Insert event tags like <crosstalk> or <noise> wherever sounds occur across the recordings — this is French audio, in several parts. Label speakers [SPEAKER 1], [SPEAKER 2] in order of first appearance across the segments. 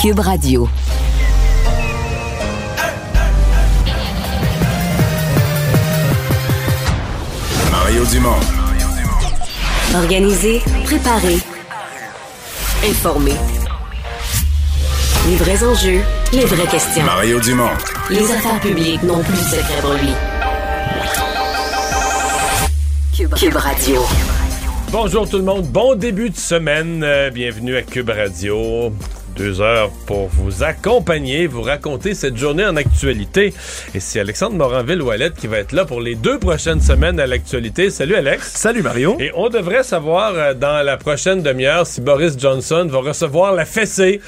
[SPEAKER 1] Cube Radio.
[SPEAKER 2] Mario Dumont.
[SPEAKER 1] Organiser, préparer, informer. Les vrais enjeux, les vraies questions.
[SPEAKER 2] Mario Dumont.
[SPEAKER 1] Les affaires publiques n'ont plus de secret pour lui. Cube, Radio.
[SPEAKER 3] Bonjour tout le monde, bon début de semaine. Euh, bienvenue à Cube Radio. Deux heures pour vous accompagner, vous raconter cette journée en actualité. Et c'est Alexandre Moranville-Ouellette qui va être là pour les deux prochaines semaines à l'actualité. Salut Alex.
[SPEAKER 4] Salut Mario.
[SPEAKER 3] Et on devrait savoir euh, dans la prochaine demi-heure si Boris Johnson va recevoir la fessée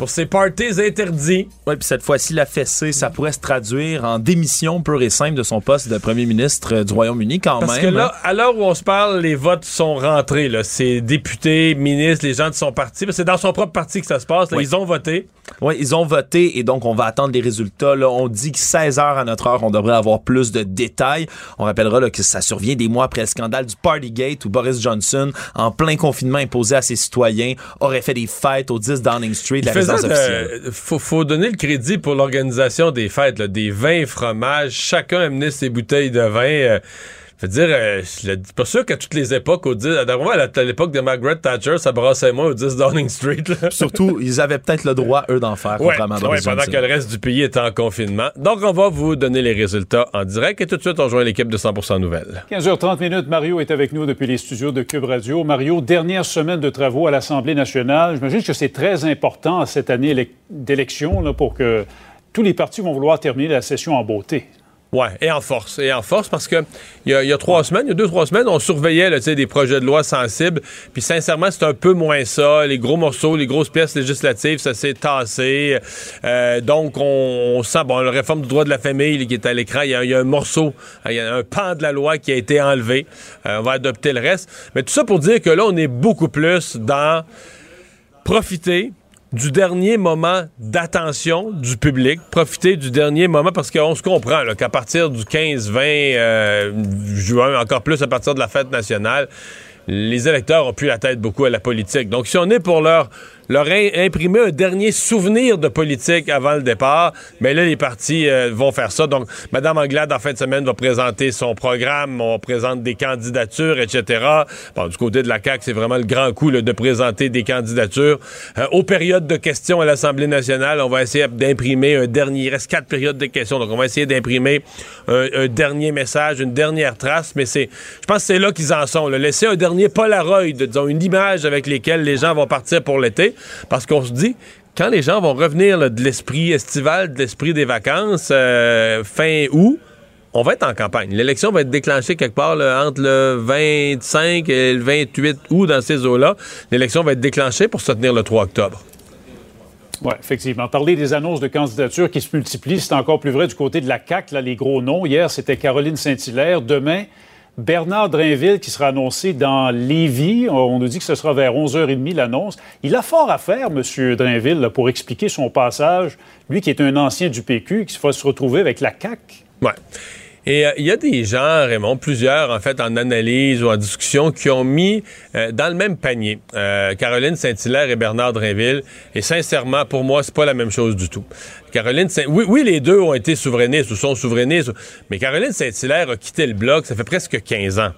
[SPEAKER 3] pour ses parties interdits.
[SPEAKER 4] Oui, puis cette fois-ci, la fessée, ça pourrait se traduire en démission pure et simple de son poste de premier ministre euh, du Royaume-Uni quand
[SPEAKER 3] Parce
[SPEAKER 4] même.
[SPEAKER 3] que là, à l'heure où on se parle, les votes sont rentrés. Là. C'est députés, ministres, les gens de son parti. C'est dans son propre parti que ça se passe. Là.
[SPEAKER 4] Oui.
[SPEAKER 3] Ils ont voté.
[SPEAKER 4] Oui, ils ont voté et donc on va attendre les résultats. Là, on dit que 16 heures à notre heure, on devrait avoir plus de détails. On rappellera là, que ça survient des mois après le scandale du Partygate où Boris Johnson, en plein confinement imposé à ses citoyens, aurait fait des fêtes au 10 Downing Street, la Officielle.
[SPEAKER 3] faut, faut donner le crédit pour l'organisation des fêtes, là, des vins, fromages. Chacun amenait ses bouteilles de vin. euh, je veux dire, euh, je le- pas sûr qu'à toutes les époques, au 10, à à l'époque de Margaret Thatcher, ça brassait moins au 10 Downing Street. Là.
[SPEAKER 4] Surtout, ils avaient peut-être le droit, eux, d'en faire,
[SPEAKER 3] Ouais,
[SPEAKER 4] contrairement à
[SPEAKER 3] ouais, pendant que le reste du pays était en confinement. Donc, on va vous donner les résultats en direct et tout de suite, on rejoint l'équipe de 100% Nouvelles.
[SPEAKER 5] 15h30 minutes, Mario est avec nous depuis les studios de Cube Radio. Mario, dernière semaine de travaux à l'Assemblée nationale. J'imagine que c'est très important cette année élec- d'élection pour que tous les partis vont vouloir terminer la session en beauté.
[SPEAKER 3] Ouais, et en force. Et en force parce que il y a, trois semaines, il y a deux, trois semaines, on surveillait là, des projets de loi sensibles. Puis sincèrement, c'est un peu moins ça. Les gros morceaux, les grosses pièces législatives, ça s'est tassé. Euh, donc, on, sent, bon, la réforme du droit de la famille qui est à l'écran, il y, y a un morceau, il y a un pan de la loi qui a été enlevé. Euh, on va adopter le reste. Mais tout ça pour dire que là, on est beaucoup plus dans profiter du dernier moment d'attention du public, profiter du dernier moment parce qu'on se comprend qu'à partir du 15-20 euh, juin, encore plus à partir de la fête nationale, les électeurs ont plus la tête beaucoup à la politique. Donc si on est pour leur leur imprimer un dernier souvenir de politique avant le départ, mais là les partis euh, vont faire ça. Donc Mme Anglade en fin de semaine va présenter son programme, on présente des candidatures, etc. Bon, du côté de la CAQ, c'est vraiment le grand coup là, de présenter des candidatures. Euh, aux périodes de questions à l'Assemblée nationale, on va essayer d'imprimer un dernier. Il reste quatre périodes de questions, donc on va essayer d'imprimer un, un dernier message, une dernière trace. Mais c'est, je pense que c'est là qu'ils en sont. là. Laisser un dernier Polaroid, disons une image avec lesquelles les gens vont partir pour l'été, parce qu'on se dit quand les gens vont revenir de l'esprit estival, de l'esprit des vacances, euh, fin août, on va être en campagne. L'élection va être déclenchée quelque part entre le 25 et le 28 août dans ces eaux-là. L'élection va être déclenchée pour se tenir le 3 octobre.
[SPEAKER 5] Oui, effectivement. Parler des annonces de candidature qui se multiplient, c'est encore plus vrai du côté de la CAQ, là, les gros noms. Hier, c'était Caroline Saint-Hilaire. Demain, Bernard Drainville qui sera annoncé dans Lévis. On nous dit que ce sera vers 11h30 l'annonce. Il a fort à faire, M. Drainville, pour expliquer son passage. Lui qui est un ancien du PQ, qui va se retrouver avec la CAQ.
[SPEAKER 3] Ouais. Et euh, il y a des gens, Raymond, plusieurs en fait en analyse ou en discussion qui ont mis euh, dans le même panier euh, Caroline Saint-Hilaire et Bernard Drinville. Et sincèrement, pour moi, c'est pas la même chose du tout. Caroline Saint oui, oui, les deux ont été souverainistes ou sont souverainistes, mais Caroline Saint-Hilaire a quitté le bloc, ça fait presque 15 ans.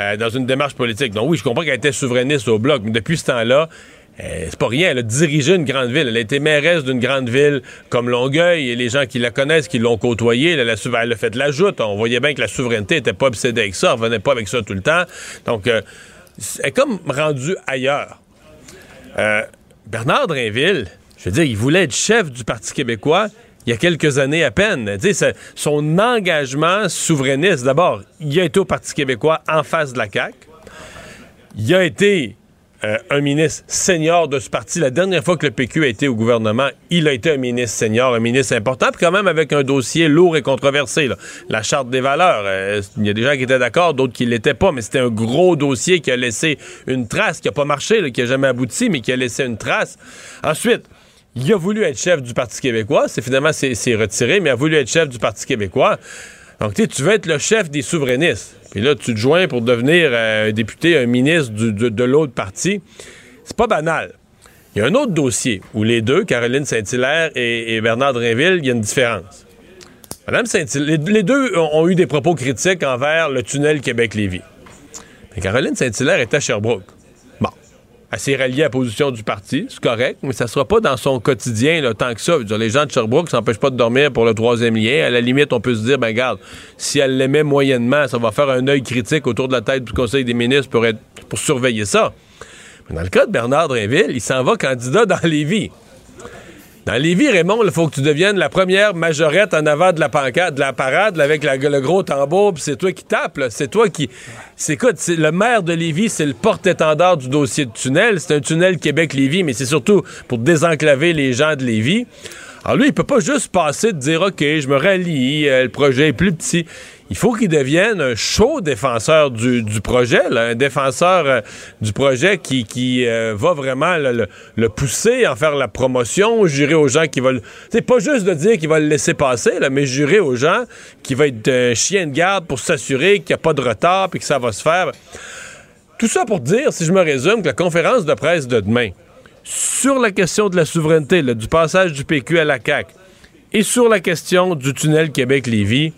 [SPEAKER 3] euh, dans une démarche politique. Donc oui, je comprends qu'elle était souverainiste au bloc, mais depuis ce temps-là, euh, c'est pas rien, elle a dirigé une grande ville. Elle a été mairesse d'une grande ville comme Longueuil et les gens qui la connaissent, qui l'ont côtoyée, elle, a fait de la joute. On voyait bien que la souveraineté était pas obsédée avec ça, elle revenait pas avec ça tout le temps. Donc, euh, elle est comme rendue ailleurs. Euh, Bernard Drinville, je veux dire, il voulait être chef du Parti québécois il y a quelques années à peine. Son engagement souverainiste, d'abord, il a été au Parti québécois en face de la CAQ. Il a été euh, un ministre senior de ce parti. La dernière fois que le PQ a été au gouvernement, il a été un ministre senior, un ministre important, quand même avec un dossier lourd et controversé. La charte des valeurs, euh, il y a des gens qui étaient d'accord, d'autres qui l'étaient pas, mais c'était un gros dossier qui a laissé une trace, qui a pas marché, qui a jamais abouti, mais qui a laissé une trace. Ensuite, il a voulu être chef du Parti québécois. C'est finalement c'est retiré, mais il a voulu être chef du Parti québécois. Donc, tu veux être le chef des souverainistes. Puis là, tu te joins pour devenir euh, un député, un ministre de, l'autre parti. C'est pas banal. Il y a un autre dossier où les deux, Caroline Saint-Hilaire et, Bernard Drinville, il y a une différence. Madame Saint-Hilaire, les, deux ont, eu des propos critiques envers le tunnel Québec-Lévis. Caroline Saint-Hilaire est à Sherbrooke. S'est ralliée à la position du parti, c'est correct, mais ça sera pas dans son quotidien là, tant que ça. les gens de Sherbrooke s'empêchent pas de dormir pour le troisième lien. À la limite, on peut se dire, ben garde, si elle l'aimait moyennement, ça va faire un œil critique autour de la tête du Conseil des ministres pour, être, pour surveiller ça. Mais dans le cas de Bernard Drinville, il s'en va candidat dans Lévis. Dans Lévis, Raymond, il faut que tu deviennes la première majorette en avant de la pancarte, de la parade, avec le gros tambour, puis c'est toi qui tapes, c'est toi qui... C'est quoi, le maire de Lévis, c'est le porte-étendard du dossier de tunnel. C'est un tunnel Québec-Lévis, mais c'est surtout pour désenclaver les gens de Lévis. Alors lui, il peut pas juste passer de dire, OK, je me rallie, euh, le projet est plus petit il faut qu'il devienne un chaud défenseur du, projet, un défenseur euh, du projet qui, euh, va vraiment le, pousser, en faire la promotion, jurer aux gens qui veulent. C'est pas juste de dire qu'il va le laisser passer, mais jurer aux gens qu'il va être un chien de garde pour s'assurer qu'il n'y a pas de retard et que ça va se faire. Tout ça pour dire, si je me résume, que la conférence de presse de demain, sur la question de la souveraineté, du passage du PQ à la CAQ, et sur la question du tunnel Québec-Lévis,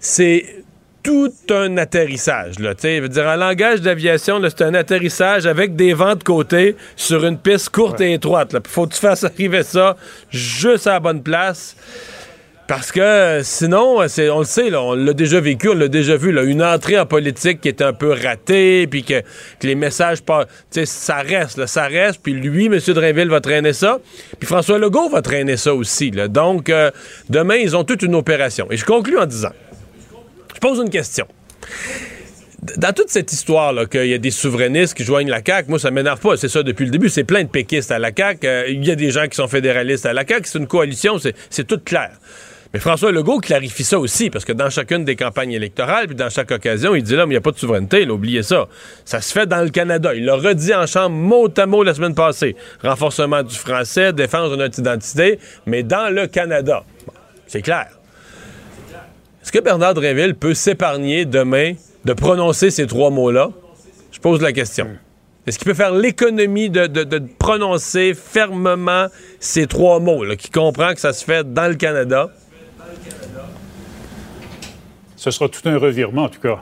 [SPEAKER 3] c'est tout un atterrissage. Là, dire, en langage d'aviation, c'est un atterrissage avec des vents de côté sur une piste courte et étroite. Il faut que tu fasses arriver ça juste à la bonne place. Parce que sinon, on le sait, on l'a déjà vécu, on l'a déjà vu, là, une entrée en politique qui est un peu ratée, puis que, les messages, ça reste, ça reste, puis lui, M. Drainville, va traîner ça, puis François Legault va traîner ça aussi. Donc, euh, demain, ils ont toute une opération. Et je conclue en disant, je pose une question. Dans toute cette histoire là qu'il y a des souverainistes qui joignent la CAQ, moi ça m'énerve pas, c'est ça depuis le début, c'est plein de péquistes à la CAQ, euh, il y a des gens qui sont fédéralistes à la CAQ, c'est une coalition, c'est tout clair. Mais François Legault clarifie ça aussi, parce que dans chacune des campagnes électorales, puis dans chaque occasion, il dit là, mais il n'y a pas de souveraineté, il oubliez ça. Ça se fait dans le Canada. Il l'a redit en chambre mot à mot la semaine passée. Renforcement du français, défense de notre identité, mais dans le Canada. c'est clair. Est-ce que Bernard Dréville peut s'épargner demain de prononcer ces trois mots-là? Je pose la question. Est-ce qu'il peut faire l'économie de, prononcer fermement ces trois mots, qui comprend que ça se fait dans le Canada?
[SPEAKER 5] Ce sera tout un revirement, en tout cas.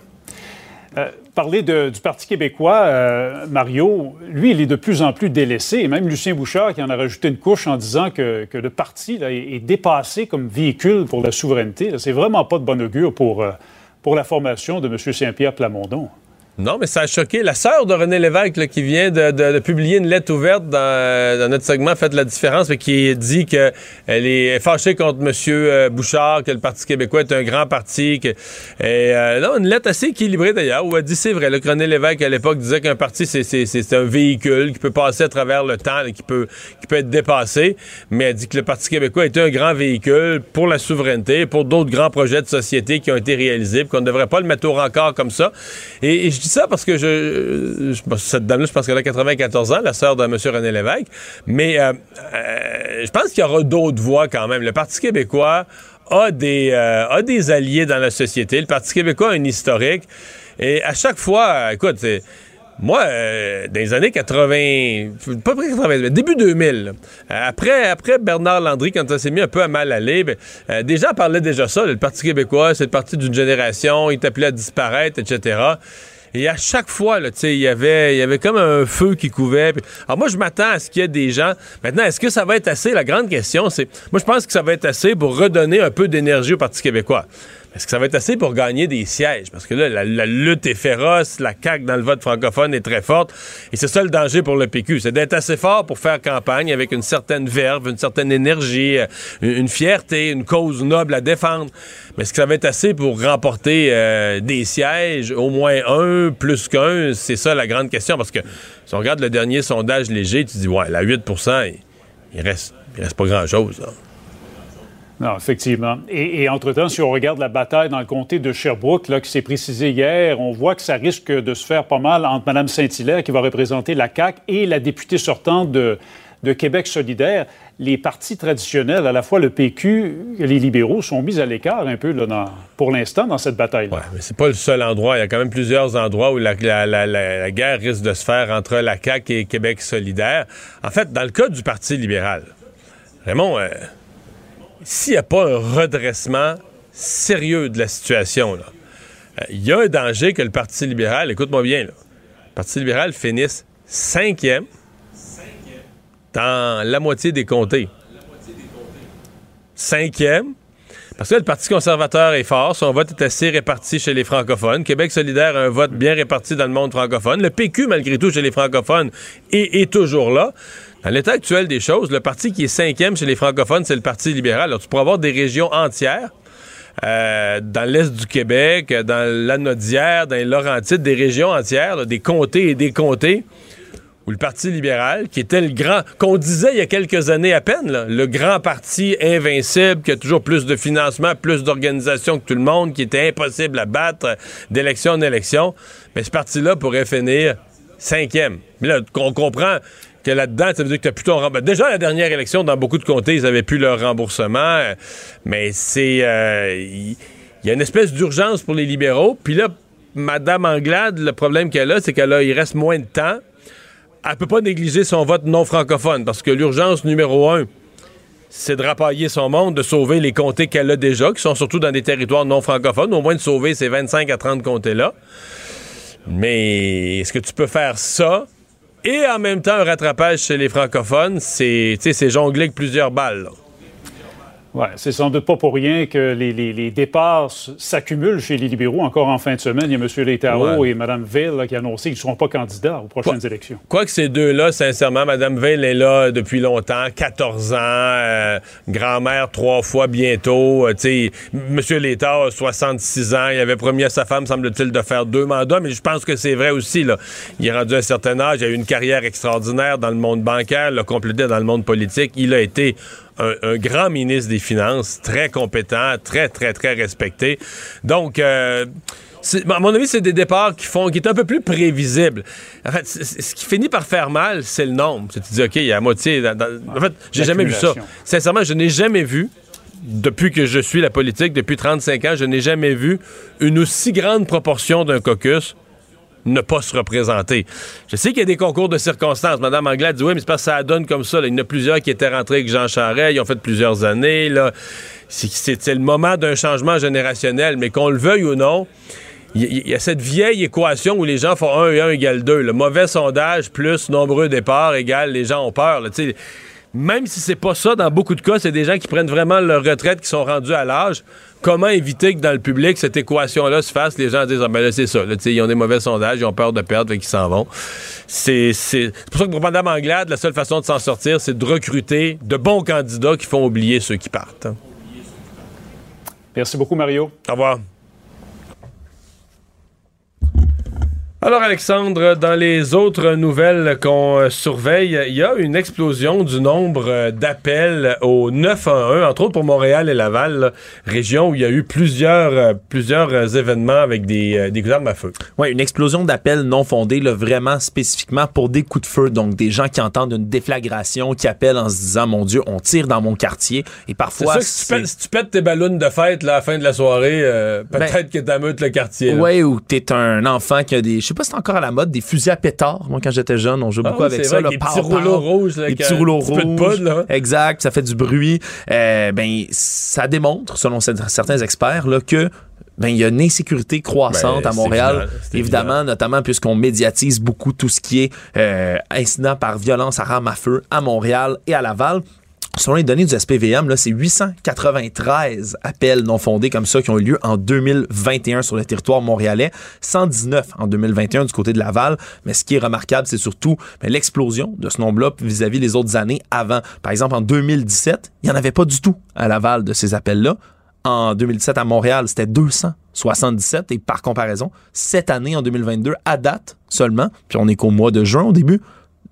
[SPEAKER 5] Euh, parler du Parti québécois, euh, Mario, lui, il est de plus en plus délaissé. même Lucien Bouchard qui en a rajouté une couche en disant que, le parti est, dépassé comme véhicule pour la souveraineté. C'est vraiment pas de bon augure pour, euh, pour la formation de M. Saint-Pierre Plamondon.
[SPEAKER 3] Non, mais ça a choqué. La sœur de René Lévesque, qui vient de, publier une lettre ouverte dans, notre segment Faites la différence, qui dit qu'elle est fâchée contre M. Bouchard, que le Parti québécois est un grand parti. Que, et, euh, non, une lettre assez équilibrée d'ailleurs, où elle dit c'est vrai. que René Lévesque, à l'époque, disait qu'un parti, c'est un véhicule qui peut passer à travers le temps, et qui peut, qui peut être dépassé. Mais elle dit que le Parti québécois est un grand véhicule pour la souveraineté, pour d'autres grands projets de société qui ont été réalisés, qu'on ne devrait pas le mettre au rencard comme ça. Ça parce que je, cette dame-là, je pense qu'elle a 94 ans, la sœur de M. René Lévesque. Mais euh, euh, je pense qu'il y aura d'autres voix quand même. Le Parti québécois a des, euh, a des alliés dans la société. Le Parti québécois a un historique. Et à chaque fois, écoute, moi, dans les années 80, pas près 80, début 2000, après, après Bernard Landry, quand ça s'est mis un peu à mal aller, ben, des gens parlaient déjà ça, le Parti québécois, c'est le parti d'une génération, il appelé à disparaître, etc. Et à chaque fois, il y avait, y avait comme un feu qui couvait. Alors moi, je m'attends à ce qu'il y ait des gens. Maintenant, est-ce que ça va être assez? La grande question, c'est. Moi, je pense que ça va être assez pour redonner un peu d'énergie au Parti québécois. Est-ce que ça va être assez pour gagner des sièges? Parce que là, la, lutte est féroce, la CAQ dans le vote francophone est très forte. Et c'est ça le danger pour le PQ. C'est d'être assez fort pour faire campagne avec une certaine verve, une certaine énergie, euh, une, fierté, une cause noble à défendre. Mais est-ce que ça va être assez pour remporter euh, des sièges, au moins un, plus qu'un? C'est ça la grande question. Parce que si on regarde le dernier sondage léger, tu dis, ouais, la 8% il, reste, il reste pas grand-chose.
[SPEAKER 5] Non, effectivement. Et, entre-temps, si on regarde la bataille dans le comté de Sherbrooke, là, qui s'est précisé hier, on voit que ça risque de se faire pas mal entre Mme Saint-Hilaire, qui va représenter la CAQ, et la députée sortante de, de Québec solidaire, les partis traditionnels, à la fois le PQ et les libéraux, sont mis à l'écart un peu là, pour l'instant dans cette bataille.
[SPEAKER 3] Oui, mais c'est pas le seul endroit. Il y a quand même plusieurs endroits où la, la, la, la, guerre risque de se faire entre la CAQ et Québec solidaire. En fait, dans le cas du Parti libéral, Raymond, euh, s'il n'y a pas un redressement sérieux de la situation, il y a un danger que le Parti libéral, écoute-moi bien, le Parti libéral finisse cinquième dans la moitié des comtés. Cinquième. Parce que le Parti conservateur est fort, son vote est assez réparti chez les francophones. Québec solidaire a un vote bien réparti dans le monde francophone. Le PQ, malgré tout, chez les francophones, est, toujours là. Dans l'état actuel des choses, le parti qui est cinquième chez les francophones, c'est le Parti libéral. Alors, tu pourras avoir des régions entières euh, dans l'est du Québec, dans l'Anodière, dans les Laurentides, des régions entières, des comtés et des comtés, où le Parti libéral, qui était le grand, qu'on disait il y a quelques années à peine, le grand parti invincible, qui a toujours plus de financement, plus d'organisation que tout le monde, qui était impossible à battre d'élection en élection, mais ce parti-là pourrait finir cinquième. Mais là, on comprend que là-dedans, ça veut dire que tu as plutôt un remboursement. Déjà, la dernière élection, dans beaucoup de comtés, ils avaient plus leur remboursement. Euh, mais c'est. Il euh, y, a une espèce d'urgence pour les libéraux. Puis là, Madame Anglade, le problème qu'elle a, c'est qu'elle a, il reste moins de temps. Elle peut pas négliger son vote non francophone parce que l'urgence numéro un, c'est de rapailler son monde, de sauver les comtés qu'elle a déjà, qui sont surtout dans des territoires non francophones, au moins de sauver ces 25 à 30 comtés-là. Mais est-ce que tu peux faire ça? Et en même temps un rattrapage chez les francophones, c'est jongler avec plusieurs balles.
[SPEAKER 5] Oui, c'est sans doute pas pour rien que les, les, départs s'accumulent chez les libéraux. Encore en fin de semaine, il y a M. Leitao et Mme Veil qui ont annoncé qu'ils ne seront pas candidats aux prochaines élections.
[SPEAKER 3] Quoi que ces deux-là, sincèrement, Mme Veil est là depuis longtemps, 14 ans, euh, grand-mère trois fois bientôt. Euh, M. Leitao a 66 ans. Il avait promis à sa femme, semble-t-il, de faire deux mandats, mais je pense que c'est vrai aussi. Là. Il est rendu à un certain âge, il a eu une carrière extraordinaire dans le monde bancaire, l'a complété dans le monde politique. Il a été un, grand ministre des Finances, très compétent, très, très, très respecté. Donc, euh, à mon avis, c'est des départs qui font, qui est un peu plus prévisible. En fait, ce qui finit par faire mal, c'est le nombre. Tu te dis, OK, il y a moitié. en fait, j'ai jamais vu ça. Sincèrement, je n'ai jamais vu, depuis que je suis la politique, depuis 35 ans, je n'ai jamais vu une aussi grande proportion d'un caucus ne pas se représenter. Je sais qu'il y a des concours de circonstances. Madame Anglade dit oui, mais c'est parce que ça donne comme ça. Il y en a plusieurs qui étaient rentrés avec Jean Charest, ils ont fait plusieurs années. Là. C'est, le moment d'un changement générationnel, mais qu'on le veuille ou non, il y, a cette vieille équation où les gens font 1 et 1 égale 2. Le mauvais sondage plus nombreux départs égale les gens ont peur. Même si c'est pas ça, dans beaucoup de cas, c'est des gens qui prennent vraiment leur retraite, qui sont rendus à l'âge. Comment éviter que dans le public, cette équation-là se fasse? Les gens disent, ah ben là, c'est ça. ils ont des mauvais sondages, ils ont peur de perdre, et qu'ils s'en vont. C'est pour ça que pour Mme Anglade, la seule façon de s'en sortir, c'est de recruter de bons candidats qui font oublier ceux qui partent.
[SPEAKER 5] Merci beaucoup, Mario.
[SPEAKER 3] Au revoir. Alors Alexandre, dans les autres nouvelles qu'on euh, surveille, il y a une explosion du nombre euh, d'appels au 911, entre autres pour Montréal et Laval, région où il y a eu plusieurs, euh, plusieurs événements avec des, des armes à feu.
[SPEAKER 4] Oui, une explosion d'appels non fondés, vraiment spécifiquement pour des coups de feu, donc des gens qui entendent une déflagration, qui appellent en se disant, mon Dieu, on tire dans mon quartier. Et parfois...
[SPEAKER 3] C'est si, tu pètes tes ballons de fête là, à la fin de la soirée, peut-être ben, que t'ameutes le quartier.
[SPEAKER 4] Oui, ou t'es un enfant qui a des pas si c'est encore à la mode, des fusils à pétard. Moi, quand j'étais jeune, on jouait ah beaucoup avec ça.
[SPEAKER 3] Vrai,
[SPEAKER 4] des
[SPEAKER 3] petits rouleaux rouges.
[SPEAKER 4] des petits rouleaux rouges. exact, ça fait du bruit. Euh, ben, ça démontre, selon certains experts, là, que ben, il y a une insécurité croissante ben, à Montréal, évidemment, notamment puisqu'on médiatise beaucoup tout ce qui est euh, incident par violence à rame à feu à Montréal et à Laval. Selon les données du SPVM, c'est 893 appels non fondés comme ça qui ont eu lieu en 2021 sur le territoire montréalais, 119 en 2021 du côté de Laval. Mais ce qui est remarquable, c'est surtout ben, l'explosion de ce nombre-là vis-à-vis les autres années avant. Par exemple, en 2017, il n'y en avait pas du tout à Laval de ces appels-là. En 2017, à Montréal, c'était 277. Et par comparaison, cette année, en 2022, à date seulement, puis on est qu'au mois de juin au début,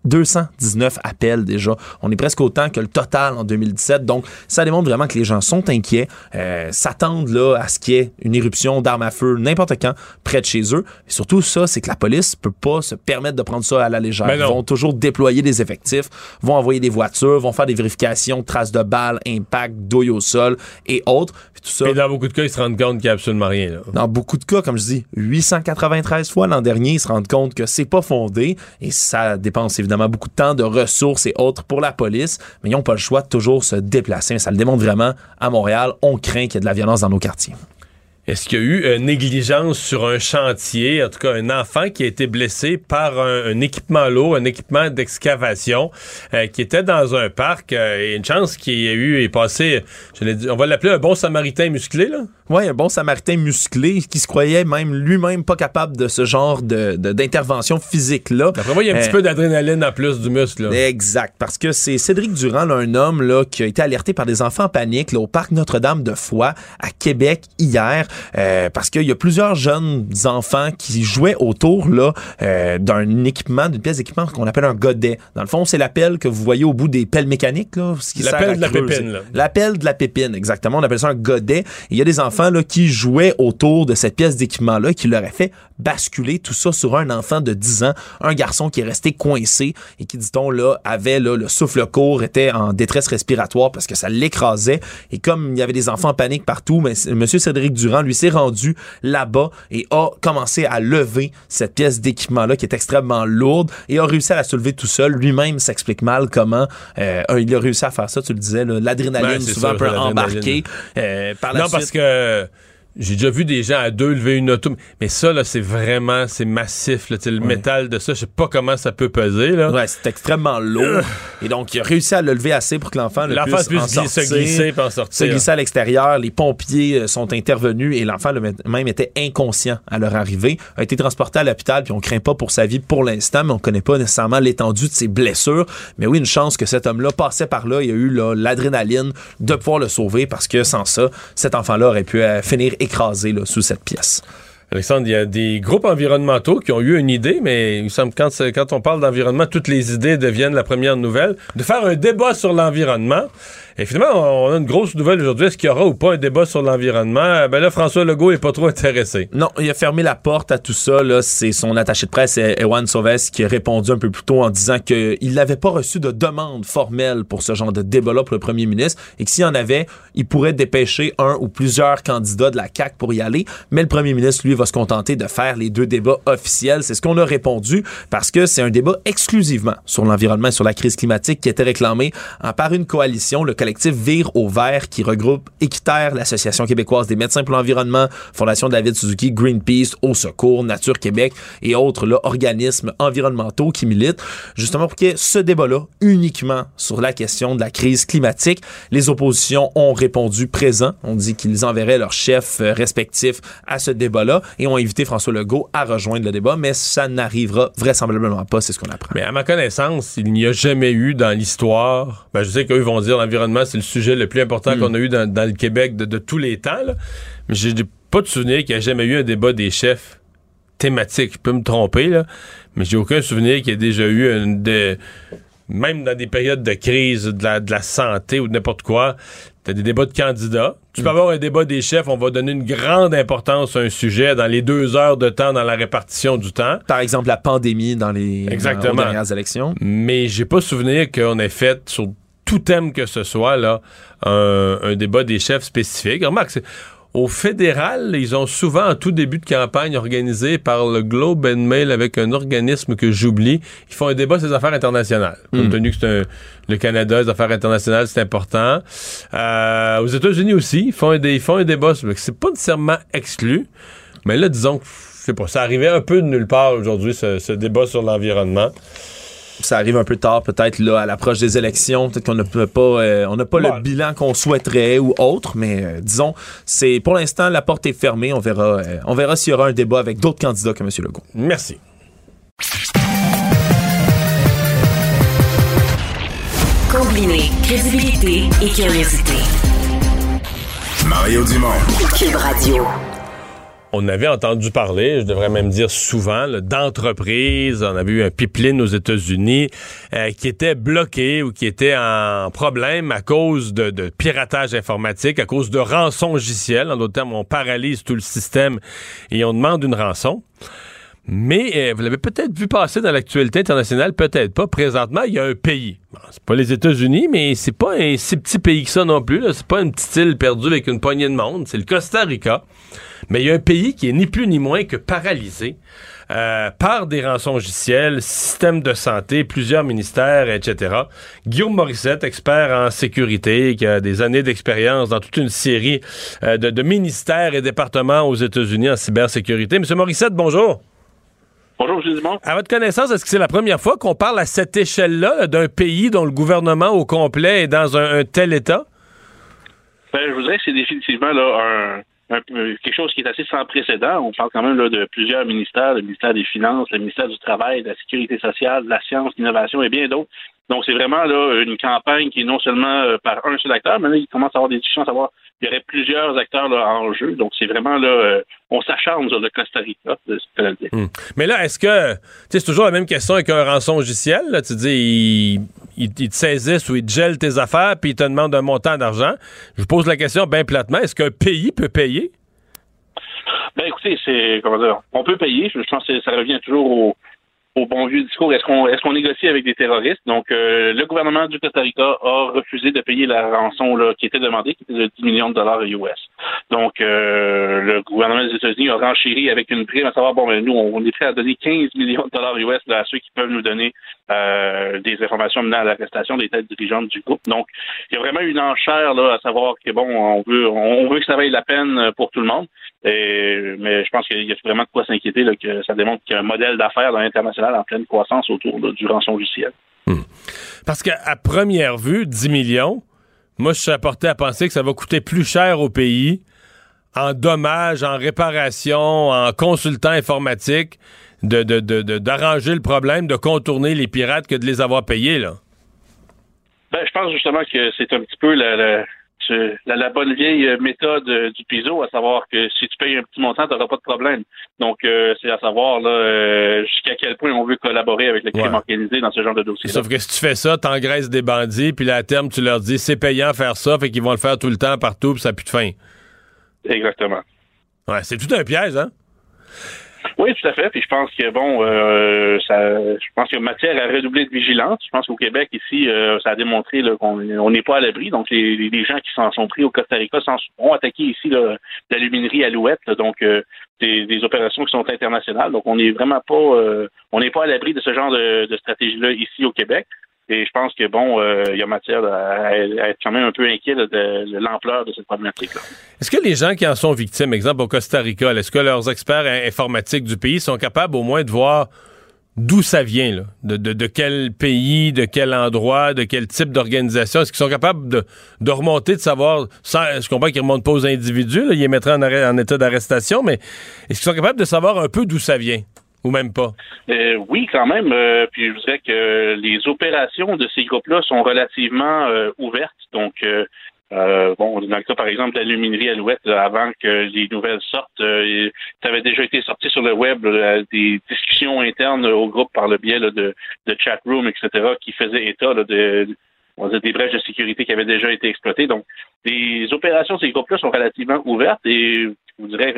[SPEAKER 4] 219 appels déjà. On est presque autant que le total en 2017. Donc, ça démontre vraiment que les gens sont inquiets, euh, s'attendent là à ce qu'il y ait une éruption d'armes à feu n'importe quand près de chez eux. Et surtout, ça, c'est que la police peut pas se permettre de prendre ça à la légère. Ils vont toujours déployer des effectifs, vont envoyer des voitures, vont faire des vérifications, traces de balles, impact, douille au sol et autres. Puis tout ça.
[SPEAKER 3] Et dans beaucoup de cas, ils se rendent compte qu'il n'y a absolument rien. Là.
[SPEAKER 4] Dans beaucoup de cas, comme je dis, 893 fois l'an dernier, ils se rendent compte que c'est pas fondé et ça dépense évidemment beaucoup de temps, de ressources et autres pour la police, mais ils n'ont pas le choix de toujours se déplacer. Ça le démontre vraiment à Montréal. On craint qu'il y ait de la violence dans nos quartiers.
[SPEAKER 3] Est-ce qu'il y a eu euh, négligence sur un chantier, en tout cas un enfant qui a été blessé par un, un équipement lourd, un équipement d'excavation euh, qui était dans un parc euh, et une chance qu'il y ait eu et passé, je l'ai dit, on va l'appeler un bon samaritain musclé là?
[SPEAKER 4] Ouais, un bon samaritain musclé qui se croyait même lui-même pas capable de ce genre de, d'intervention physique-là.
[SPEAKER 3] D'après moi, il y a un petit
[SPEAKER 4] Euh,
[SPEAKER 3] peu d'adrénaline en plus du muscle. là.
[SPEAKER 4] Exact, parce que c'est Cédric Durand, là, un homme là, qui a été alerté par des enfants en panique là, au parc Notre-Dame de Foix à Québec hier, euh, parce qu'il y a plusieurs jeunes enfants qui jouaient autour là euh, d'un équipement, d'une pièce d'équipement qu'on appelle un godet. Dans le fond, c'est l'appel que vous voyez au bout des pelles mécaniques, là, ce qui
[SPEAKER 3] L'appel
[SPEAKER 4] sert à
[SPEAKER 3] de la
[SPEAKER 4] creuser.
[SPEAKER 3] pépine, là.
[SPEAKER 4] L'appel de la pépine, exactement. On appelle ça un godet. Et Il y a des enfants là, qui jouaient autour de cette pièce d'équipement-là qui leur a fait basculer tout ça sur un enfant de 10 ans, un garçon qui est resté coincé et qui, dit-on, là, avait là, le souffle court, était en détresse respiratoire parce que ça l'écrasait. Et comme il y avait des enfants en panique partout, mais M. Cédric Durand, lui, s'est rendu là-bas et a commencé à lever cette pièce d'équipement-là qui est extrêmement lourde et a réussi à la soulever tout seul. Lui-même s'explique mal comment euh, il a réussi à faire ça, tu le disais, l'adrénaline
[SPEAKER 3] c'est
[SPEAKER 4] souvent peut embarquer. Euh, par la
[SPEAKER 3] non,
[SPEAKER 4] suite,
[SPEAKER 3] parce que j'ai déjà vu des gens à deux lever une auto, mais ça là, c'est vraiment c'est massif là, le métal de ça, je sais pas comment ça peut peser là.
[SPEAKER 4] Ouais, c'est extrêmement lourd. et donc, il a réussi à le lever assez pour que l'enfant le
[SPEAKER 3] L'enfant
[SPEAKER 4] puisse
[SPEAKER 3] puisse
[SPEAKER 4] en
[SPEAKER 3] glisser- se
[SPEAKER 4] sortir,
[SPEAKER 3] glisser puis en sortir.
[SPEAKER 4] se glisser à l'extérieur. Les pompiers euh, sont intervenus et l'enfant le même était inconscient à leur arrivée. A été transporté à l'hôpital puis on craint pas pour sa vie pour l'instant, mais on connaît pas nécessairement l'étendue de ses blessures. Mais oui, une chance que cet homme-là passait par là. Il a eu l'adrénaline de pouvoir le sauver parce que sans ça, cet enfant-là aurait pu euh, finir écrasé là, sous cette pièce.
[SPEAKER 3] Alexandre, il y a des groupes environnementaux qui ont eu une idée, mais il semble quand, quand on parle d'environnement, toutes les idées deviennent la première nouvelle, de faire un débat sur l'environnement. Et finalement, on a une grosse nouvelle aujourd'hui. Est-ce qu'il y aura ou pas un débat sur l'environnement? Ben là, François Legault est pas trop intéressé.
[SPEAKER 4] Non, il a fermé la porte à tout ça. C'est son attaché de presse, Ewan Sauves, qui a répondu un peu plus tôt en disant qu'il n'avait pas reçu de demande formelle pour ce genre de débat-là pour le premier ministre et que s'il y en avait, il pourrait dépêcher un ou plusieurs candidats de la CAQ pour y aller. Mais le premier ministre, lui, va se contenter de faire les deux débats officiels. C'est ce qu'on a répondu parce que c'est un débat exclusivement sur l'environnement et sur la crise climatique qui était réclamé en- par une coalition, collectif Vire au vert, qui regroupe Équiterre, l'Association québécoise des médecins pour l'environnement, Fondation David Suzuki, Greenpeace, Au Secours, Nature Québec et autres là, organismes environnementaux qui militent justement pour qu'il y ait ce débat-là uniquement sur la question de la crise climatique. Les oppositions ont répondu présent. On dit qu'ils enverraient leurs chefs euh, respectifs à ce débat-là et ont invité François Legault à rejoindre le débat, mais ça n'arrivera vraisemblablement pas, c'est ce qu'on apprend.
[SPEAKER 3] Mais à ma connaissance, il n'y a jamais eu dans l'histoire. Ben, je sais qu'eux vont dire l'environnement, c'est le sujet le plus important qu'on a eu dans, dans le Québec de, de tous les temps. là. Mais j'ai pas de souvenir qu'il n'y a jamais eu un débat des chefs thématique. Je peux me tromper, là. Mais j'ai aucun souvenir qu'il y ait déjà eu une de. Même dans des périodes de crise de la, de la santé ou de n'importe quoi, t'as des débats de candidats. Tu peux avoir un débat des chefs, on va donner une grande importance à un sujet dans les deux heures de temps dans la répartition du temps.
[SPEAKER 4] Par exemple, la pandémie dans les
[SPEAKER 3] Exactement.
[SPEAKER 4] dans- aux dernières élections.
[SPEAKER 3] Mais j'ai pas souvenir qu'on ait fait sur tout thème que ce soit là un, un débat des chefs spécifiques. Remarque, c'est- au fédéral, ils ont souvent en tout début de campagne organisé par le Globe and Mail avec un organisme que j'oublie, ils font un débat sur les affaires internationales. Compte tenu que c'est un- le Canada, les affaires internationales, c'est important. Euh, aux États-Unis aussi, ils font un, dé- ils font un débat. sur- C'est pas nécessairement exclu, mais là, disons que je sais pas, ça arrivait un peu de nulle part aujourd'hui, ce, ce débat sur l'environnement.
[SPEAKER 4] Ça arrive un peu tard, peut-être là à l'approche des élections. Peut-être qu'on n'a pas, euh, on n'a pas
[SPEAKER 3] Bon.
[SPEAKER 4] le bilan qu'on souhaiterait ou autre, mais euh, disons, c'est pour l'instant la porte est fermée. On verra, euh, on verra s'il y aura un débat avec d'autres candidats que M. Legault.
[SPEAKER 3] Merci.
[SPEAKER 1] Combiner crédibilité et curiosité.
[SPEAKER 2] Mario Dumont.
[SPEAKER 1] Cube Radio.
[SPEAKER 3] On avait entendu parler, je devrais même dire souvent, d'entreprises. On avait eu un pipeline aux États-Unis euh, qui était bloqué ou qui était en problème à cause de, piratage informatique, à cause de rançongiciel. En d'autres termes, on paralyse tout le système et on demande une rançon. Mais euh, vous l'avez peut-être vu passer dans l'actualité internationale, peut-être pas. Présentement, il y a un pays. c'est pas les États-Unis, mais c'est pas un si petit pays que ça non plus. C'est pas une petite île perdue avec une poignée de monde. C'est le Costa Rica. Mais il y a un pays qui est ni plus ni moins que paralysé euh, par des rançongiciels, système de santé, plusieurs ministères, etc. Guillaume Morissette, expert en sécurité, qui a des années d'expérience dans toute une série euh, de, de ministères et départements aux États-Unis en cybersécurité. Monsieur Morissette, bonjour.
[SPEAKER 6] Bonjour. Dumont.
[SPEAKER 3] À votre connaissance, est-ce que c'est la première fois qu'on parle à cette échelle-là d'un pays dont le gouvernement au complet est dans un, tel état?
[SPEAKER 6] Ben, je voudrais que c'est définitivement là, un, quelque chose qui est assez sans précédent. On parle quand même là, de plusieurs ministères, le ministère des Finances, le ministère du Travail, de la Sécurité sociale, de la science, de l'innovation et bien d'autres. Donc, c'est vraiment là, une campagne qui est non seulement euh, par un seul acteur, mais là, il commence à avoir des discussions à savoir il y aurait plusieurs acteurs là, en jeu. Donc, c'est vraiment là, euh, on s'acharne sur le Costa Rica,
[SPEAKER 3] hmm. Mais là, est-ce que, c'est toujours la même question avec un rançon logiciel, là, tu dis, ils il, te saisissent ou ils te gèlent tes affaires, puis ils te demandent un montant d'argent. Je vous pose la question bien platement, est-ce qu'un pays peut payer?
[SPEAKER 6] Ben écoutez, c'est comment dire, on peut payer. Je pense que ça revient toujours au, au bon vieux discours, est-ce qu'on est-ce qu'on négocie avec des terroristes? Donc, euh, le gouvernement du Costa Rica a refusé de payer la rançon là, qui était demandée, qui était de 10 millions de dollars US. Donc, euh, le gouvernement des États-Unis a renchéri avec une prime à savoir, bon, ben, nous, on est prêt à donner 15 millions de dollars US à ceux qui peuvent nous donner euh, des informations menant à l'arrestation des têtes dirigeantes du groupe. Donc, il y a vraiment une enchère là, à savoir que, bon, on veut, on veut que ça vaille la peine pour tout le monde. Et, mais je pense qu'il y a vraiment de quoi s'inquiéter, que ça démontre qu'il y a un modèle d'affaires dans l'international en pleine croissance autour du rançon logiciel.
[SPEAKER 3] Hmm. Parce qu'à première vue, 10 millions, moi, je suis apporté à penser que ça va coûter plus cher au pays en dommages, en réparation, en consultant informatique, d'arranger de, le problème, de contourner les pirates que de les avoir payés, là.
[SPEAKER 6] Ben, je pense justement que c'est un petit peu la, la, bonne vieille euh, méthode euh, du PISO, à savoir que si tu payes un petit montant, tu n'auras pas de problème. Donc, euh, c'est à savoir là jusqu'à quel point on veut collaborer avec le crime organisé dans ce genre de dossier.
[SPEAKER 3] Sauf que si tu fais ça, t'engraisses des bandits, puis à terme, tu leur dis c'est payant faire ça, fait qu'ils vont le faire tout le temps, partout, puis ça n'a plus de fin.
[SPEAKER 6] Exactement.
[SPEAKER 3] Ouais, c'est tout un piège, hein?
[SPEAKER 6] Oui, tout à fait. Puis je pense que bon, euh, ça, je pense qu'il y a matière à redoubler de vigilance. Je pense qu'au Québec ici, euh, ça a démontré qu'on n'est pas à l'abri. Donc les, gens qui s'en sont pris au Costa Rica ont attaqué ici l'aluminerie Alouette. donc euh, des, des, opérations qui sont internationales. Donc on n'est vraiment pas, on n'est pas à l'abri de ce genre de, de stratégie-là ici au Québec. Et je pense que bon, euh, il y a matière à, être quand même un peu inquiet de, l'ampleur de cette problématique-là.
[SPEAKER 3] Est-ce que les gens qui en sont victimes, exemple au Costa Rica, est-ce que leurs experts informatiques du pays sont capables au moins de voir d'où ça vient, là? De, quel pays, de quel endroit, de quel type d'organisation? Est-ce qu'ils sont capables de, remonter, de savoir, je comprends qu'ils ne remontent pas aux individus, ils les mettraient en, en état d'arrestation, mais est-ce qu'ils sont capables de savoir un peu d'où ça vient? Ou même pas?
[SPEAKER 6] Euh, oui, quand même. Euh, puis je dirais que les opérations de ces groupes-là sont relativement euh, ouvertes. Donc, bon, dans le cas, par exemple, de l'aluminerie Alouette, avant que les nouvelles sortent, ça avait déjà été sorti sur le web des discussions internes au groupe par le biais de, de chat room, etc., qui faisaient état de, on des brèches de sécurité qui avaient déjà été exploitées. Donc, les opérations de ces groupes-là sont relativement ouvertes et je vous dirais,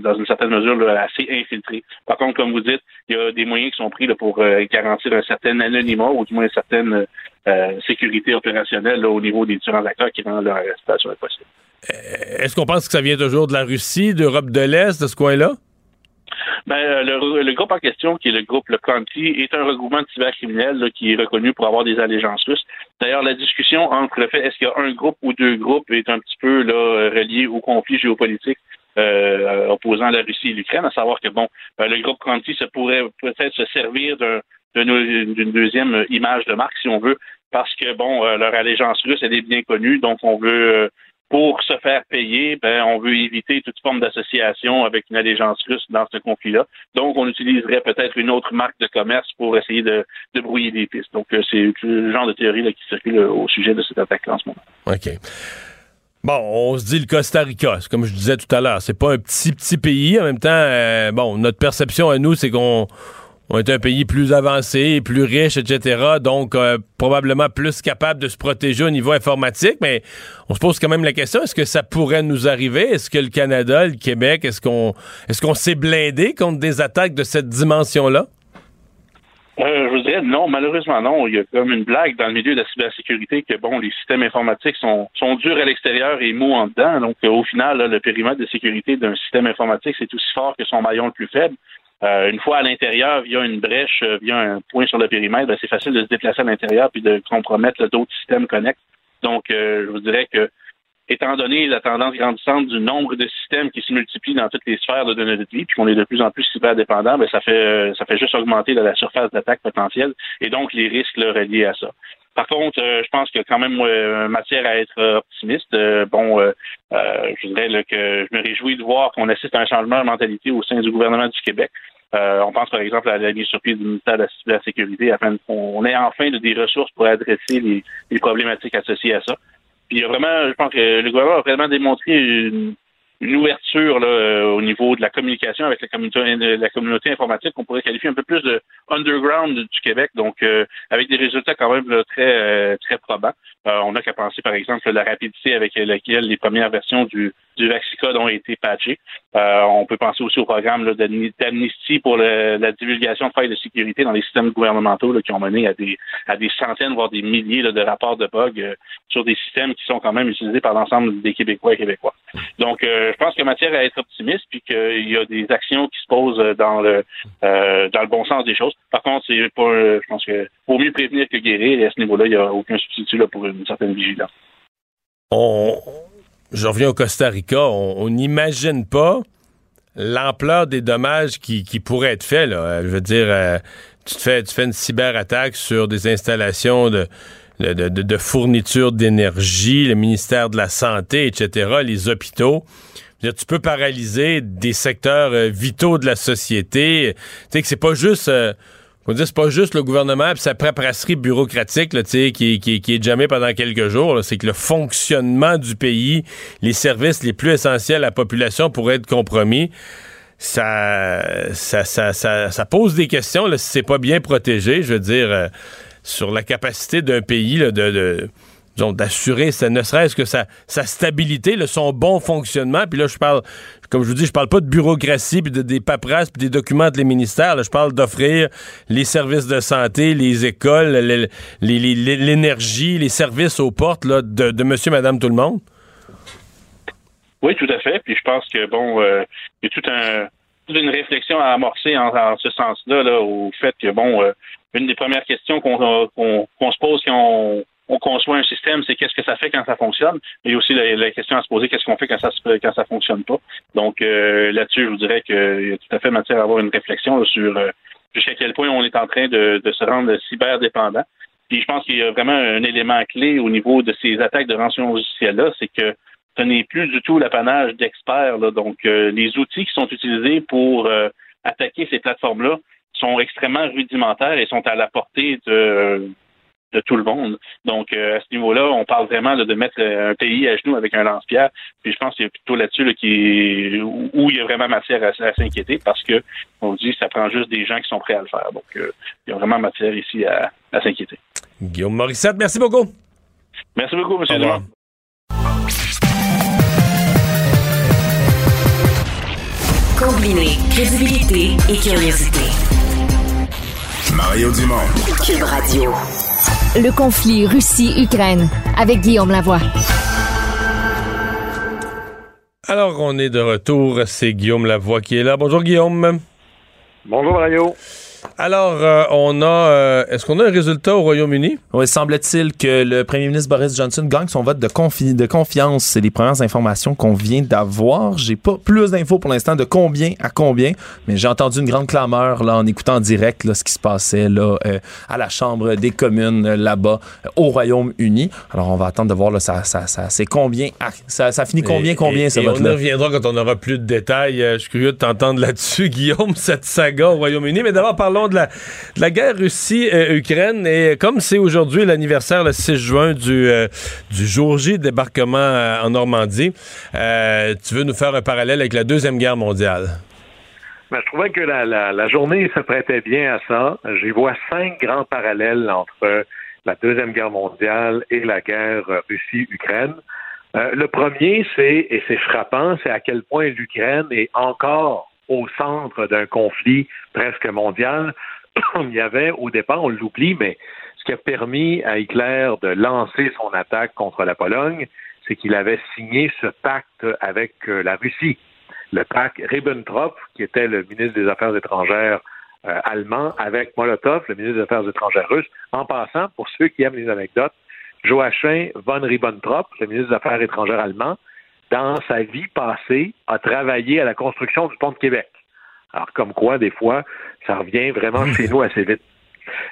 [SPEAKER 6] dans une certaine mesure, assez infiltrées. Par contre, comme vous dites, il y a des moyens qui sont pris pour euh, garantir un certain anonymat ou du moins une certaine euh, sécurité opérationnelle au niveau des différents acteurs qui rendent leur arrestation impossible.
[SPEAKER 3] Euh, est-ce qu'on pense que ça vient toujours de la Russie, d'Europe de l'Est, de ce coin-là?
[SPEAKER 6] Ben, euh, le, groupe en question, qui est le groupe Le Conti, est un regroupement de cybercriminels qui est reconnu pour avoir des allégeances russes. D'ailleurs, la discussion entre le fait est-ce qu'il y a un groupe ou deux groupes est un petit peu là, relié au conflit géopolitique euh, opposant la Russie et l'Ukraine, à savoir que bon, euh, le groupe Conti se pourrait peut-être se servir d'une deuxième image de marque, si on veut, parce que bon, leur allégeance russe, elle est bien connue, donc on veut pour se faire payer, ben, on veut éviter toute forme d'association avec une allégeance russe dans ce conflit-là. Donc, on utiliserait peut-être une autre marque de commerce pour essayer de, brouiller des pistes. Donc, euh, c'est le genre de théorie là, qui circule au sujet de cette attaque en ce moment.
[SPEAKER 3] OK. Bon, on se dit le Costa Rica, comme je disais tout à l'heure, c'est pas un petit petit pays. En même temps, euh, bon, notre perception à nous, c'est qu'on on est un pays plus avancé, plus riche, etc. Donc, euh, probablement plus capable de se protéger au niveau informatique. Mais on se pose quand même la question est-ce que ça pourrait nous arriver? Est-ce que le Canada, le Québec, est-ce qu'on est-ce qu'on s'est blindé contre des attaques de cette dimension-là?
[SPEAKER 6] Euh, je vous dirais non, malheureusement non. Il y a comme une blague dans le milieu de la cybersécurité que bon, les systèmes informatiques sont, sont durs à l'extérieur et mous en dedans. Donc au final, le périmètre de sécurité d'un système informatique, c'est aussi fort que son maillon le plus faible. Euh, une fois à l'intérieur, via une brèche, euh, via un point sur le périmètre, ben, c'est facile de se déplacer à l'intérieur puis de compromettre d'autres systèmes connexes. Donc, je vous dirais que étant donné la tendance grandissante du nombre de systèmes qui se multiplient dans toutes les sphères de notre vie, puis qu'on est de plus en plus cyberdépendant, ben ça fait ça fait juste augmenter la surface d'attaque potentielle et donc les risques là, reliés à ça. Par contre, euh, je pense qu'il y a quand même euh, matière à être optimiste. Euh, bon, je dirais que je me réjouis de voir qu'on assiste à un changement de mentalité au sein du gouvernement du Québec. on pense par exemple à la mise sur pied du ministère de la Sécurité afin qu'on ait enfin des ressources pour adresser les, les problématiques associées à ça. Puis il y a vraiment, je pense que le gouvernement a vraiment démontré une, une ouverture là, euh, au niveau de la communication avec la communauté, la communauté informatique qu'on pourrait qualifier un peu plus de underground du Québec, donc euh, avec des résultats quand même très euh, très probants. on n'a qu'à penser par exemple à la rapidité avec laquelle les premières versions du, du Vaxicode ont été patchées. on peut penser aussi au programme d'amnistie pour la divulgation de failles de sécurité dans les systèmes gouvernementaux là, qui ont mené à des à des centaines voire des milliers de rapports de bugs sur des systèmes qui sont quand même utilisés par l'ensemble des Québécois et Québécois. Donc euh, je pense qu'il y matière à être optimiste puis qu'il y a des actions qui se posent dans le euh, dans le bon sens des choses. Par contre, c'est pas je pense que vaut mieux prévenir que guérir et à ce niveau-là, il n'y a aucun substitut là, pour une certaine vigilance.
[SPEAKER 3] On je reviens au Costa Rica, on n'imagine pas l'ampleur des dommages qui, qui, pourraient être faits. Là. Je veux dire, euh, tu, te fais, tu fais une cyberattaque sur des installations de, de, de, fourniture d'énergie, le ministère de la Santé, etc., les hôpitaux. tu peux paralyser des secteurs euh, vitaux de la société. Tu sais que c'est pas juste... Euh, c'est pas juste le gouvernement et sa préparasserie bureaucratique là, qui, qui, qui est jamais pendant quelques jours. C'est que le fonctionnement du pays, les services les plus essentiels à la population pourraient être compromis. Ça, ça, ça, ça, pose des questions là, si c'est pas bien protégé. Je veux dire, euh, sur la capacité d'un pays de, d'assurer, ne serait-ce que sa, stabilité, son bon fonctionnement. Puis là, je parle, comme je vous dis, je parle pas de bureaucratie, de, des paperasses, puis des documents de les ministères. je parle d'offrir les services de santé, les écoles, l'énergie, les, services aux portes de, monsieur, madame, tout le monde.
[SPEAKER 6] Oui, tout à fait. Puis je pense que, bon, euh, il y a tout toute une réflexion à amorcer en, ce sens-là, là, au fait que, bon, euh, une des premières questions qu'on se pose quand on, conçoit un système, c'est qu'est-ce que ça fait quand ça fonctionne, mais aussi la, question à se poser, qu'est-ce qu'on fait quand ça quand ça fonctionne pas. Donc euh, là-dessus, je vous dirais qu'il y a tout à fait matière à avoir une réflexion sur euh, jusqu'à quel point on est en train de, se rendre cyberdépendant. Puis je pense qu'il y a vraiment un élément clé au niveau de ces attaques de rançon logicielle-là, c'est que ce n'est plus du tout l'apanage d'experts. Donc, euh, les outils qui sont utilisés pour attaquer ces plateformes-là sont extrêmement rudimentaires et sont à la portée de, de tout le monde. Donc, euh, à ce niveau-là, on parle vraiment de mettre un pays à genoux avec un lance-pierre. Puis je pense qu'il y a plutôt là-dessus qui, où il y a vraiment matière à, s'inquiéter parce que on dit que ça prend juste des gens qui sont prêts à le faire. Donc, euh, il y a vraiment matière ici à, s'inquiéter.
[SPEAKER 3] Guillaume Morissette, merci beaucoup.
[SPEAKER 6] Merci beaucoup, M. Dumont.
[SPEAKER 1] Combiner crédibilité et curiosité.
[SPEAKER 2] Mario Dumont.
[SPEAKER 1] Cube Radio.
[SPEAKER 7] Le conflit Russie-Ukraine avec Guillaume Lavoie.
[SPEAKER 3] Alors, on est de retour. C'est Guillaume Lavoie qui est là. Bonjour, Guillaume.
[SPEAKER 8] Bonjour, Mario.
[SPEAKER 3] Alors, euh, on a. Euh, est-ce qu'on a un résultat au Royaume-Uni?
[SPEAKER 4] Oui, semble-t-il que le premier ministre Boris Johnson gagne son vote de, de confiance. C'est les premières informations qu'on vient d'avoir. J'ai pas plus d'infos pour l'instant de combien à combien, mais j'ai entendu une grande clameur là, en écoutant en direct là, ce qui se passait là, euh, à la Chambre des communes là-bas au Royaume-Uni. Alors, on va attendre de voir là, ça, ça, ça c'est combien. Ah, ça, ça finit combien, combien, ce vote-là?
[SPEAKER 3] On reviendra quand on aura plus de détails. je suis curieux de t'entendre là-dessus, <laughs> Guillaume, cette saga au Royaume-Uni. Mais d'abord, parlons de la, guerre Russie-Ukraine. et comme c'est aujourd'hui l'anniversaire, le 6 juin, du, du jour J débarquement en Normandie, tu veux nous faire un parallèle avec la Deuxième Guerre mondiale?
[SPEAKER 8] Ben, je trouvais que la, journée se prêtait bien à ça. J'y vois cinq grands parallèles entre la Deuxième Guerre mondiale et la guerre Russie-Ukraine. Euh, le premier, c'est, et c'est frappant, c'est à quel point l'Ukraine est encore au centre d'un conflit presque mondial. <coughs> Il y avait au départ, on l'oublie, mais ce qui a permis à Hitler de lancer son attaque contre la Pologne, c'est qu'il avait signé ce pacte avec euh, la Russie le pacte Ribbentrop, qui était le ministre des Affaires étrangères euh, allemand, avec Molotov, le ministre des Affaires étrangères russe. En passant, pour ceux qui aiment les anecdotes, Joachim von Ribbentrop, le ministre des Affaires étrangères allemand, dans sa vie passée, a travaillé à la construction du pont de Québec. Alors, comme quoi, des fois, ça revient vraiment chez <laughs> nous assez vite.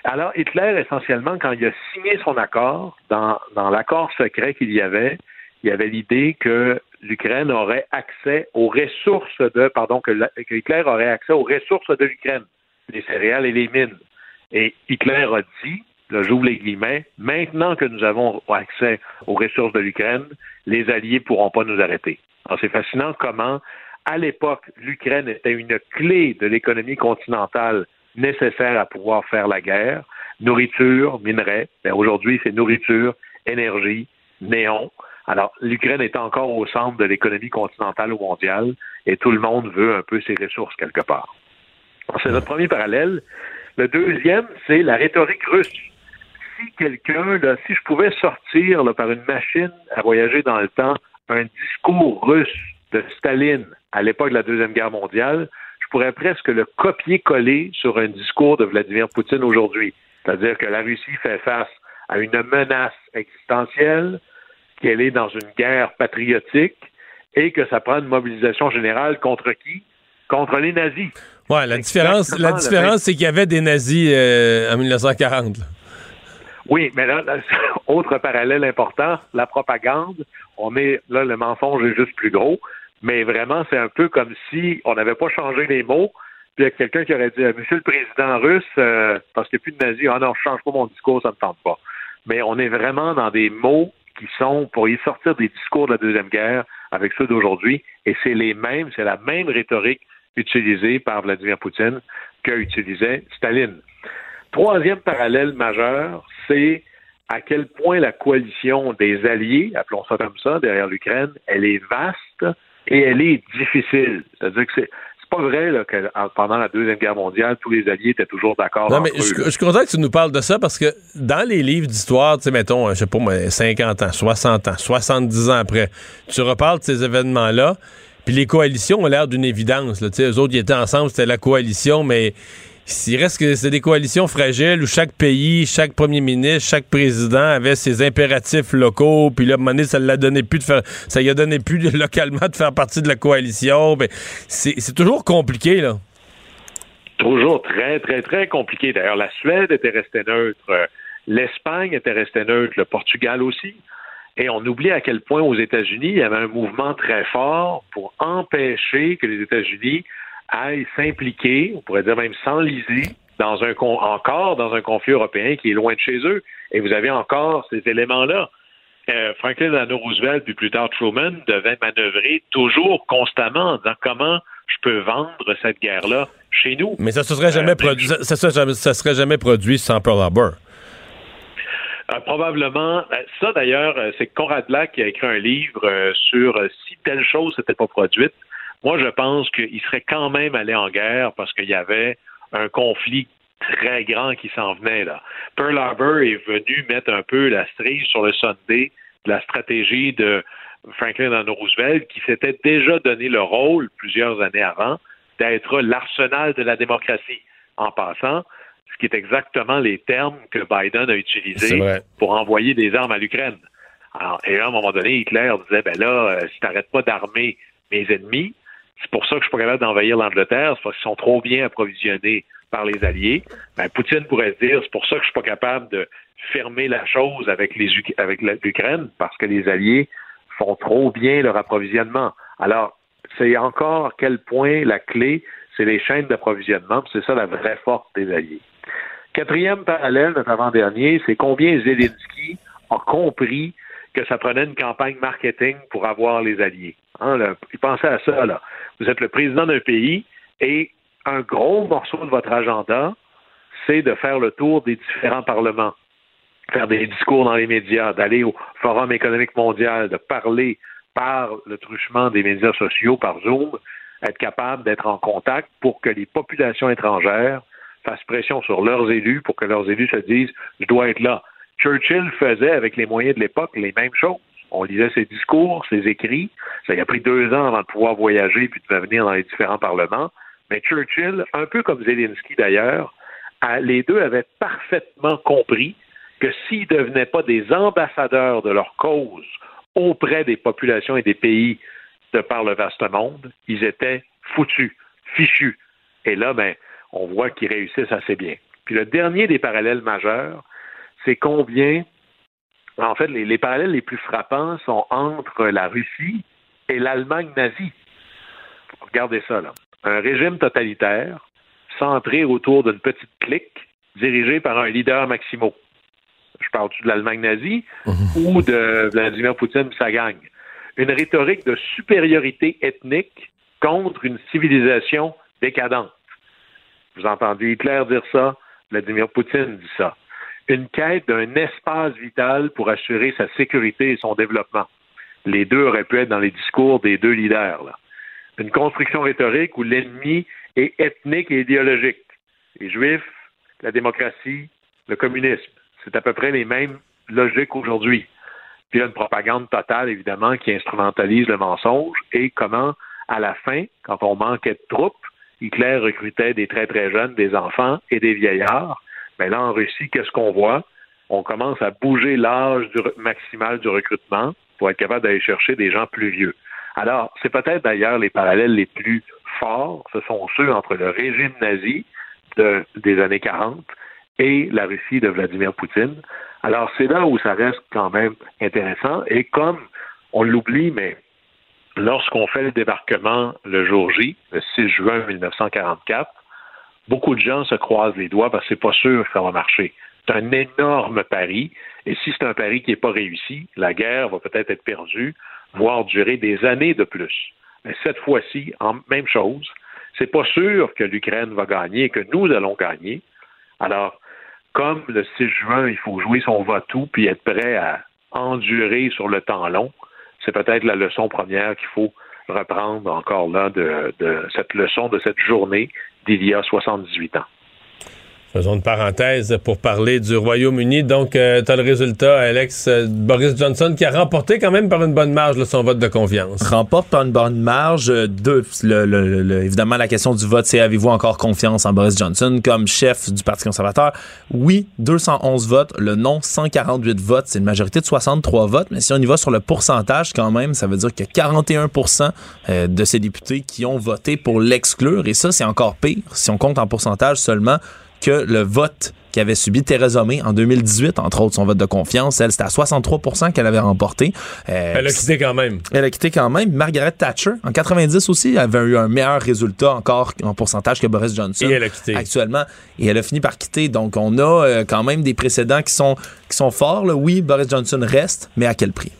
[SPEAKER 8] Alors, Hitler, essentiellement, quand il a signé son accord, dans, dans l'accord secret qu'il y avait, il y avait l'idée que l'Ukraine aurait accès aux ressources de, pardon, que, Hitler aurait accès aux ressources de l'Ukraine, les céréales et les mines. Et Hitler a dit, là j'ouvre les guillemets, maintenant que nous avons accès aux ressources de l'Ukraine, les Alliés ne pourront pas nous arrêter. Alors c'est fascinant comment, à l'époque, l'Ukraine était une clé de l'économie continentale nécessaire à pouvoir faire la guerre. Nourriture, minerais. Ben, aujourd'hui, c'est nourriture, énergie, néon. Alors, l'Ukraine est encore au centre de l'économie continentale ou mondiale et tout le monde veut un peu ses ressources quelque part. C'est notre premier parallèle. Le deuxième, c'est la rhétorique russe. Quelqu'un, si je pouvais sortir par une machine à voyager dans le temps un discours russe de Staline à l'époque de la Deuxième Guerre mondiale, je pourrais presque le copier-coller sur un discours de Vladimir Poutine aujourd'hui. C'est-à-dire que la Russie fait face à une menace existentielle, qu'elle est dans une guerre patriotique et que ça prend une mobilisation générale contre qui? Contre les nazis.
[SPEAKER 3] Ouais, la différence, la différence, c'est qu'il y avait des nazis euh, en 1940.
[SPEAKER 8] Oui, mais là, <laughs> autre parallèle important, la propagande. On est là, le mensonge est juste plus gros, mais vraiment, c'est un peu comme si on n'avait pas changé les mots. Puis il y a quelqu'un qui aurait dit, Monsieur le Président russe, euh, parce qu'il n'y a plus de nazis, ah non, je change pas mon discours, ça ne me tente pas. Mais on est vraiment dans des mots qui sont pour y sortir des discours de la Deuxième Guerre avec ceux d'aujourd'hui, et c'est les mêmes, c'est la même rhétorique utilisée par Vladimir Poutine que utilisait Staline. Troisième parallèle majeur, c'est à quel point la coalition des alliés, appelons ça comme ça, derrière l'Ukraine, elle est vaste et elle est difficile. C'est-à-dire que c'est pas vrai que pendant la Deuxième Guerre mondiale, tous les alliés étaient toujours d'accord.
[SPEAKER 3] Non, mais je, suis content que tu nous parles de ça parce que dans les livres d'histoire, tu sais, mettons, je sais pas, 50 ans, 60 ans, 70 ans après, tu reparles de ces événements-là, puis les coalitions ont l'air d'une évidence. Là, eux autres, ils étaient ensemble, c'était la coalition, mais il reste que c'est des coalitions fragiles où chaque pays, chaque premier ministre, chaque président avait ses impératifs locaux, puis là, à un moment donné, ça l'a donné plus de faire, ça lui a donné plus <laughs> localement de faire partie de la coalition. Ben, c'est toujours compliqué, là.
[SPEAKER 8] Toujours très, très, très compliqué. D'ailleurs, la Suède était restée neutre, euh, l'Espagne était restée neutre, le Portugal aussi. Et on oublie à quel point aux États-Unis, il y avait un mouvement très fort pour empêcher que les États-Unis aillent s'impliquer, on pourrait dire même s'enliser, dans un encore dans un conflit européen qui est loin de chez eux. Et vous avez encore ces éléments-là. Euh, Franklin Delano Roosevelt, puis plus tard Truman, devait manœuvrer toujours constamment en disant comment je peux vendre cette guerre-là chez nous.
[SPEAKER 3] Mais ça ne serait jamais euh, produit. Ça, serait jamais produit sans Pearl Harbor.
[SPEAKER 8] Euh, probablement. Ça, d'ailleurs, c'est Conrad Black qui a écrit un livre sur si telle chose n'était pas produite. Moi, je pense qu'il serait quand même allé en guerre parce qu'il y avait un conflit très grand qui s'en venait là. Pearl Harbor est venu mettre un peu la cerise sur le Sunday de la stratégie de Franklin Delano Roosevelt, qui s'était déjà donné le rôle plusieurs années avant d'être l'arsenal de la démocratie. En passant, ce qui est exactement les termes que Biden a utilisés pour envoyer des armes à l'Ukraine. et à un moment donné, Hitler disait, ben là, euh, si t'arrêtes pas d'armer mes ennemis, c'est pour ça que je suis pas capable d'envahir l'Angleterre, c'est parce qu'ils sont trop bien approvisionnés par les Alliés. Ben, Poutine pourrait se dire, c'est pour ça que je suis pas capable de fermer la chose avec les avec l'Ukraine, parce que les Alliés font trop bien leur approvisionnement. Alors, c'est encore à quel point la clé, c'est les chaînes d'approvisionnement, c'est ça la vraie force des alliés. Quatrième parallèle, notre avant-dernier, c'est combien Zelensky a compris que ça prenait une campagne marketing pour avoir les alliés. Hein, il pensait à ça, là. Vous êtes le président d'un pays et un gros morceau de votre agenda, c'est de faire le tour des différents parlements, faire des discours dans les médias, d'aller au Forum économique mondial, de parler par le truchement des médias sociaux, par Zoom, être capable d'être en contact pour que les populations étrangères fassent pression sur leurs élus pour que leurs élus se disent je dois être là. Churchill faisait avec les moyens de l'époque les mêmes choses. On lisait ses discours, ses écrits. Ça a pris deux ans avant de pouvoir voyager puis de venir dans les différents parlements. Mais Churchill, un peu comme Zelensky d'ailleurs, les deux avaient parfaitement compris que s'ils ne devenaient pas des ambassadeurs de leur cause auprès des populations et des pays de par le vaste monde, ils étaient foutus, fichus. Et là, ben, on voit qu'ils réussissent assez bien. Puis le dernier des parallèles majeurs, c'est combien, en fait, les, parallèles les plus frappants sont entre la Russie et l'Allemagne nazie. Regardez ça, là. Un régime totalitaire centré autour d'une petite clique dirigée par un leader maximo. Je parle-tu de l'Allemagne nazie mhm. ou de Vladimir Poutine et sa gang? Une rhétorique de supériorité ethnique contre une civilisation décadente. Vous entendez Hitler dire ça, Vladimir Poutine dit ça. Une quête d'un espace vital pour assurer sa sécurité et son développement. Les deux auraient pu être dans les discours des deux leaders. Une construction rhétorique où l'ennemi est ethnique et idéologique. Les Juifs, la démocratie, le communisme. C'est à peu près les mêmes logiques aujourd'hui. Puis il y a une propagande totale, évidemment, qui instrumentalise le mensonge et comment, à la fin, quand on manquait de troupes, Hitler recrutait des très très jeunes, des enfants et des vieillards. Mais là, en Russie, qu'est-ce qu'on voit? On commence à bouger l'âge maximal du recrutement pour être capable d'aller chercher des gens plus vieux. Alors, c'est peut-être d'ailleurs les parallèles les plus forts, ce sont ceux entre le régime nazi des années 40 et la Russie de Vladimir Poutine. Alors, c'est là où ça reste quand même intéressant. Et comme on l'oublie, mais lorsqu'on fait le débarquement le jour J, le 6 juin 1944, beaucoup de gens se croisent les doigts parce que c'est pas sûr que ça va marcher. C'est un énorme pari. Et si c'est un pari qui n'est pas réussi, la guerre va peut-être être perdue, voire durer des années de plus. Mais cette fois-ci, même chose, c'est pas sûr que l'Ukraine va gagner et que nous allons gagner. Alors, comme le 6 juin, il faut jouer son va-tout puis être prêt à endurer sur le temps long, c'est peut-être la leçon première qu'il faut reprendre encore là de, de cette leçon de cette journée d'il y a 78 ans.
[SPEAKER 3] Faisons une parenthèse pour parler du Royaume-Uni. Donc, euh, tu as le résultat, Alex, euh, Boris Johnson, qui a remporté quand même par une bonne marge son vote de confiance.
[SPEAKER 4] Remporte par une bonne marge. Euh, de, évidemment, la question du vote, c'est avez-vous encore confiance en Boris Johnson comme chef du Parti conservateur? Oui, 211 votes. Le non, 148 votes. C'est une majorité de 63 votes. Mais si on y va sur le pourcentage, quand même, ça veut dire que 41% de ces députés qui ont voté pour l'exclure. Et ça, c'est encore pire si on compte en pourcentage seulement que le vote qu'avait subi Theresa May en 2018, entre autres son vote de confiance. Elle, c'était à 63% qu'elle avait remporté.
[SPEAKER 3] Euh, elle a quitté quand même.
[SPEAKER 4] Elle a quitté quand même. Margaret Thatcher, en 90 aussi, avait eu un meilleur résultat encore en pourcentage que Boris Johnson.
[SPEAKER 3] Et elle a quitté.
[SPEAKER 4] Actuellement. Et elle a fini par quitter. Donc, on a euh, quand même des précédents qui sont, qui sont forts. Oui, Boris Johnson reste, mais à quel prix?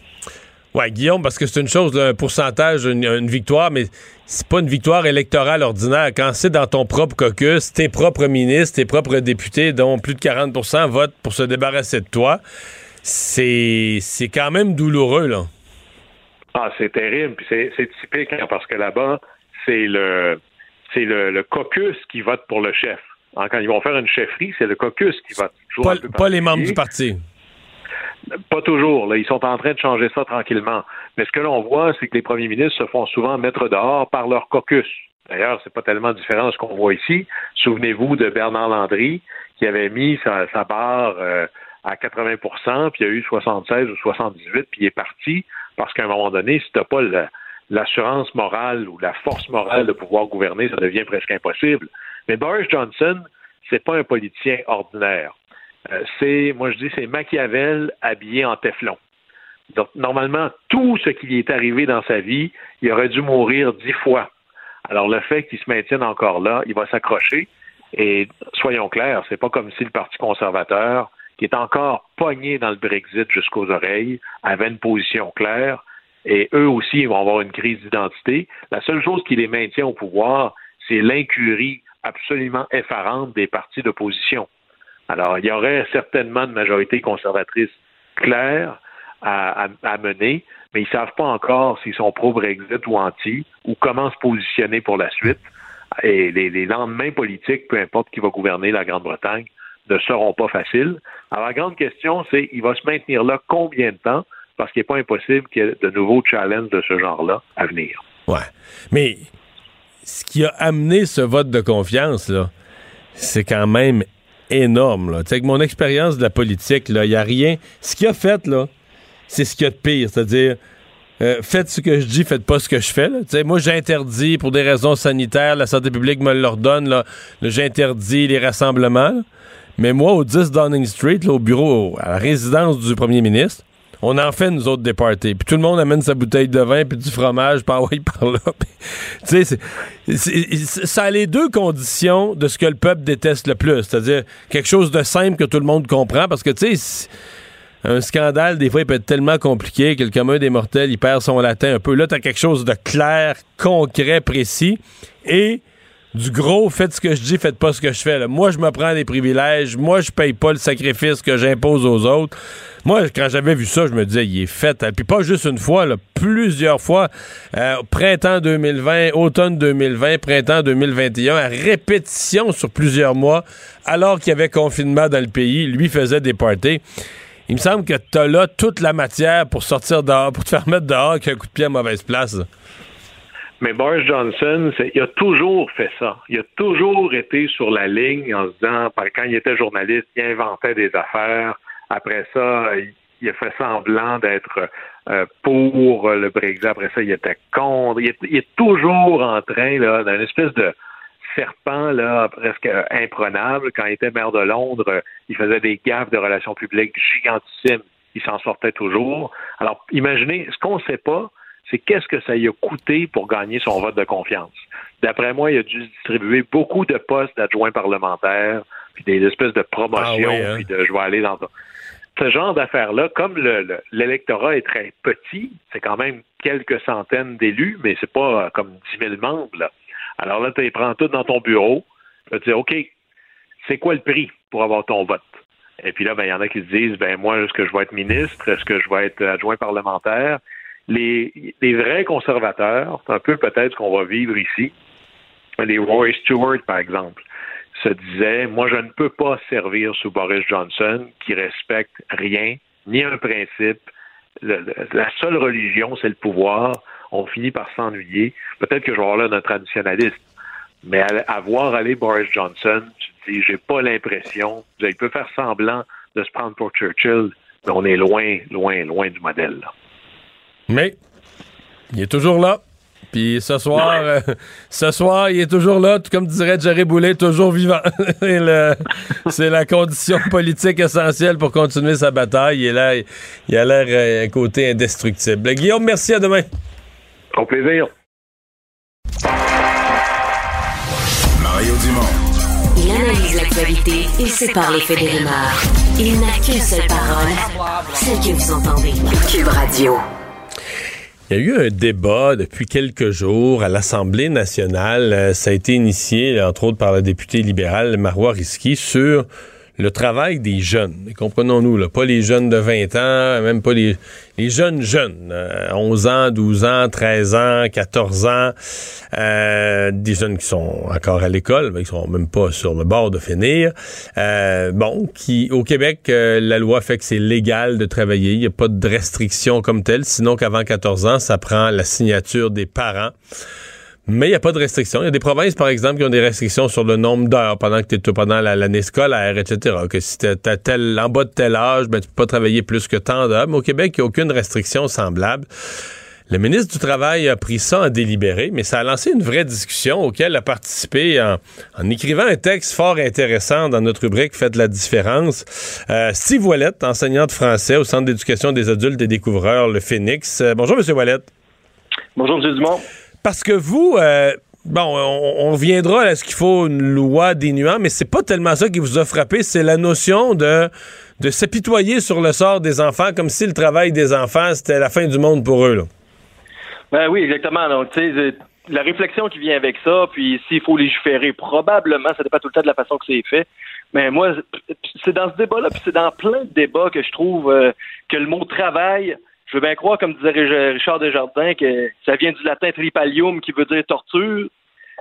[SPEAKER 3] Ouais, Guillaume, parce que c'est une chose, un pourcentage, une, victoire, mais c'est pas une victoire électorale ordinaire. Quand c'est dans ton propre caucus, tes propres ministres, tes propres députés, dont plus de 40% votent pour se débarrasser de toi, c'est quand même douloureux, là.
[SPEAKER 8] Ah, c'est terrible. c'est typique, hein, parce que là-bas, c'est le c'est le, caucus qui vote pour le chef. Hein, quand ils vont faire une chefferie, c'est le caucus qui vote.
[SPEAKER 3] Pas, pas les membres du parti.
[SPEAKER 8] Pas toujours. Là, ils sont en train de changer ça tranquillement. Mais ce que l'on voit, c'est que les premiers ministres se font souvent mettre dehors par leur caucus. D'ailleurs, c'est pas tellement différent de ce qu'on voit ici. Souvenez-vous de Bernard Landry, qui avait mis sa, barre euh, à 80% puis il y a eu 76 ou 78, puis il est parti parce qu'à un moment donné, si tu n'as pas l'assurance morale ou la force morale de pouvoir gouverner, ça devient presque impossible. Mais Boris Johnson, c'est pas un politicien ordinaire. Euh, c'est, moi je dis, c'est Machiavel habillé en Teflon. Donc, normalement, tout ce qui lui est arrivé dans sa vie, il aurait dû mourir dix fois Alors le fait qu'il se maintienne encore là, il va s'accrocher. Et soyons clairs, c'est pas comme si le Parti conservateur, qui est encore pogné dans le Brexit jusqu'aux oreilles, avait une position claire. Et eux aussi, ils vont avoir une crise d'identité. La seule chose qui les maintient au pouvoir, c'est l'incurie absolument effarante des partis d'opposition. Alors, il y aurait certainement une majorité conservatrice claire à, mener, mais ils ne savent pas encore s'ils sont pro-Brexit ou anti, ou comment se positionner pour la suite. Et les, lendemains politiques, peu importe qui va gouverner la Grande-Bretagne, ne seront pas faciles. Alors, la grande question, c'est il va se maintenir là combien de temps? Parce qu'il n'est pas impossible qu'il y ait de nouveaux challenges de ce genre-là à venir.
[SPEAKER 3] Ouais. Mais ce qui a amené ce vote de confiance, là, c'est quand même énorme. Là. Avec mon expérience de la politique, il n'y a rien. Ce qu'il a fait, là, c'est ce qu'il y a de pire. C'est-à-dire, euh, faites ce que je dis, faites pas ce que je fais. Là. Moi, j'interdis, pour des raisons sanitaires, la santé publique me l'ordonne, là, j'interdis les rassemblements. Mais moi, au 10 Downing Street, au bureau, à la résidence du premier ministre, on en fait, nous autres, des. Puis tout le monde amène sa bouteille de vin, puis du fromage, <laughs> par là, par là. tu sais, ça a les deux conditions de ce que le peuple déteste le plus. C'est-à-dire quelque chose de simple que tout le monde comprend, parce que, tu sais, un scandale, des fois, il peut être tellement compliqué que le commun des mortels, il perd son latin un peu. Là, tu as quelque chose de clair, concret, précis, et du gros, faites ce que je dis, faites pas ce que je fais. Moi, je me prends des privilèges. Moi, je paye pas le sacrifice que j'impose aux autres. Moi, quand j'avais vu ça, je me disais, il est fait. Puis pas juste une fois, plusieurs fois. Euh, printemps 2020, automne 2020, printemps 2021, à répétition sur plusieurs mois, alors qu'il y avait confinement dans le pays. Lui faisait des parties. Il me semble que tu as là toute la matière pour sortir dehors, pour te faire mettre dehors avec un coup de pied à mauvaise place.
[SPEAKER 8] Mais Boris Johnson, il a toujours fait ça. Il a toujours été sur la ligne en se disant, quand il était journaliste, il inventait des affaires. Après ça, il a fait semblant d'être euh, pour le Brexit. Après ça, il était contre. Il est, toujours en train d'une espèce de serpent là, presque imprenable. Quand il était maire de Londres, il faisait des gaffes de relations publiques gigantissimes. Il s'en sortait toujours. Alors, imaginez, ce qu'on ne sait pas, c'est qu'est-ce que ça lui a coûté pour gagner son vote de confiance. D'après moi, il a dû distribuer beaucoup de postes d'adjoints parlementaires, puis des espèces de promotions, ah hein? puis de je vais aller dans ce genre d'affaires-là, comme l'électorat est très petit, c'est quand même quelques centaines d'élus, mais c'est pas euh, comme 10 000 membres. Alors là, tu les prends tout dans ton bureau, tu te dis, OK, c'est quoi le prix pour avoir ton vote? Et puis là, ben, il y en a qui se disent, ben moi, est-ce que je vais être ministre? Est-ce que je vais être adjoint parlementaire? Les, vrais conservateurs, c'est un peu peut-être ce qu'on va vivre ici. Les Roy Stewart, par exemple, se disaient Moi, je ne peux pas servir sous Boris Johnson qui respecte rien, ni un principe. la seule religion, c'est le pouvoir. On finit par s'ennuyer. Peut-être que je vais avoir là notre traditionnaliste. Mais à, voir aller Boris Johnson, tu dis, j'ai pas l'impression. Il peut faire semblant de se prendre pour Churchill, mais on est loin, loin, loin du modèle. Là.
[SPEAKER 3] Mais il est toujours là. Puis ce soir, euh, <laughs> ce soir, il est toujours là, comme dirait Jerry Boulet, toujours vivant. <laughs> c'est la condition <laughs> politique essentielle pour continuer sa bataille. Il, est là, il a l'air euh, un côté indestructible. Guillaume, merci, à demain.
[SPEAKER 8] Au plaisir.
[SPEAKER 1] Mario Dumont. Il analyse l'actualité et sépare les faits des rumeurs. Il n'a qu'une seule parole, celle que vous entendez. Cube Radio.
[SPEAKER 3] Il y a eu un débat depuis quelques jours à l'Assemblée nationale. Euh, ça a été initié, entre autres, par la députée libérale Marois Risky sur le travail des jeunes. Comprenons-nous, pas les jeunes de 20 ans, même pas les, les jeunes jeunes, 11 euh, ans, 12 ans, 13 ans, 14 ans, euh, des jeunes qui sont encore à l'école, mais qui sont même pas sur le bord de finir. Euh, bon, qui au Québec, la loi fait que c'est légal de travailler, il n'y a pas de restriction comme telle, sinon qu'avant 14 ans, ça prend la signature des parents. Mais il n'y a pas de restrictions. Il y a des provinces, par exemple, qui ont des restrictions sur le nombre d'heures pendant que tu es pendant l'année scolaire, etc. Que si tu tel, en bas de tel âge, ben, tu peux pas travailler plus que tant d'heures. Mais au Québec, il n'y a aucune restriction semblable. Le ministre du Travail a pris ça en délibéré, mais ça a lancé une vraie discussion auquel a participé en, écrivant un texte fort intéressant dans notre rubrique Faites la différence. Euh, Steve Wallet, enseignant de français au Centre d'éducation des adultes et découvreurs, le Phoenix. Euh, bonjour, M. Wallet.
[SPEAKER 9] Bonjour, M. Dumont.
[SPEAKER 3] Parce que vous, euh, bon, on, reviendra à ce qu'il faut une loi des nuances, mais c'est pas tellement ça qui vous a frappé, c'est la notion de de s'apitoyer sur le sort des enfants comme si le travail des enfants c'était la fin du monde pour eux. Là.
[SPEAKER 9] Ben oui, exactement. Donc, tu sais, la réflexion qui vient avec ça, puis s'il faut légiférer, probablement, ça dépend tout le temps de la façon que c'est fait. Mais moi, c'est dans ce débat-là, puis c'est dans plein de débats que je trouve euh, que le mot travail, je veux bien croire, comme disait Richard Desjardins, que ça vient du latin tripalium qui veut dire torture.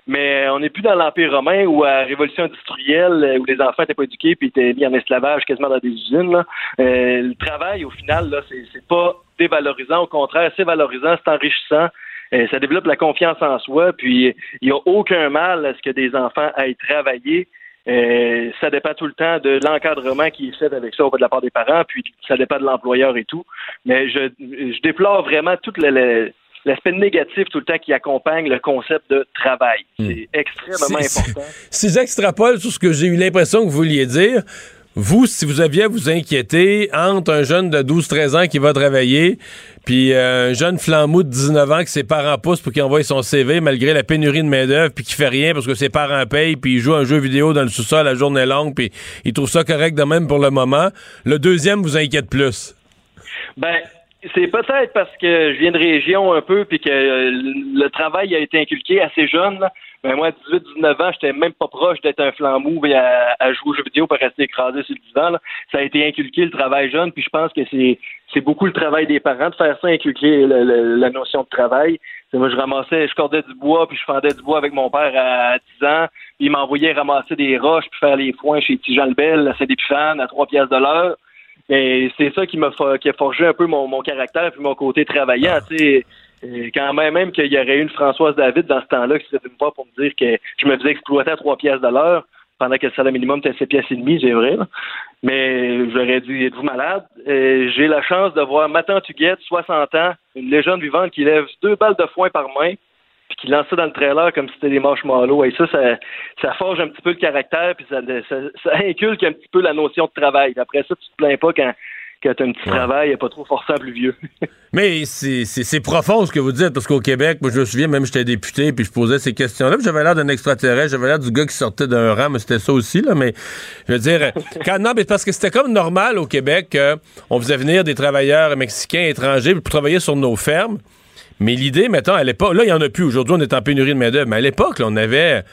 [SPEAKER 9] Mais on n'est plus dans l'Empire romain ou à la Révolution industrielle euh, où les enfants n'étaient pas éduqués puis étaient mis en esclavage quasiment dans des usines. Euh, le travail, au final, là, c'est pas dévalorisant. Au contraire, c'est valorisant, c'est enrichissant. Euh, ça développe la confiance en soi. Puis il n'y a aucun mal à ce que des enfants aillent travailler. Ça dépend tout le temps de l'encadrement qui est fait avec ça de la part des parents, puis ça dépend de l'employeur et tout. Mais je, je déplore vraiment les, l'aspect négatif tout le temps qui accompagne le concept de travail. Hmm. C'est extrêmement important.
[SPEAKER 3] Si j'extrapole sur ce que j'ai eu l'impression que vous vouliez dire, vous, si vous aviez à vous inquiéter entre un jeune de 12-13 ans qui va travailler, puis euh, un jeune flambeau de 19 ans que ses parents poussent pour qu'il envoie son CV malgré la pénurie de main-d'œuvre, puis qui fait rien parce que ses parents payent, puis il joue un jeu vidéo dans le sous-sol la journée longue, puis il trouve ça correct de même pour le moment. Le deuxième vous inquiète plus?
[SPEAKER 9] Ben, c'est peut-être parce que je viens de région un peu puis que euh, le travail a été inculqué assez jeune. Mais ben, moi, à 18-19 ans, j'étais même pas proche d'être un flambeau et à, jouer aux jeux vidéo pour rester écrasé sur le divan. Ça a été inculqué le travail jeune, puis je pense que c'est c'est beaucoup le travail des parents de faire ça, inculquer la notion de travail. moi, je ramassais, je cordais du bois, puis je fendais du bois avec mon père à 10 ans. Puis il m'envoyait ramasser des roches, puis faire les foins chez Petit Jean Lebel, c'est des fans à 3 pièces de l'heure. Et c'est ça qui m'a qui a forgé un peu mon, mon caractère puis mon côté travaillant. Tu sais, quand même, même qu'il y aurait eu une Françoise David dans ce temps-là qui serait venue me voir pour me dire que je me faisais exploiter à trois pièces de l'heure pendant que le salaire minimum était 7 pièces et demie, c'est vrai. Mais j'aurais dit, êtes-vous malade? J'ai la chance de voir Matan Tuguette, 60 ans, une légende vivante qui lève deux balles de foin par main, puis qui lance ça dans le trailer comme si c'était des marshmallows. Et ça, ça, ça forge un petit peu le caractère, puis ça, ça, inculque un petit peu la notion de travail. Après ça, tu te plains pas quand, quand tu as un petit travail et pas trop forçant plus vieux. <laughs>
[SPEAKER 3] Mais c'est profond ce que vous dites, parce qu'au Québec, moi je me souviens, même j'étais député, puis je posais ces questions-là, j'avais l'air d'un extraterrestre, j'avais l'air du gars qui sortait d'un rang, mais c'était ça aussi, là, mais je veux dire, <laughs> quand, non, mais parce que c'était comme normal au Québec qu'on faisait venir des travailleurs mexicains, étrangers, pour travailler sur nos fermes. Mais l'idée, mettons, à l'époque, là, il n'y en a plus. Aujourd'hui, on est en pénurie de main-d'œuvre. Mais à l'époque, on avait,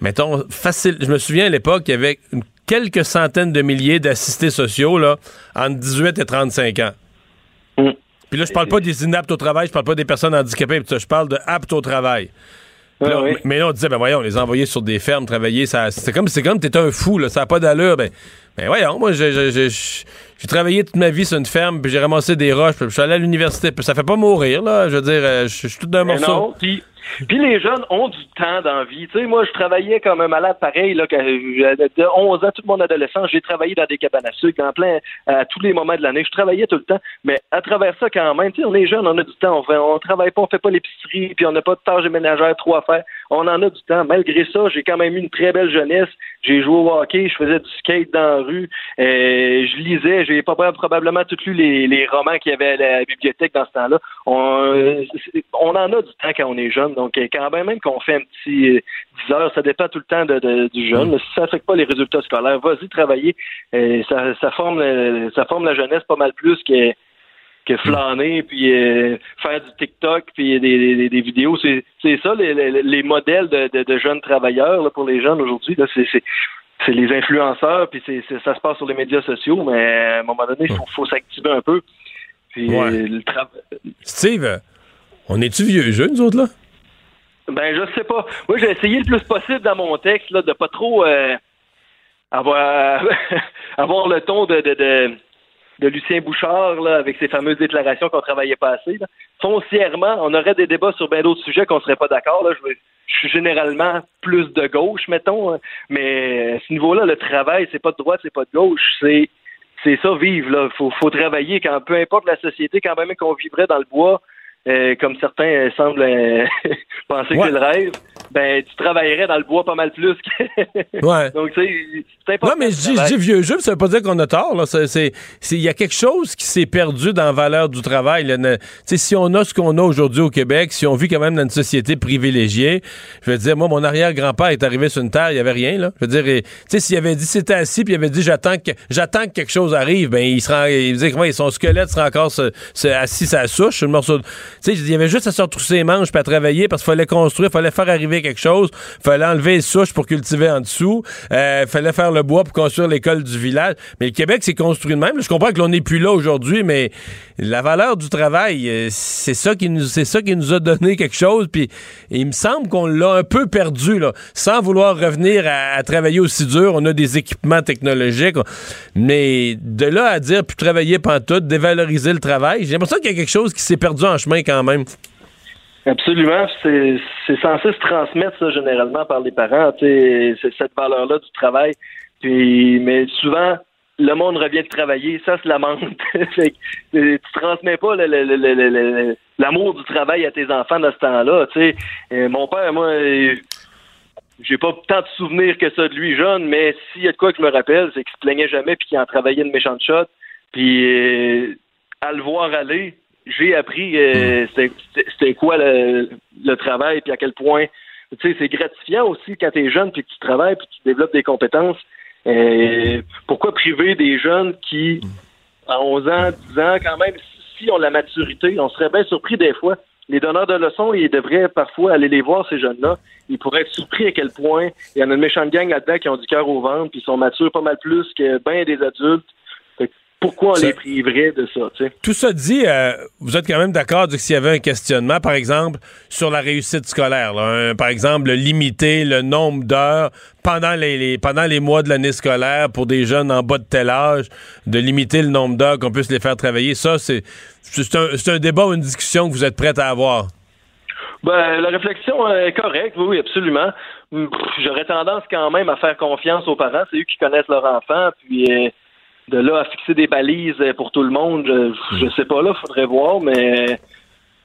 [SPEAKER 3] mettons, facile. Je me souviens à l'époque, il y avait quelques centaines de milliers d'assistés sociaux, là, entre 18 et 35 ans. Mm. Puis là, je parle pas des inaptes au travail, je parle pas des personnes handicapées, je parle de aptes au travail. Mais là, on disait, ben voyons, les envoyer sur des fermes, travailler, ça, c'est comme, c'est comme t'es un fou, là, ça n'a pas d'allure. Ben, ben voyons, moi, j'ai travaillé toute ma vie sur une ferme, puis j'ai ramassé des roches, puis je suis allé à l'université, puis ça fait pas mourir, là. Je veux dire, euh, je suis tout d'un morceau.
[SPEAKER 9] Puis les jeunes ont du temps d'envie. Tu sais, moi, je travaillais comme un malade pareil, là, de 11 ans, toute mon adolescence, j'ai travaillé dans des cabanes à sucre, en plein, à tous les moments de l'année. Je travaillais tout le temps. Mais à travers ça, quand même, tu sais, on est jeunes, on a du temps. On, fait, on travaille pas, on fait pas l'épicerie, puis on n'a pas de tâches ménagères trop à faire. On en a du temps. Malgré ça, j'ai quand même eu une très belle jeunesse. J'ai joué au hockey, je faisais du skate dans la rue, euh, je lisais, j'ai pas probablement tout lu les, les romans qu'il y avait à la bibliothèque dans ce temps-là. On, on en a du temps quand on est jeune. Donc, quand même, même qu'on fait un petit 10 euh, heures, ça dépend tout le temps de, du jeune. Mm. Si ça n'affecte pas les résultats scolaires, vas-y travailler. Euh, ça, ça, forme, ça forme la jeunesse pas mal plus que que flâner puis euh, faire du TikTok puis des, des, vidéos. C'est c'est ça les, les, modèles de, de, jeunes travailleurs pour les jeunes aujourd'hui c'est c'est les influenceurs puis c'est ça se passe sur les médias sociaux mais à un moment donné il faut, faut s'activer un peu. Puis
[SPEAKER 3] Steve on est-tu vieux jeunes nous autres là?
[SPEAKER 9] Ben, je sais pas. Moi, j'ai essayé le plus possible dans mon texte là, de pas trop euh, avoir, <laughs> avoir le ton de, de, de, Lucien Bouchard là, avec ses fameuses déclarations qu'on travaillait pas assez. Là. Foncièrement, on aurait des débats sur bien d'autres sujets qu'on serait pas d'accord. Là. Je, suis généralement plus de gauche, mettons. Hein. Mais à ce niveau-là, le travail, c'est pas de droite, c'est pas de gauche. C'est c'est ça, vivre. Là. Faut, faut travailler quand peu importe la société, quand même qu'on vivrait dans le bois euh, comme certains semblent <laughs> penser que c'est le rêve, ben tu travaillerais dans le bois pas mal plus. <laughs>
[SPEAKER 3] ouais.
[SPEAKER 9] Donc c'est important.
[SPEAKER 3] Non, mais je dis vieux jeu, ça veut pas dire qu'on a tort. Il y a quelque chose qui s'est perdu dans la valeur du travail. Là. Si on a ce qu'on a aujourd'hui au Québec, si on vit quand même dans une société privilégiée, je veux dire, moi, mon arrière-grand-père est arrivé sur une terre, il y avait rien. Là. Je veux dire, s'il avait dit c'était assis, puis il avait dit j'attends que j'attends que quelque chose arrive, ben il sera, il disait comment son squelette sera encore assis à la souche, le morceau. Tu sais, il y avait juste à se retrousser les manches, puis à travailler parce qu'il fallait construire, il fallait faire arriver quelque chose. Fallait enlever les souches pour cultiver en dessous. Euh, fallait faire le bois pour construire l'école du village. Mais le Québec s'est construit de même. Je comprends que l'on n'est plus là aujourd'hui, mais la valeur du travail, euh, c'est ça qui nous, c'est ça qui nous a donné quelque chose. Puis il me semble qu'on l'a un peu perdu là, sans vouloir revenir à, travailler aussi dur. On a des équipements technologiques, mais de là à dire plus travailler pantoute, dévaloriser le travail, j'ai l'impression qu'il y a quelque chose qui s'est perdu en chemin quand même.
[SPEAKER 9] Absolument. C'est censé se transmettre, ça, généralement, par les parents. C'est cette valeur-là du travail. Puis, mais souvent, le monde revient de travailler, ça se lamente. <laughs> tu transmets pas l'amour du travail à tes enfants dans ce temps-là. mon père, moi, j'ai pas tant de souvenirs que ça de lui jeune, mais s'il y a de quoi que je me rappelle, c'est qu'il se plaignait jamais puis qu'il en travaillait une méchante shot. Puis euh, à le voir aller, j'ai appris euh, c'était quoi le, travail, puis à quel point, c'est gratifiant aussi quand tu es jeune, puis que tu travailles, puis tu développes des compétences. Euh, pourquoi priver des jeunes qui, à 11 ans, 10 ans, quand même, si ont la maturité, on serait bien surpris des fois. Les donneurs de leçons, ils devraient parfois aller les voir, ces jeunes-là. Ils pourraient être surpris à quel point il y en a une méchante gang là-dedans qui ont du cœur au ventre, puis ils sont matures pas mal plus que bien des adultes pourquoi on les priverait de ça?
[SPEAKER 3] Tout ça dit, euh, vous êtes quand même d'accord que s'il y avait un questionnement, par exemple, sur la réussite scolaire, par exemple, limiter le nombre d'heures pendant les, pendant les mois de l'année scolaire pour des jeunes en bas de tel âge, de limiter le nombre d'heures qu'on puisse les faire travailler, ça, c'est un, un débat ou une discussion que vous êtes prête à avoir?
[SPEAKER 9] Ben, la réflexion est correcte, oui, absolument. J'aurais tendance quand même à faire confiance aux parents, c'est eux qui connaissent leur enfant, puis euh, de là à fixer des balises pour tout le monde, je, ne sais pas là, faudrait voir, mais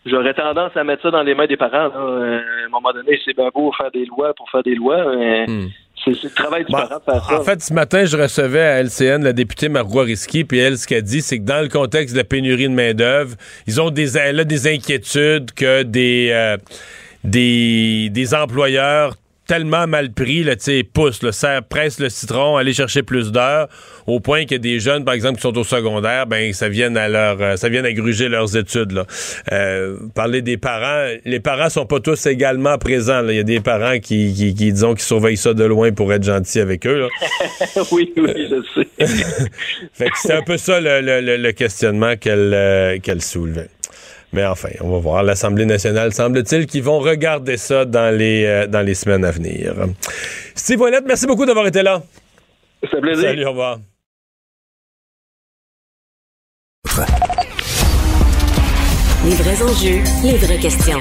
[SPEAKER 9] j'aurais tendance à mettre ça dans les mains des parents. Euh, à un moment donné, c'est bien beau faire des lois pour faire des lois, mais hmm. c'est le travail du parent de faire ça.
[SPEAKER 3] En fait, ce matin, je recevais à LCN la députée Marois Risky, puis elle, ce qu'elle dit, c'est que dans le contexte de la pénurie de main-d'œuvre, ils ont des, elle a des inquiétudes que des, euh, des, des employeurs tellement mal pris, là, tu sais, pousse, le serre, presse le citron, aller chercher plus d'heures, au point que des jeunes, par exemple, qui sont au secondaire, ben, ça vienne à leur, euh, ça vienne à gruger leurs études, là. Euh, parler des parents, les parents sont pas tous également présents, Il y a des parents qui, qui, qui, disons, qui surveillent ça de loin pour être gentils avec eux, là. <laughs>
[SPEAKER 9] oui, oui, je sais. <laughs>
[SPEAKER 3] fait que c'est un peu ça le, le, le questionnement qu'elle, euh, qu'elle soulevait. Mais enfin, on va voir. L'Assemblée nationale, semble-t-il, qu'ils vont regarder ça dans les, euh, dans les semaines à venir. Steve Ouellette, merci beaucoup d'avoir été là.
[SPEAKER 9] C'est un plaisir.
[SPEAKER 3] Salut, au revoir.
[SPEAKER 1] Les vrais enjeux, les vraies questions.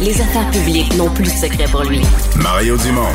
[SPEAKER 1] Les affaires publiques n'ont plus de secret pour lui.
[SPEAKER 2] Mario Dumont.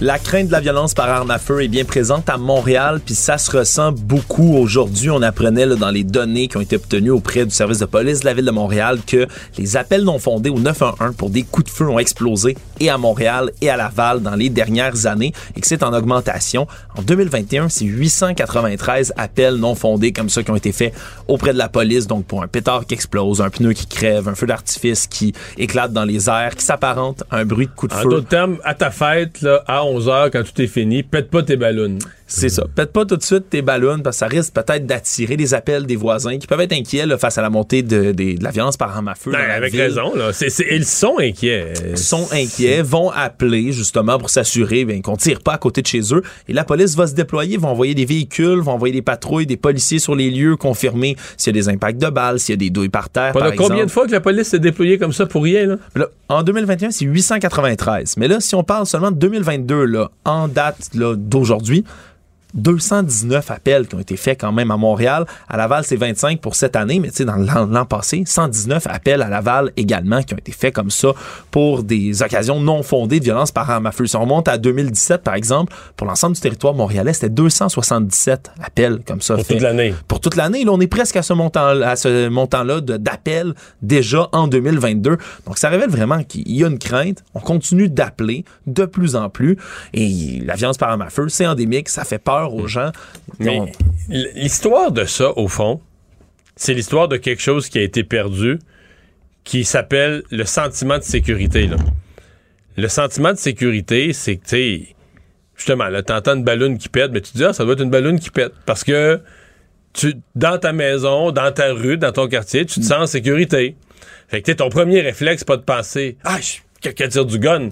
[SPEAKER 4] La crainte de la violence par arme à feu est bien présente à Montréal, puis ça se ressent beaucoup aujourd'hui. On apprenait dans les données qui ont été obtenues auprès du service de police de la ville de Montréal que les appels non fondés au 911 pour des coups de feu ont explosé et à Montréal et à Laval dans les dernières années et que c'est en augmentation. En 2021, c'est 893 appels non fondés comme ça qui ont été faits auprès de la police, donc pour un pétard qui explose, un pneu qui crève, un feu d'artifice qui éclate dans les airs, qui s'apparente à un bruit de coup de feu.
[SPEAKER 3] En d'autres termes, à ta fête, là, à 11 heures, quand tout est fini, pète pas tes ballons.
[SPEAKER 4] C'est ça. Pète pas tout de suite tes ballons parce que ça risque peut-être d'attirer des appels des voisins qui peuvent être inquiets face à la montée de, la violence par arme à feu.
[SPEAKER 3] Ben, avec raison. Là. ils sont inquiets.
[SPEAKER 4] Ils sont inquiets, vont appeler justement pour s'assurer ben, qu'on tire pas à côté de chez eux. Et la police va se déployer, vont envoyer des véhicules, vont envoyer des patrouilles, des policiers sur les lieux, confirmer s'il y a des impacts de balles, s'il y a des douilles par terre.
[SPEAKER 3] Pendant combien de fois que la police s'est déployée comme ça pour rien?
[SPEAKER 4] Là? en 2021, c'est 893. Mais là, si on parle seulement de 2022, là, en date d'aujourd'hui, 219 appels qui ont été faits quand même à Montréal. À Laval, c'est 25 pour cette année, mais tu sais, dans l'an passé, 119 appels à Laval également qui ont été faits comme ça pour des occasions non fondées de violence par arme à feu. Si on remonte à 2017, par exemple, pour l'ensemble du territoire montréalais, c'était 277 appels comme ça.
[SPEAKER 3] Pour toute l'année.
[SPEAKER 4] Pour toute l'année. Là, on est presque à ce montant, montant-là d'appels déjà en 2022. Donc, ça révèle vraiment qu'il y a une crainte. On continue d'appeler de plus en plus. Et la violence par arme à feu, c'est endémique. Ça fait peur aux gens.
[SPEAKER 3] Mais l'histoire de ça, au fond, c'est l'histoire de quelque chose qui a été perdu, qui s'appelle le sentiment de sécurité. Le sentiment de sécurité, c'est que, tu justement, là, t'entends une ballonne qui pète, mais tu te dis, ah, ça doit être une ballonne qui pète. Parce que tu, dans ta maison, dans ta rue, dans ton quartier, tu te sens en sécurité. Fait que, ton premier réflexe, pas de penser, ah, quelqu'un tire du gun.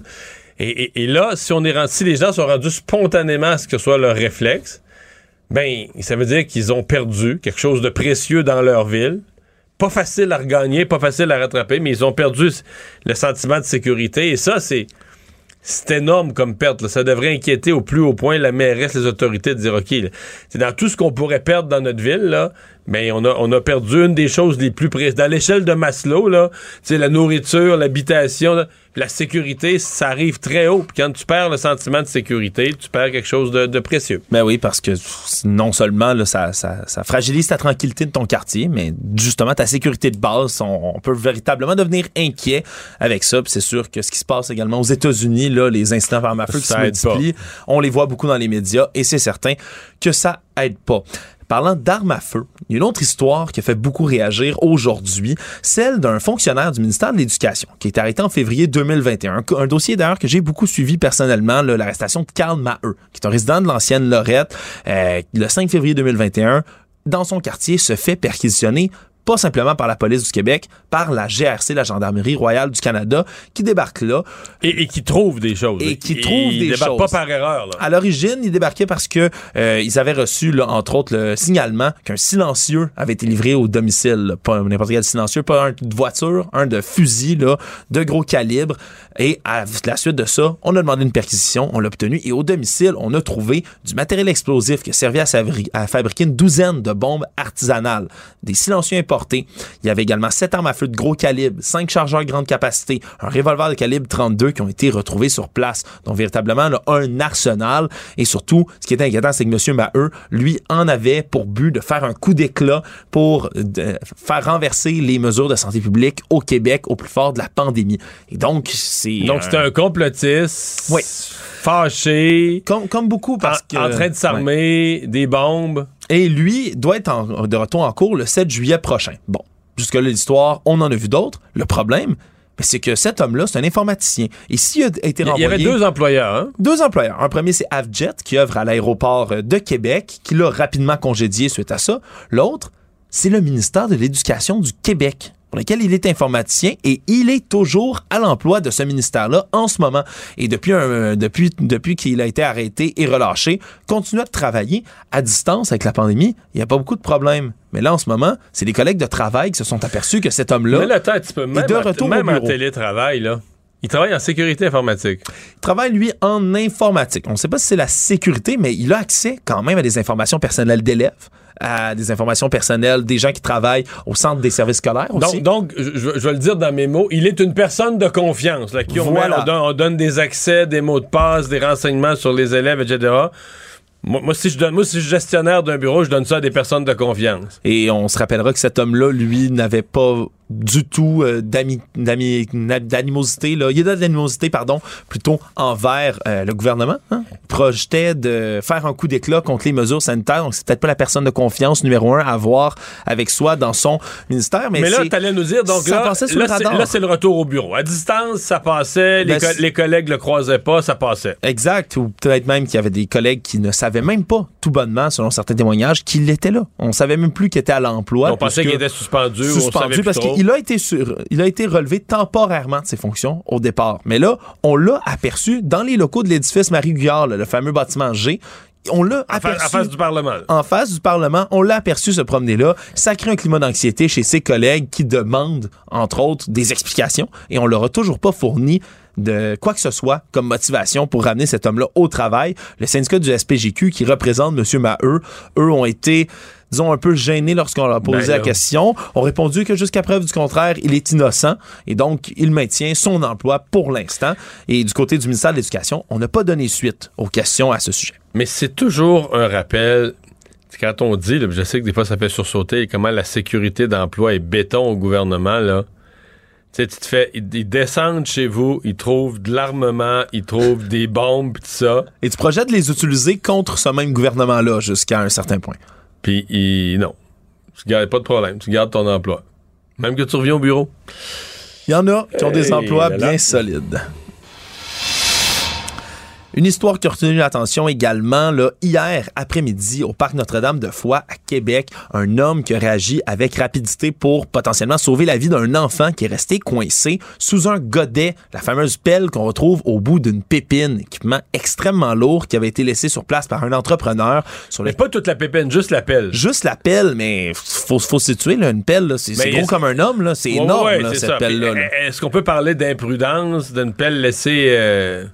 [SPEAKER 3] Et, là, si on est rendu, si les gens sont rendus spontanément à ce que soit leur réflexe, ben, ça veut dire qu'ils ont perdu quelque chose de précieux dans leur ville. Pas facile à regagner, pas facile à rattraper, mais ils ont perdu le sentiment de sécurité. Et ça, c'est, c'est énorme comme perte. Ça devrait inquiéter au plus haut point la mairesse, les autorités de dire, OK, c'est dans tout ce qu'on pourrait perdre dans notre ville, là, mais on a, on a perdu une des choses les plus précieuses. Dans l'échelle de Maslow, là, la nourriture, l'habitation, la sécurité, ça arrive très haut. Puis quand tu perds le sentiment de sécurité, tu perds quelque chose de, précieux.
[SPEAKER 4] Ben oui, parce que non seulement là, ça, ça, ça, fragilise ta tranquillité de ton quartier, mais justement ta sécurité de base, on, peut véritablement devenir inquiet avec ça. Puis c'est sûr que ce qui se passe également aux États-Unis, là, les incidents par feu qui se multiplient, on les voit beaucoup dans les médias et c'est certain que ça aide pas. Parlant d'armes à feu, il y a une autre histoire qui a fait beaucoup réagir aujourd'hui, celle d'un fonctionnaire du ministère de l'Éducation qui est arrêté en février 2021. Un, dossier d'ailleurs que j'ai beaucoup suivi personnellement, l'arrestation de Karl Maheu, qui est un résident de l'ancienne Lorette, euh, le 5 février 2021 dans son quartier, se fait perquisitionner pas simplement par la police du Québec, par la GRC, la Gendarmerie royale du Canada, qui débarque là.
[SPEAKER 3] Et, qui trouve des choses.
[SPEAKER 4] Et qui trouve des choses.
[SPEAKER 3] pas par erreur.
[SPEAKER 4] À l'origine, ils débarquaient parce que euh, ils avaient reçu, là, entre autres, le signalement qu'un silencieux avait été livré au domicile. Pas n'importe quel silencieux, pas un de voiture, un de fusil là, de gros calibre. Et à la suite de ça, on a demandé une perquisition, on l'a obtenu. Et au domicile, on a trouvé du matériel explosif qui servait à, à fabriquer une douzaine de bombes artisanales, des silencieux importants il y avait également sept armes à feu de gros calibre, cinq chargeurs grande capacité, un revolver de calibre 32 qui ont été retrouvés sur place. Donc, véritablement, un arsenal. Et surtout, ce qui est inquiétant, c'est que M. Maheu, lui, en avait pour but de faire un coup d'éclat pour faire renverser les mesures de santé publique au Québec au plus fort de la pandémie. Et donc.
[SPEAKER 3] Donc, c'était un complotiste.
[SPEAKER 4] Oui.
[SPEAKER 3] Fâché.
[SPEAKER 4] Comme, comme beaucoup, parce
[SPEAKER 3] en, que... En train de s'armer, des bombes.
[SPEAKER 4] Et lui doit être de retour en cours le 7 juillet prochain. Bon, jusque-là, l'histoire, on en a vu d'autres. Le problème, c'est que cet homme-là, c'est un informaticien. Et s'il a été renvoyé...
[SPEAKER 3] Il y avait deux employeurs, hein?
[SPEAKER 4] Deux employeurs. Un premier, c'est Avjet, qui œuvre à l'aéroport de Québec, qui l'a rapidement congédié suite à ça. L'autre, c'est le ministère de l'Éducation du Québec pour lequel il est informaticien et il est toujours à l'emploi de ce ministère-là en ce moment. Et depuis, un, depuis, depuis qu'il a été arrêté et relâché, continue à travailler à distance avec la pandémie. Il n'y a pas beaucoup de problèmes. Mais là, en ce moment, c'est les collègues de travail qui se sont aperçus que cet homme-là
[SPEAKER 3] est de retour même en télétravail, là. Il travaille en sécurité informatique.
[SPEAKER 4] Il travaille, lui, en informatique. On ne sait pas si c'est la sécurité, mais il a accès quand même à des informations personnelles d'élèves à des informations personnelles des gens qui travaillent au centre des services scolaires aussi.
[SPEAKER 3] Donc, je, vais le dire dans mes mots, il est une personne de confiance, là, qui on, on, donne, des accès, des mots de passe, des renseignements sur les élèves, etc. Moi, si je donne, moi, si je suis gestionnaire d'un bureau, je donne ça à des personnes de confiance.
[SPEAKER 4] Et on se rappellera que cet homme-là, lui, n'avait pas du tout euh, d'animosité. Là. Il y a de l'animosité, pardon, plutôt envers euh, le gouvernement. Hein? projetait de faire un coup d'éclat contre les mesures sanitaires. Donc, c'est peut-être pas la personne de confiance numéro un à avoir avec soi dans son ministère. Mais,
[SPEAKER 3] mais là, allais nous dire, donc là, là, c'est le retour au bureau. À distance, ça passait. Les, ben, les collègues le croisaient pas, ça passait.
[SPEAKER 4] Exact. Ou peut-être même qu'il y avait des collègues qui ne savaient même pas, tout bonnement, selon certains témoignages, qu'il était là. On savait même plus qu'il était à l'emploi.
[SPEAKER 3] On pensait qu'il était suspendu.
[SPEAKER 4] Suspendu parce il a été sur, il a été relevé temporairement de ses fonctions au départ. Mais là, on l'a aperçu dans les locaux de l'édifice Marie-Guyard, le fameux bâtiment G on l'a aperçu.
[SPEAKER 3] en face du Parlement.
[SPEAKER 4] en face du Parlement, on l'a aperçu se promener là. Ça crée un climat d'anxiété chez ses collègues qui demandent, entre autres, des explications et on leur a toujours pas fourni de quoi que ce soit comme motivation pour ramener cet homme-là au travail. Le syndicat du SPGQ qui représente M. Maheu, eux ont été disons un peu gênés lorsqu'on leur a posé
[SPEAKER 3] Ben
[SPEAKER 4] la
[SPEAKER 3] là.
[SPEAKER 4] question, ont répondu que jusqu'à preuve du contraire, il est innocent et donc il maintient son emploi pour l'instant. Et du côté du ministère de l'Éducation, on n'a pas donné suite aux questions à ce sujet.
[SPEAKER 3] Mais c'est toujours un rappel. Quand on dit, là, je sais que des fois ça fait sursauter, comment la sécurité d'emploi est béton au gouvernement, là. Tu sais, tu te fais. Ils, ils descendent chez vous, ils trouvent de l'armement, ils trouvent des bombes, pis tout ça.
[SPEAKER 4] Et tu projettes de les utiliser contre ce même gouvernement-là jusqu'à un certain point.
[SPEAKER 3] Puis, ils- non. Tu gardes pas de problème. Tu gardes ton emploi. Même que tu reviens au bureau.
[SPEAKER 4] Il y en a qui ont des emplois
[SPEAKER 3] là là.
[SPEAKER 4] bien solides. Une histoire qui a retenu l'attention également, là, hier après-midi, au Parc Notre-Dame de Foix, à Québec, un homme qui a réagi avec rapidité pour potentiellement sauver la vie d'un enfant qui est resté coincé sous un godet, la fameuse pelle qu'on retrouve au bout d'une pépine, équipement extrêmement lourd qui avait été laissé sur place par un entrepreneur sur le
[SPEAKER 3] Mais pas toute la pépine, juste la pelle.
[SPEAKER 4] Juste la pelle, mais faut, faut se situer, là, une pelle, là, c'est gros comme un homme, là, c'est
[SPEAKER 3] Ouais,
[SPEAKER 4] énorme,
[SPEAKER 3] ouais,
[SPEAKER 4] là, cette pelle-là.
[SPEAKER 3] Est-ce qu'on peut parler d'imprudence, d'une pelle laissée. euh,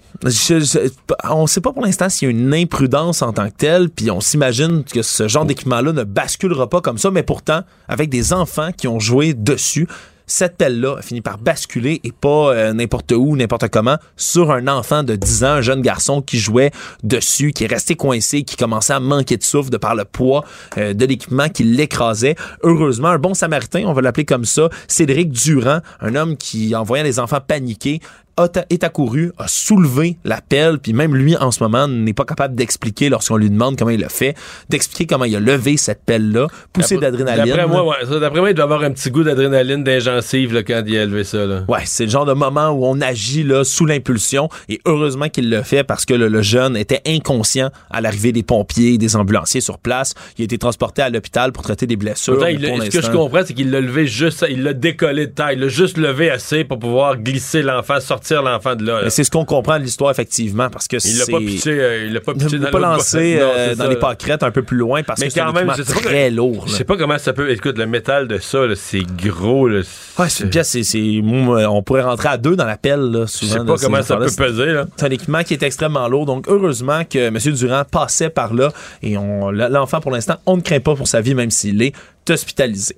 [SPEAKER 4] On sait pas pour l'instant s'il y a une imprudence en tant que telle, puis on s'imagine que ce genre d'équipement-là ne basculera pas comme ça, mais pourtant, avec des enfants qui ont joué dessus, cette pelle-là a fini par basculer et pas euh, n'importe où, n'importe comment, sur un enfant de 10 ans, un jeune garçon qui jouait dessus, qui est resté coincé, qui commençait à manquer de souffle de par le poids euh, de l'équipement qui l'écrasait. Heureusement, un bon samaritain, on va l'appeler comme ça, Cédric Durand, un homme qui, en voyant les enfants paniquer, a est accouru, a soulevé la pelle, puis même lui, en ce moment, n'est pas capable d'expliquer, lorsqu'on lui demande comment il l'a fait, d'expliquer comment il a levé cette pelle-là, poussé d'adrénaline.
[SPEAKER 3] D'après moi, ouais, d'après moi, il doit avoir un petit goût d'adrénaline d'ingencive quand il a levé ça. Là.
[SPEAKER 4] Ouais, c'est le genre de moment où on agit là sous l'impulsion et heureusement qu'il le fait parce que le, le jeune était inconscient à l'arrivée des pompiers et des ambulanciers sur place. Il a été transporté à l'hôpital pour traiter des blessures.
[SPEAKER 3] Il ce que je comprends, c'est qu'il l'a levé juste, il l'a décollé de taille, il l'a juste levé assez pour pouvoir glisser l'enfant, sortir l'enfant de là. là.
[SPEAKER 4] Mais c'est ce qu'on comprend de l'histoire effectivement parce que
[SPEAKER 3] Il l'a pas pitché, euh, il l'a pas
[SPEAKER 4] il
[SPEAKER 3] pitché
[SPEAKER 4] l'a
[SPEAKER 3] dans
[SPEAKER 4] pas lancé euh, dans
[SPEAKER 3] ça,
[SPEAKER 4] les pâquerettes un peu plus loin parce
[SPEAKER 3] Mais
[SPEAKER 4] que c'est un
[SPEAKER 3] quand même,
[SPEAKER 4] équipement
[SPEAKER 3] je sais pas
[SPEAKER 4] très
[SPEAKER 3] que-
[SPEAKER 4] lourd.
[SPEAKER 3] Je
[SPEAKER 4] là.
[SPEAKER 3] sais pas comment ça peut. Écoute, le métal de ça, c'est gros. Là,
[SPEAKER 4] Ouais, c'est une pièce, c'est, on pourrait rentrer à deux dans la pelle, là,
[SPEAKER 3] Je
[SPEAKER 4] souvent.
[SPEAKER 3] sais pas comment ça peut peser. Là.
[SPEAKER 4] C'est un équipement qui est extrêmement lourd. Donc, heureusement que M. Durand passait par là. Et on, l'enfant, pour l'instant, on ne craint pas pour sa vie, même s'il est hospitalisé.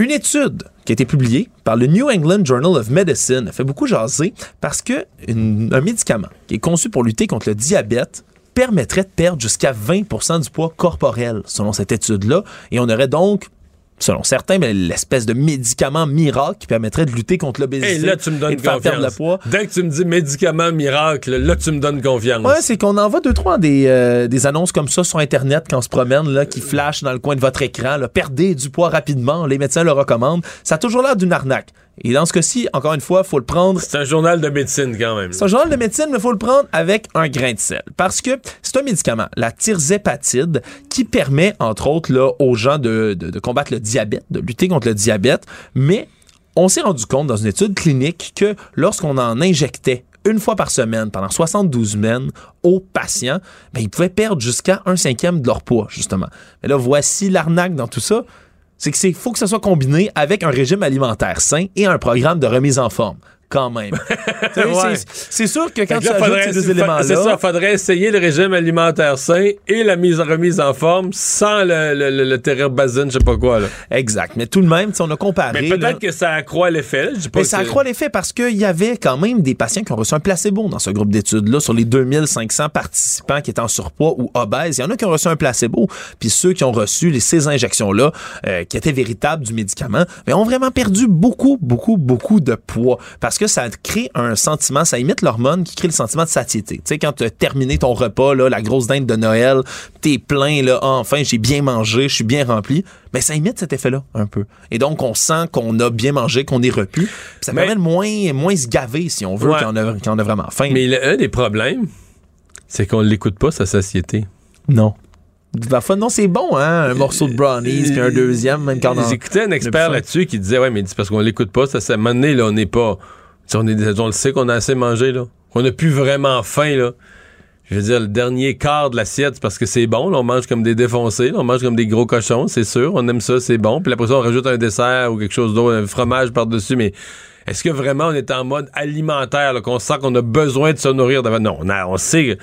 [SPEAKER 4] Une étude qui a été publiée par le New England Journal of Medicine a fait beaucoup jaser parce que un médicament qui est conçu pour lutter contre le diabète permettrait de perdre jusqu'à 20% du poids corporel, selon cette étude-là. Et on aurait donc, selon certains, ben, l'espèce de médicament miracle qui permettrait de lutter contre l'obésité
[SPEAKER 3] Et là, tu me
[SPEAKER 4] et
[SPEAKER 3] donnes
[SPEAKER 4] de faire perdre le poids.
[SPEAKER 3] Dès que tu me dis médicament miracle, là, tu me donnes confiance.
[SPEAKER 4] Ouais, c'est qu'on envoie deux, trois des, euh, des annonces comme ça sur Internet quand on se promène, là, qui flashent dans le coin de votre écran. Là, perdez du poids rapidement, les médecins le recommandent. Ça a toujours l'air d'une arnaque. Et dans ce cas-ci, encore une fois, il faut le prendre.
[SPEAKER 3] C'est un journal de médecine quand même.
[SPEAKER 4] C'est un journal de médecine, mais il faut le prendre avec un grain de sel. Parce que c'est un médicament, la tirzépatide, qui permet, entre autres, là, aux gens de, de- de combattre le diabète, de lutter contre le diabète. Mais on s'est rendu compte dans une étude clinique que lorsqu'on en injectait une fois par semaine pendant 72 semaines aux patients, ben, ils pouvaient perdre jusqu'à un cinquième de leur poids, justement. Mais là, voici l'arnaque dans tout ça. C'est c'est faut que ça soit combiné avec un régime alimentaire sain et un programme de remise en forme. Quand même. <laughs> Tu
[SPEAKER 3] Ouais.
[SPEAKER 4] c'est- sûr que quand tu
[SPEAKER 3] là,
[SPEAKER 4] ajoutes
[SPEAKER 3] faudrait-
[SPEAKER 4] ces deux éléments-là.
[SPEAKER 3] C'est ça, faudrait essayer le régime alimentaire sain et la mise remise en forme sans le, le, le, le je sais pas quoi. Là.
[SPEAKER 4] Exact. Mais tout de même, tu on a comparé.
[SPEAKER 3] Mais peut-être que ça accroît l'effet.
[SPEAKER 4] Mais ça accroît l'effet parce qu'il y avait quand même des patients qui ont reçu un placebo dans ce groupe d'études-là. Sur les 2500 participants qui étaient en surpoids ou obèses, il y en a qui ont reçu un placebo. Puis ceux qui ont reçu les, ces injections-là, euh, qui étaient véritables du médicament, mais ont vraiment perdu beaucoup, beaucoup, beaucoup de poids. Parce que ça crée un sentiment, ça imite l'hormone qui crée le sentiment de satiété. Tu sais, quand tu as terminé ton repas, là, la grosse dinde de Noël, t'es plein, là, Ah, enfin, j'ai bien mangé, je suis bien rempli. Mais ça imite cet effet-là, un peu. Et donc, on sent qu'on a bien mangé, qu'on est repu. Ça
[SPEAKER 3] Mais-
[SPEAKER 4] permet de moins, moins se gaver, si on veut,
[SPEAKER 3] Ouais.
[SPEAKER 4] quand, on a, quand on a vraiment faim.
[SPEAKER 3] Mais le- un des problèmes, c'est qu'on l'écoute pas, sa satiété.
[SPEAKER 4] non. Parfois, non, c'est bon, hein, un morceau de brownies, puis un deuxième, même quand on...
[SPEAKER 3] J'écoutais un expert là-dessus qui disait Ouais, mais c'est parce qu'on l'écoute pas, ça, ça, à un moment donné, là, on n'est pas. On, le sait qu'on a assez mangé, là. On n'a plus vraiment faim, là. je veux dire, le dernier quart de l'assiette, parce que c'est bon. on mange comme des défoncés, on mange comme des gros cochons, c'est sûr. On aime ça, c'est bon. Puis après ça, on rajoute un dessert ou quelque chose d'autre, un fromage par-dessus. Mais est-ce que vraiment on est en mode alimentaire, qu'on sent qu'on a besoin de se nourrir? Non, on, on sait.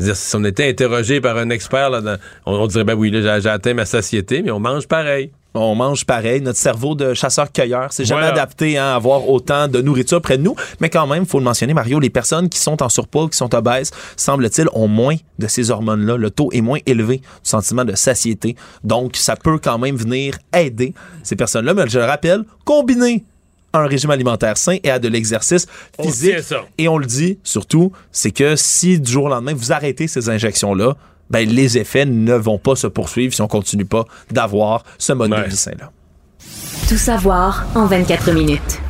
[SPEAKER 3] Je veux dire, si on était interrogé par un expert, là, on, dirait, ben oui, j'ai atteint ma satiété, mais on mange pareil
[SPEAKER 4] on mange pareil. Notre cerveau de chasseur-cueilleur, c'est jamais adapté hein, à avoir autant de nourriture près de nous. Mais quand même, il faut le mentionner, Mario, les personnes qui sont en surpoids, qui sont obèses, semble-t-il, ont moins de ces hormones-là. Le taux est moins élevé du sentiment de satiété. Donc, ça peut quand même venir aider ces personnes-là. Mais je le rappelle, combiner un régime alimentaire sain et à de l'exercice physique. et on le dit surtout, c'est que si du jour au lendemain, vous arrêtez ces injections-là, ben, les effets ne vont pas se poursuivre si on continue pas d'avoir ce mode de vie sain-là.
[SPEAKER 7] Tout savoir en 24 minutes.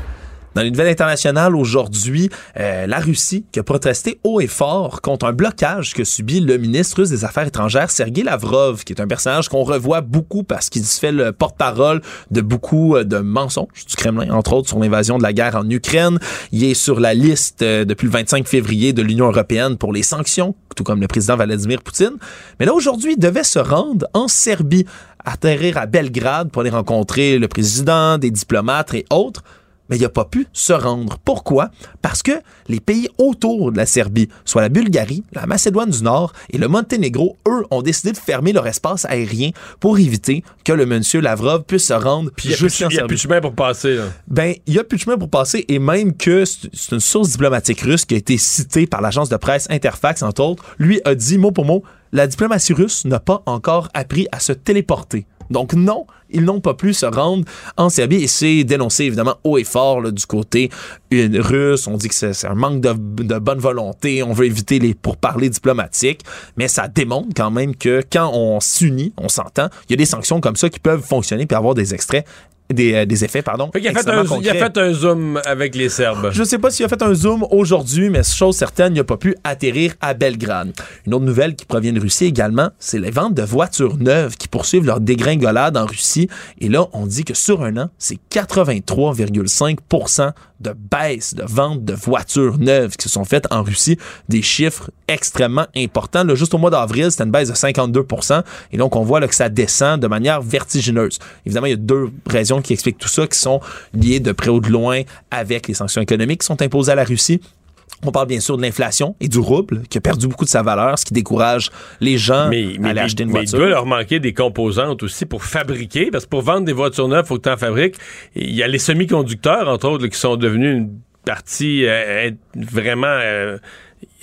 [SPEAKER 4] Dans les nouvelles internationales aujourd'hui, euh, la Russie qui a protesté haut et fort contre un blocage que subit le ministre russe des Affaires étrangères, Sergei Lavrov, qui est un personnage qu'on revoit beaucoup parce qu'il se fait le porte-parole de beaucoup euh, de mensonges du Kremlin, entre autres sur l'invasion de la guerre en Ukraine. Il est sur la liste euh, depuis le 25 février de l'Union européenne pour les sanctions, tout comme le président Vladimir Poutine. Mais là, aujourd'hui, il devait se rendre en Serbie, atterrir à Belgrade pour aller rencontrer le président, des diplomates et autres mais il n'a pas pu se rendre. Pourquoi? Parce que les pays autour de la Serbie, soit la Bulgarie, la Macédoine du Nord et le Monténégro, eux, ont décidé de fermer leur espace aérien pour éviter que le monsieur Lavrov puisse se rendre
[SPEAKER 3] Puis Il n'y a plus de chemin pour passer. Là.
[SPEAKER 4] Ben, il n'y a plus de chemin pour passer et même que c'est une source diplomatique russe qui a été citée par l'agence de presse Interfax, entre autres, lui a dit mot pour mot, la diplomatie russe n'a pas encore appris à se téléporter. Donc non, ils n'ont pas pu se rendre en Serbie et c'est dénoncé évidemment haut et fort du côté russe. On dit que c'est un manque de, bonne volonté, on veut éviter les pourparlers diplomatiques, mais ça démontre quand même que quand on s'unit, on s'entend, il y a des sanctions comme ça qui peuvent fonctionner puis avoir des extraits euh, des, effets, pardon.
[SPEAKER 3] il, a fait un, il, a fait un, zoom avec les Serbes.
[SPEAKER 4] Je sais pas s'il a fait un zoom aujourd'hui, mais chose certaine, il n'a pas pu atterrir à Belgrade. Une autre nouvelle qui provient de Russie également, c'est les ventes de voitures neuves qui poursuivent leur dégringolade en Russie. Et là, on dit que sur un an, c'est 83,5% de baisse de ventes de voitures neuves qui se sont faites en Russie. Des chiffres extrêmement importants. Là, juste au mois d'avril, c'était une baisse de 52% Et donc, on voit là, que ça descend de manière vertigineuse. Évidemment, il y a deux raisons qui expliquent tout ça, qui sont liées de près ou de loin avec les sanctions économiques qui sont imposées à la Russie. On parle bien sûr de l'inflation et du rouble qui a perdu beaucoup de sa valeur, ce qui décourage les gens à aller acheter une voiture.
[SPEAKER 3] Mais il doit leur manquer des composantes aussi pour fabriquer, parce que pour vendre des voitures neuves, il faut que tu en fabriques. Il y a les semi-conducteurs, entre autres, qui sont devenus une partie euh, vraiment euh,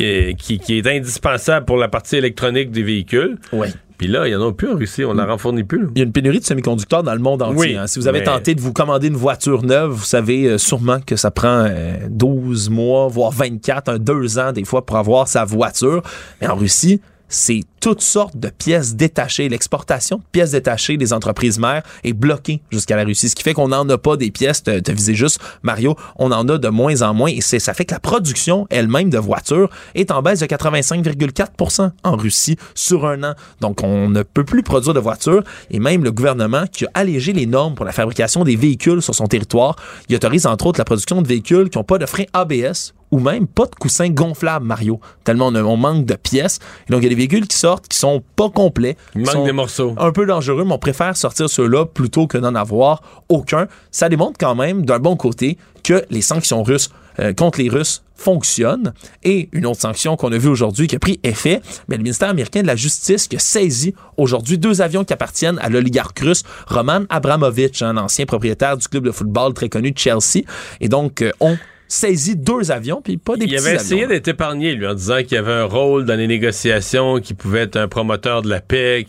[SPEAKER 3] euh, qui, qui, est indispensable pour la partie électronique des véhicules.
[SPEAKER 4] Oui.
[SPEAKER 3] Puis là, il n'y en a plus en Russie, on n'en fournit plus.
[SPEAKER 4] Il y a une pénurie de semi-conducteurs dans le monde entier. Hein. Si vous avez tenté de vous commander une voiture neuve, vous savez euh, sûrement que ça prend 12 euh, mois, voire 24, un, deux ans des fois pour avoir sa voiture. Mais en Russie, c'est toutes sortes de pièces détachées. L'exportation de pièces détachées des entreprises mères est bloquée jusqu'à la Russie, ce qui fait qu'on n'en a pas des pièces, de viser juste, Mario, on en a de moins en moins et ça fait que la production elle-même de voitures est en baisse de 85,4% en Russie sur un an. Donc, on ne peut plus produire de voitures et même le gouvernement qui a allégé les normes pour la fabrication des véhicules sur son territoire, il autorise entre autres la production de véhicules qui n'ont pas de frein ABS ou même pas de coussin gonflable, Mario. Tellement on, manque de pièces. Et donc, il y a des véhicules qui sortent, qui sont pas complets.
[SPEAKER 3] Il manque des morceaux.
[SPEAKER 4] Un peu dangereux, mais on préfère sortir ceux-là plutôt que d'en avoir aucun. Ça démontre quand même, d'un bon côté, que les sanctions russes euh, contre les Russes fonctionnent. Et une autre sanction qu'on a vue aujourd'hui qui a pris effet, mais le ministère américain de la Justice qui a saisi aujourd'hui deux avions qui appartiennent à l'oligarque russe Roman Abramovich, un ancien propriétaire du club de football très connu de Chelsea. Et donc, euh, on saisi deux avions, puis pas des
[SPEAKER 3] il
[SPEAKER 4] petits
[SPEAKER 3] avions. Il avait essayé d'être épargné, lui, en disant qu'il avait un rôle dans les négociations, qu'il pouvait être un promoteur de la paix.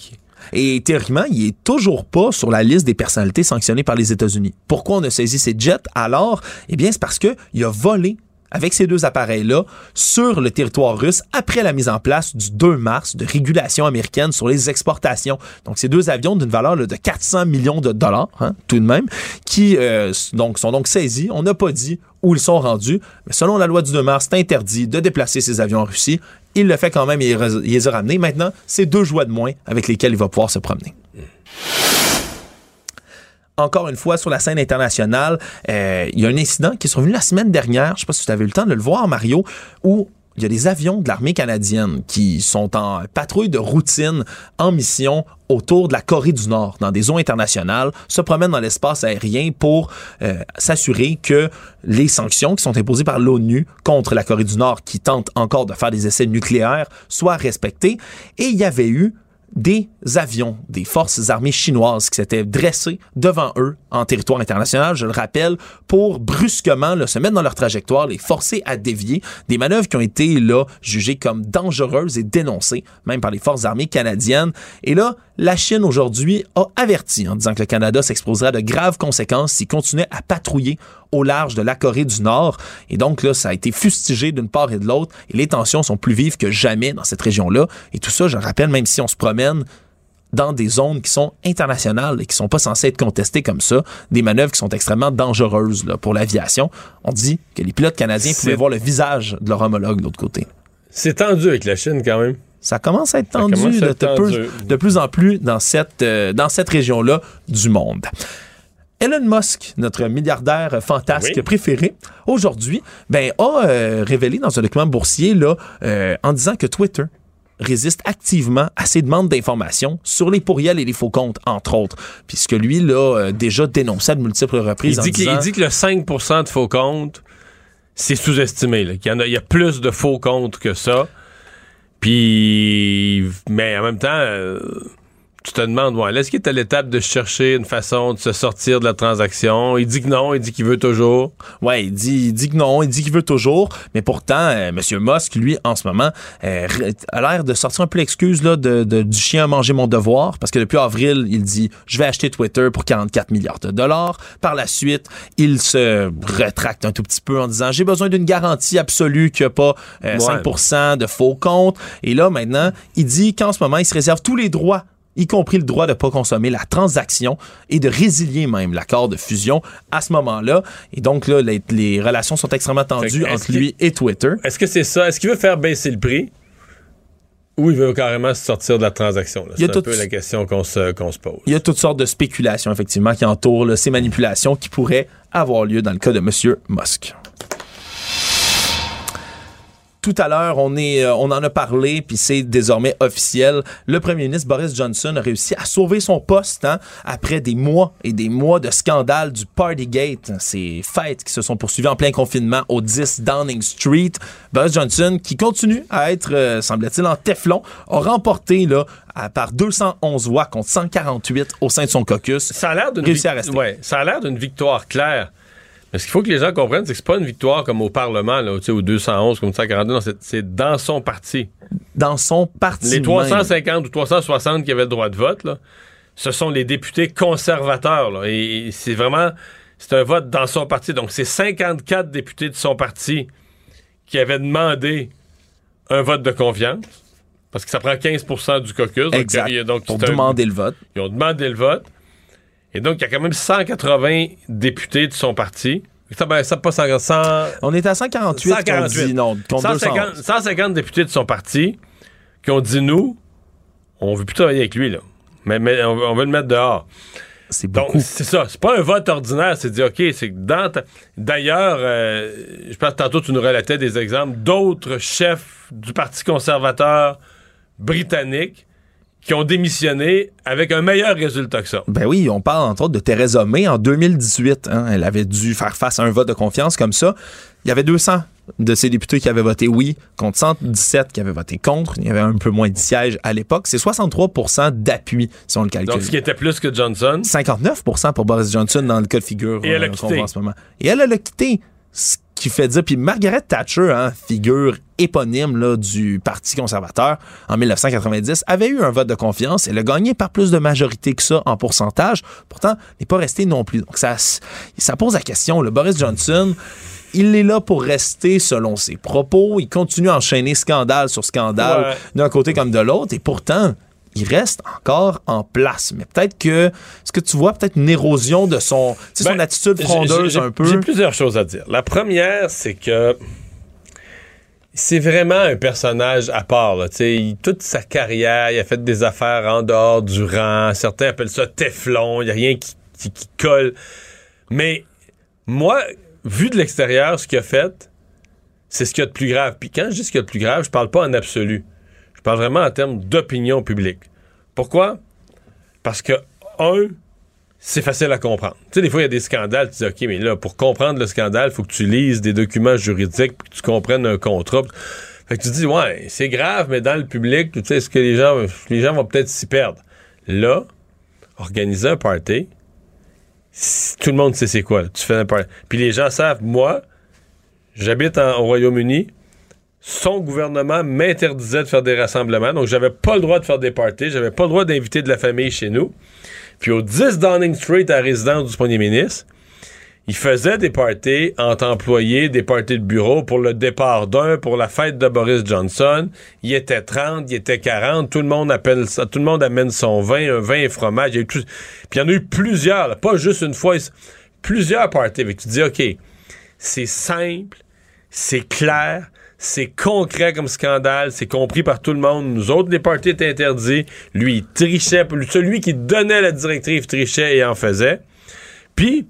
[SPEAKER 4] Et théoriquement, il est toujours pas sur la liste des personnalités sanctionnées par les États-Unis. Pourquoi on a saisi ces jets alors? Eh bien, c'est parce qu'il a volé avec ces deux appareils-là sur le territoire russe après la mise en place du 2 mars de régulation américaine sur les exportations. Donc, ces deux avions d'une valeur de 400 millions de dollars, hein, tout de même, qui euh, donc, sont donc saisis. On n'a pas dit où ils sont rendus, mais selon la loi du 2 mars, c'est interdit de déplacer ces avions en Russie. Il le fait quand même et il les a ramenés. Maintenant, c'est deux joies de moins avec lesquelles il va pouvoir se promener encore une fois sur la scène internationale. Euh, il y a un incident qui est survenu la semaine dernière, je ne sais pas si tu avais eu le temps de le voir, Mario, où il y a des avions de l'armée canadienne qui sont en patrouille de routine, en mission autour de la Corée du Nord, dans des eaux internationales, se promènent dans l'espace aérien pour euh, s'assurer que les sanctions qui sont imposées par l'ONU contre la Corée du Nord, qui tente encore de faire des essais nucléaires, soient respectées. Et il y avait eu des avions des forces armées chinoises qui s'étaient dressés devant eux en territoire international, je le rappelle, pour brusquement là, se mettre dans leur trajectoire, les forcer à dévier. Des manœuvres qui ont été là jugées comme dangereuses et dénoncées, même par les forces armées canadiennes. Et là, la Chine aujourd'hui a averti en disant que le Canada s'exposerait à de graves conséquences s'il continuait à patrouiller au large de la Corée du Nord. Et donc là, ça a été fustigé d'une part et de l'autre. Et les tensions sont plus vives que jamais dans cette région-là. Et tout ça, je rappelle, même si on se promène dans des zones qui sont internationales et qui sont pas censées être contestées comme ça, des manœuvres qui sont extrêmement dangereuses là, pour l'aviation. On dit que les pilotes canadiens pouvaient voir le visage de leur homologue de l'autre côté.
[SPEAKER 3] C'est tendu avec la Chine quand même.
[SPEAKER 4] Ça commence à être tendu, de, Plus, en plus dans cette, euh, dans cette région-là du monde. Elon Musk, notre milliardaire fantasque préféré, aujourd'hui, ben, a euh, révélé dans un document boursier là, euh, en disant que Twitter résiste activement à ces demandes d'informations sur les pourriels et les faux comptes, entre autres. Puisque lui, là, déjà dénoncé à de multiples reprises.
[SPEAKER 3] Il, dit, il dit que le 5% de faux comptes, c'est sous-estimé. Il y, en a, il y a plus de faux comptes que ça. Puis, mais en même temps, euh, tu te demandes, ouais, est-ce qu'il est à l'étape de chercher une façon de se sortir de la transaction? Il dit que non, il dit qu'il veut toujours.
[SPEAKER 4] Ouais, il dit, il dit que non, il dit qu'il veut toujours, mais pourtant, euh, M. Musk, lui, en ce moment, euh, a l'air de sortir un peu l'excuse là, de, du chien à manger mon devoir, parce que depuis avril, il dit, je vais acheter Twitter pour 44 milliards de dollars. Par la suite, il se rétracte un tout petit peu en disant, j'ai besoin d'une garantie absolue qu'il n'y a pas 5% euh, de faux comptes. Et là, maintenant, il dit qu'en ce moment, il se réserve tous les droits y compris le droit de ne pas consommer la transaction et de résilier même l'accord de fusion à ce moment-là. Et donc, là, les, relations sont extrêmement tendues entre lui et Twitter.
[SPEAKER 3] Est-ce que c'est ça? Est-ce qu'il veut faire baisser le prix? Ou il veut carrément se sortir de la transaction? C'est un peu la question qu'on se, se, pose.
[SPEAKER 4] Il y a toutes sortes de spéculations, effectivement, qui entourent ces manipulations qui pourraient avoir lieu dans le cas de M. Musk tout à l'heure, on est, euh, on en a parlé, puis c'est désormais officiel. Le premier ministre Boris Johnson a réussi à sauver son poste hein, après des mois et des mois de scandale du Partygate, ces fêtes qui se sont poursuivies en plein confinement au 10 Downing Street. Boris Johnson, qui continue à être, euh, semble-t-il, en Teflon, a remporté là par 211 voix contre 148 au sein de son caucus.
[SPEAKER 3] Ça a l'air d'une ouais, ça a l'air d'une victoire claire. Mais ce qu'il faut que les gens comprennent, c'est que c'est pas une victoire comme au Parlement, là, au 211, comme 142, c'est dans son parti.
[SPEAKER 4] Dans son parti.
[SPEAKER 3] Les 350 ou 360 qui avaient le droit de vote, là, ce sont les députés conservateurs. Là, et, c'est vraiment. C'est un vote dans son parti. Donc, c'est 54 députés de son parti qui avaient demandé un vote de confiance. Parce que ça prend 15% du caucus.
[SPEAKER 4] Exact. Donc, Pour demander le vote.
[SPEAKER 3] Ils ont demandé le vote. Et donc, il y a quand même 180 députés de son parti. Ça, ben, ça pas 100,
[SPEAKER 4] On est à 148, 148. Dit non,
[SPEAKER 3] 150, 150, députés de son parti qui ont dit nous, on veut plus travailler avec lui, là. Mais, mais on, veut le mettre dehors.
[SPEAKER 4] C'est beaucoup.
[SPEAKER 3] c'est ça. C'est pas un vote ordinaire. C'est dire, OK, c'est que dans. D'ailleurs, euh, je pense que tantôt, tu nous relatais des exemples d'autres chefs du Parti conservateur britannique qui ont démissionné avec un meilleur résultat que ça.
[SPEAKER 4] Ben oui, on parle entre autres de Theresa May en 2018. Hein. Elle avait dû faire face à un vote de confiance comme ça. Il y avait 200 de ces députés qui avaient voté oui contre 117 qui avaient voté contre. Il y avait un peu moins de sièges à l'époque. C'est 63% d'appui, si on le calcule.
[SPEAKER 3] Donc, ce qui était plus que Johnson.
[SPEAKER 4] 59% pour Boris Johnson dans le cas de figure.
[SPEAKER 3] Et elle a euh, quitté.
[SPEAKER 4] En ce moment. Et elle a quitté qui fait dire. Puis Margaret Thatcher, hein, figure éponyme là, du Parti conservateur en 1990, avait eu un vote de confiance. Elle a gagné par plus de majorité que ça en pourcentage. Pourtant, n'est pas resté non plus. Donc ça, ça pose la question. Le Boris Johnson, il est là pour rester selon ses propos. Il continue à enchaîner scandale sur scandale d'un côté comme de l'autre. Et pourtant, il reste encore en place. Mais peut-être que, est-ce que tu vois peut-être une érosion de son, son ben, attitude frondeuse un peu?
[SPEAKER 3] J'ai plusieurs choses à dire. La première, c'est que c'est vraiment un personnage à part. Là. toute sa carrière, il a fait des affaires en dehors du rang. Certains appellent ça Teflon. Il n'y a rien qui, qui, colle. Mais moi, vu de l'extérieur, ce qu'il a fait, c'est ce qu'il y a de plus grave. Puis quand je dis ce qu'il y a de plus grave, je parle pas en absolu. Parle vraiment en termes d'opinion publique. Pourquoi? Parce que, un, c'est facile à comprendre. Tu sais, des fois, il y a des scandales, tu dis, OK, mais là, pour comprendre le scandale, il faut que tu lises des documents juridiques, que tu comprennes un contrat. Fait que tu dis, ouais, c'est grave, mais dans le public, tu sais, est-ce que les gens, les gens vont peut-être s'y perdre? Là, organiser un party, tout le monde sait c'est quoi. Tu fais un party. Puis les gens savent, moi, j'habite au Royaume-Uni, son gouvernement m'interdisait de faire des rassemblements, donc j'avais pas le droit de faire des parties, j'avais pas le droit d'inviter de la famille chez nous. Puis au 10 Downing Street, à résidence du premier ministre, il faisait des parties entre employés, des parties de bureau pour le départ d'un, pour la fête de Boris Johnson. Il était 30, il était 40, tout le monde appelle ça, tout le monde amène son vin, un vin et fromage. Puis il y en a eu plusieurs, pas juste une fois, plusieurs parties. tu dis, OK, c'est simple, c'est clair, c'est concret comme scandale, c'est compris par tout le monde. Nous autres, les parties étaient interdits. Lui, il trichait. Celui qui donnait la directive trichait et en faisait. Puis,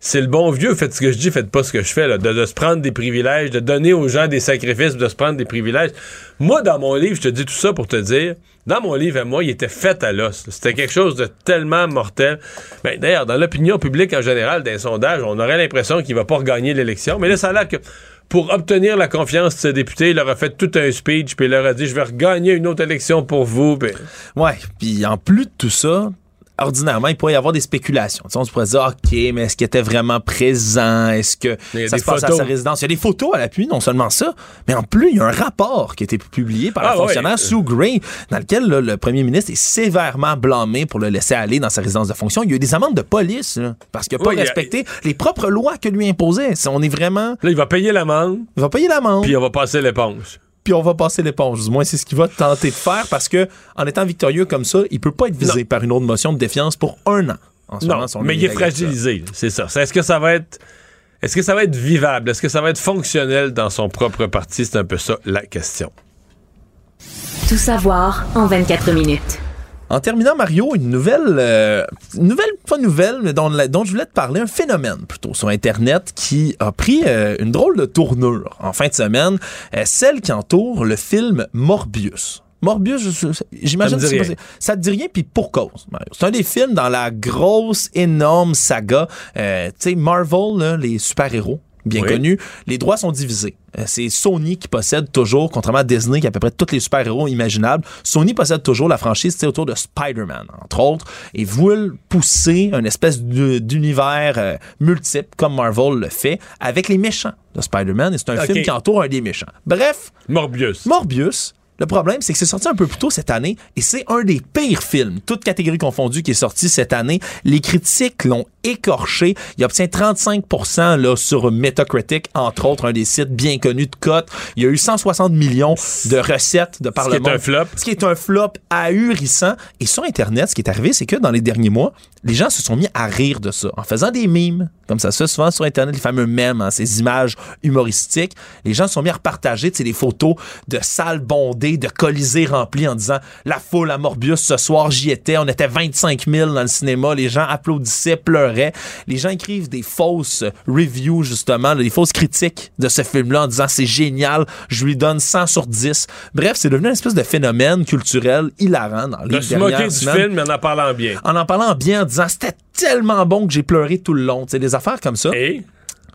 [SPEAKER 3] c'est le bon vieux, faites ce que je dis, faites pas ce que je fais, là, de, se prendre des privilèges, de donner aux gens des sacrifices, de se prendre des privilèges. Moi, dans mon livre, je te dis tout ça pour te dire, dans mon livre à moi, il était fait à l'os. C'était quelque chose de tellement mortel. Ben, D'ailleurs, dans l'opinion publique en général, d'un sondage, on aurait l'impression qu'il va pas regagner l'élection. Mais là, ça a l'air que pour obtenir la confiance de ce député, il leur a fait tout un speech, puis il leur a dit, je vais regagner une autre élection pour vous.
[SPEAKER 4] Ouais, puis en plus de tout ça, ordinairement, il pourrait y avoir des spéculations. on se pourrait dire, OK, mais est-ce qu'il était vraiment présent? Est-ce que ça se passe à sa résidence? Il y a des photos à l'appui, non seulement ça, mais en plus, il y a un rapport qui a été publié par un ah, fonctionnaire, Sue Gray, dans lequel le premier ministre est sévèrement blâmé pour le laisser aller dans sa résidence de fonction. Il y a eu des amendes de police, parce qu'il n'a pas respecté les propres lois que lui imposait. On est vraiment...
[SPEAKER 3] Là, il va payer l'amende.
[SPEAKER 4] Il va payer l'amende.
[SPEAKER 3] Puis on va passer l'éponge
[SPEAKER 4] puis on va passer l'éponge. Du moins, c'est ce qu'il va tenter de faire parce que en étant victorieux comme ça, il peut pas être visé par une autre motion de défiance pour un an.
[SPEAKER 3] non, mais il est fragilisé, c'est ça. Est-ce que ça va être est-ce que ça va être vivable? Est-ce que ça va être fonctionnel dans son propre parti? C'est un peu ça la question.
[SPEAKER 7] Tout savoir en 24 minutes.
[SPEAKER 4] En terminant, Mario, une nouvelle, euh, nouvelle, pas nouvelle, mais dont, dont, je voulais te parler, un phénomène plutôt sur Internet qui a pris euh, une drôle de tournure en fin de semaine, euh, celle qui entoure le film Morbius. Morbius, j'imagine que ça te dit rien, puis pour cause, Mario. C'est un des films dans la grosse, énorme saga, tu sais, Marvel, les super-héros bien connu, les droits sont divisés. Euh, c'est Sony qui possède toujours, contrairement à Disney qui a à peu près tous les super-héros imaginables, Sony possède toujours la franchise autour de Spider-Man, entre autres, et veulent pousser une espèce d'univers euh, multiple, comme Marvel le fait, avec les méchants de Spider-Man, et c'est un film qui entoure un des méchants. Bref.
[SPEAKER 3] Morbius.
[SPEAKER 4] Morbius, le problème, c'est que c'est sorti un peu plus tôt cette année et c'est un des pires films, toutes catégories confondues, qui est sorti cette année. Les critiques l'ont écorché. Il obtient 35 là, sur Metacritic, entre autres, un des sites bien connus de cote. Il y a eu 160 millions de recettes de par
[SPEAKER 3] ce
[SPEAKER 4] le monde.
[SPEAKER 3] Ce qui est un flop.
[SPEAKER 4] Ce qui est un flop ahurissant. Et sur Internet, ce qui est arrivé, c'est que dans les derniers mois, les gens se sont mis à rire de ça en faisant des mimes, comme ça se fait souvent sur Internet, les fameux mèmes, hein, ces images humoristiques. Les gens se sont mis à repartager des photos de salles bondées, de colisées remplis en disant la foule à Morbius ce soir, j'y étais, on était 25 000 dans le cinéma, les gens applaudissaient, pleuraient. Les gens écrivent des fausses reviews, justement, des fausses critiques de ce film-là en disant c'est génial, je lui donne 100 sur 10. Bref, c'est devenu une espèce de phénomène culturel hilarant dans les
[SPEAKER 3] de se moquer du film, mais en en parlant bien.
[SPEAKER 4] En en parlant bien, c'était tellement bon que j'ai pleuré tout le long. C'est des affaires comme ça.
[SPEAKER 3] Et?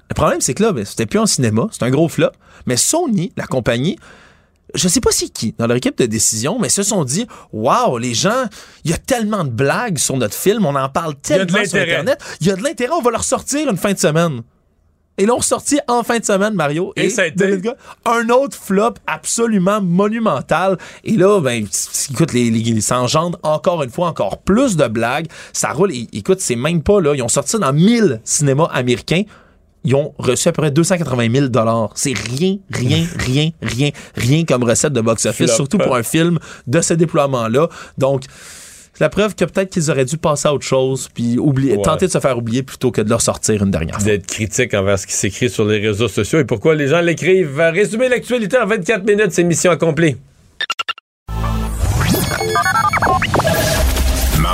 [SPEAKER 4] Le problème, c'est que là, ben, c'était plus en cinéma, c'est un gros flop. Mais Sony, la compagnie, je sais pas c'est qui dans leur équipe de décision, mais se sont dit Waouh, les gens, il y a tellement de blagues sur notre film, on en parle tellement sur Internet, il y a de l'intérêt, on va leur sortir une fin de semaine. Et l'ont ressorti en fin de semaine, Mario.
[SPEAKER 3] Et, ça a été...
[SPEAKER 4] un autre flop absolument monumental. Et là, ben, écoute, les, les, ça engendre encore une fois encore plus de blagues. Ça roule. écoute, c'est même pas là. Ils ont sorti dans 1000 cinémas américains ils ont reçu à peu près 280 000 C'est rien, rien, <laughs> rien, rien, rien comme recette de box-office, surtout pour un film de ce déploiement-là. Donc, la preuve que peut-être qu'ils auraient dû passer à autre chose, puis oublier, tenter de se faire oublier plutôt que de leur sortir une dernière fois.
[SPEAKER 3] D'être critique envers ce qui s'écrit sur les réseaux sociaux et pourquoi les gens l'écrivent? Résumer l'actualité en 24 minutes, c'est mission accomplie.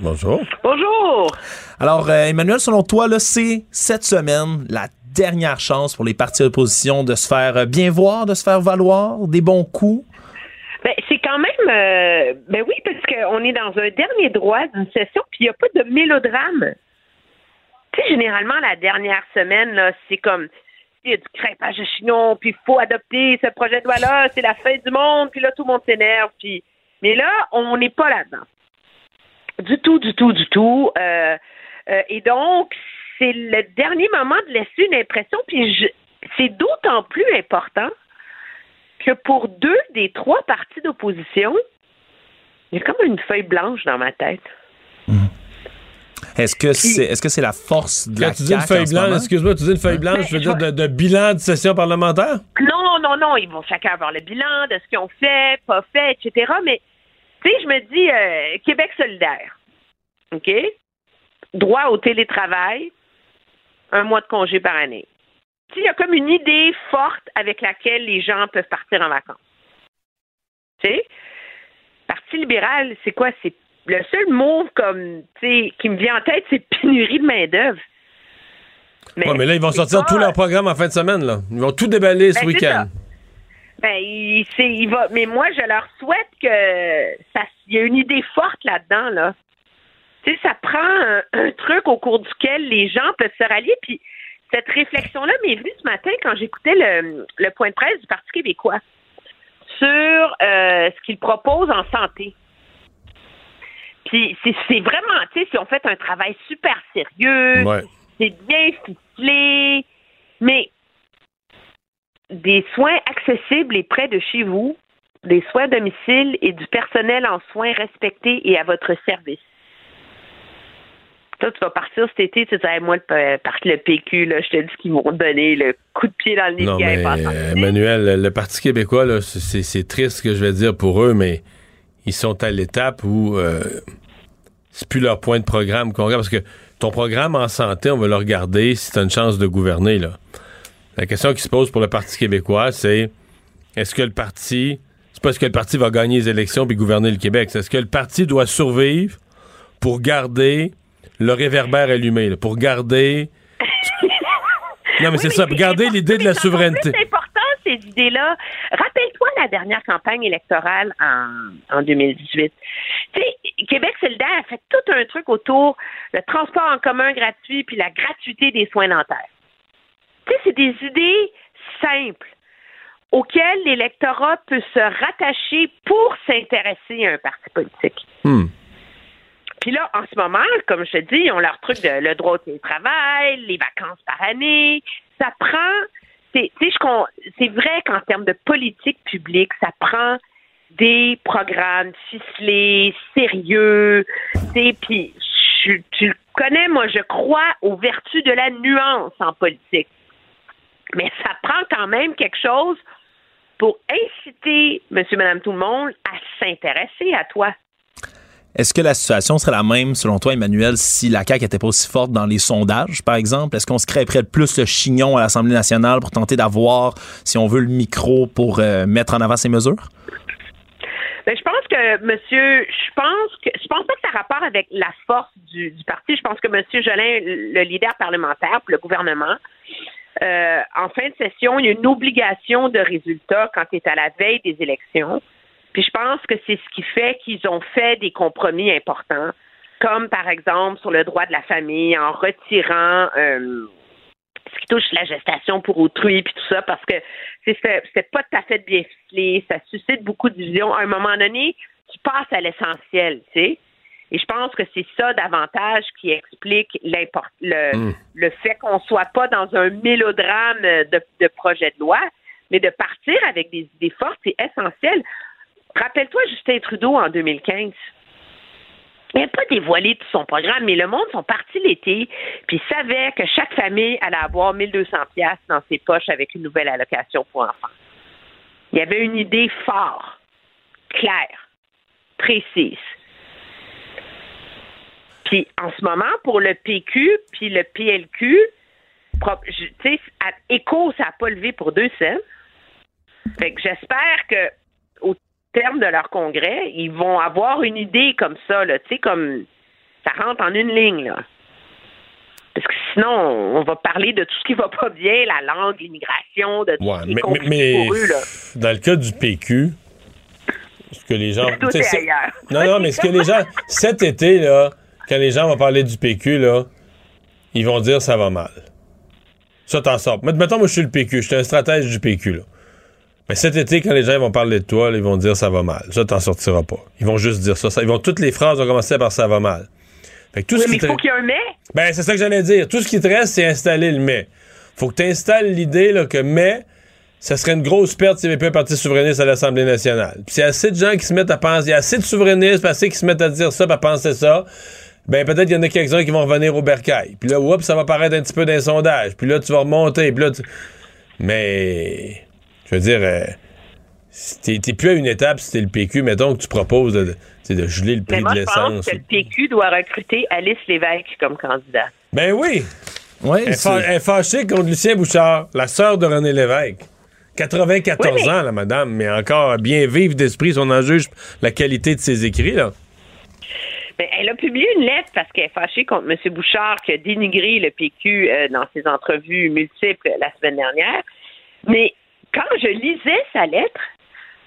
[SPEAKER 3] Bonjour.
[SPEAKER 10] Bonjour.
[SPEAKER 4] Alors euh, Emmanuel, selon toi, là, c'est cette semaine la dernière chance pour les partis d'opposition de se faire euh, bien voir, de se faire valoir, des bons coups?
[SPEAKER 10] Ben, c'est quand même, euh, ben oui, parce qu'on est dans un dernier droit d'une session, puis il n'y a pas de mélodrame. Tu sais, généralement, la dernière semaine, là, c'est comme, il y a du crêpage de chignon, puis il faut adopter ce projet de loi-là, c'est la fin du monde, puis là, tout le monde s'énerve, puis... Mais là, on n'est pas là-dedans. Du tout, du tout, du tout. Euh, euh, et donc, c'est le dernier moment de laisser une impression, puis c'est d'autant plus important que pour deux des trois partis d'opposition, il y a comme une feuille blanche dans ma tête.
[SPEAKER 4] Est-ce que c'est est-ce que c'est la force de la
[SPEAKER 3] Quand tu dis une feuille blanche, excuse-moi, tu dis une feuille blanche,
[SPEAKER 10] Ben,
[SPEAKER 3] je veux
[SPEAKER 10] je
[SPEAKER 3] dire de, de bilan de session parlementaire?
[SPEAKER 10] Non, non, non, ils vont chacun avoir le bilan de ce qu'ils ont fait, pas fait, etc. Mais, tu sais, je me dis, euh, Québec solidaire, OK? Droit au télétravail, un mois de congé par année. Tu sais, il y a comme une idée forte avec laquelle les gens peuvent partir en vacances. Tu sais? Parti libéral, c'est quoi? C'est le seul mot comme, tu sais, qui me vient en tête, c'est pénurie de main-d'œuvre.
[SPEAKER 3] Ouais, mais là, ils vont sortir
[SPEAKER 10] pas-
[SPEAKER 3] tous leurs programmes en fin de semaine. Là. Ils vont tout déballer ce
[SPEAKER 10] Ben,
[SPEAKER 3] week-end.
[SPEAKER 10] Ben, il, c'est- il va. Mais moi, je leur souhaite que ça. Il y a une idée forte là-dedans, là. Tu sais, ça prend un, un truc au cours duquel les gens peuvent se rallier. Puis cette réflexion-là m'est venue ce matin quand j'écoutais le, le point de presse du Parti québécois sur euh, ce qu'il propose en santé. Puis c'est c'est vraiment, tu sais, si on fait un travail super sérieux,
[SPEAKER 3] Ouais.
[SPEAKER 10] c'est bien ficelé, mais des soins accessibles et près de chez vous, des soins à domicile et du personnel en soins respectés et à votre service. Toi, tu vas partir cet été, tu Hey, moi, le, parti le PQ, là, je te dis qu'ils vont donner le coup de pied dans le nez
[SPEAKER 3] Non, mais euh, Emmanuel, le Parti québécois, là, c'est c'est triste ce que je vais dire pour eux, mais ils sont à l'étape où euh, c'est plus leur point de programme qu'on regarde. Parce que ton programme en santé, on va le regarder si tu as une chance de gouverner. Là. La question qui se pose pour le Parti québécois, c'est est-ce que le parti. C'est pas est-ce que le parti va gagner les élections puis gouverner le Québec. C'est est-ce que le parti doit survivre pour garder le réverbère allumé, là, pour garder. <laughs> Non, mais c'est ça, pour garder l'idée de la souveraineté.
[SPEAKER 10] C'est important, ces idées-là. Rappelle-toi la dernière campagne électorale en, en 2018. Tu sais, Québec solidaire a fait tout un truc autour le transport en commun gratuit puis la gratuité des soins dentaires. Tu sais, c'est des idées simples auxquelles l'électorat peut se rattacher pour s'intéresser à un parti politique.
[SPEAKER 3] Hmm.
[SPEAKER 10] Puis là, en ce moment, comme je te dis, ils ont leur truc de le droit au télétravail, les vacances par année. Ça prend. C'est, vrai qu'en termes de politique publique, ça prend des programmes ficelés, sérieux. Puis tu le connais, moi, je crois aux vertus de la nuance en politique. Mais ça prend quand même quelque chose pour inciter monsieur, madame, tout le monde à s'intéresser à toi.
[SPEAKER 4] Est-ce que la situation serait la même, selon toi, Emmanuel, si la CAQ n'était pas aussi forte dans les sondages, par exemple? Est-ce qu'on se crêperait plus le chignon à l'Assemblée nationale pour tenter d'avoir, si on veut, le micro pour euh, mettre en avant ces mesures?
[SPEAKER 10] Ben, je pense que monsieur, je pense que je pense pas que ça a rapport avec la force du, du parti. Je pense que monsieur Jolin, le leader parlementaire pour le gouvernement, euh, en fin de session, il y a une obligation de résultat quand tu es à la veille des élections. Puis je pense que c'est ce qui fait qu'ils ont fait des compromis importants, comme par exemple sur le droit de la famille, en retirant euh, ce qui touche la gestation pour autrui, puis tout ça, parce que c'est- pas tout à fait bien ficelé, ça suscite beaucoup de divisions. À un moment donné, tu passes à l'essentiel, tu sais. Et je pense que c'est ça davantage qui explique l'import- le, le fait qu'on soit pas dans un mélodrame de, de projet de loi, mais de partir avec des idées fortes, c'est essentiel. Rappelle-toi Justin Trudeau en 2015. il n'a pas dévoilé tout son programme, mais le monde sont partis l'été, puis savait que chaque famille allait avoir 1200 pièces dans ses poches avec une nouvelle allocation pour enfants. Il y avait une idée forte, claire, précise. Puis en ce moment, pour le PQ puis le PLQ, tu sais, écho, ça n'a pas levé pour deux cents. Fait que j'espère que au terme de leur congrès, ils vont avoir une idée comme ça, tu sais, comme ça rentre en une ligne, là. Parce que sinon, on va parler de tout ce qui va pas bien, la langue, l'immigration, de tout ce qui est mais, pour eux, là.
[SPEAKER 3] Dans le cas du PQ, ce que les gens.
[SPEAKER 10] Tout est ailleurs.
[SPEAKER 3] Non, non, mais ce que les gens. Cet été, là, quand les gens vont parler du PQ, là, ils vont dire ça va mal. Ça t'en sort. Mettons, moi, je suis le PQ, je suis un stratège du PQ, là. Mais cet été, quand les gens vont parler de toi, ils vont dire ça va mal. Ça, t'en sortiras pas. Ils vont juste dire ça. Ils vont, toutes les phrases vont commencer par ça va mal.
[SPEAKER 10] Fait tout ce mais il faut qu'il y ait un mais.
[SPEAKER 3] Ben, c'est ça que j'allais dire. Tout ce qui te reste, c'est installer le mais. Faut que tu installes l'idée que mais, ça serait une grosse perte s'il n'y avait pas un parti souverainiste à l'Assemblée nationale. Puis s'il y a assez de gens qui se mettent à penser, il y a assez de souverainistes, assez qui se mettent à dire ça, à penser ça, ben peut-être qu'il y en a quelques-uns qui vont revenir au bercail. Puis là, oups, ça va paraître un petit peu d'un sondage. Puis là, tu vas remonter. Puis là, Mais je veux dire, euh, t'es plus à une étape si t'es le PQ, mettons que tu proposes de, de geler le prix de l'essence. Je pense
[SPEAKER 10] que le PQ doit recruter Alice Lévesque comme candidat.
[SPEAKER 3] Ben oui! Ouais, elle, est fâchée contre Lucien Bouchard, la sœur de René Lévesque. 94 ans, la madame, mais encore bien vive d'esprit, on en juge la qualité de ses écrits, là.
[SPEAKER 10] Ben, elle a publié une lettre parce qu'elle est fâchée contre M. Bouchard qui a dénigré le PQ euh, dans ses entrevues multiples la semaine dernière. Mais quand je lisais sa lettre,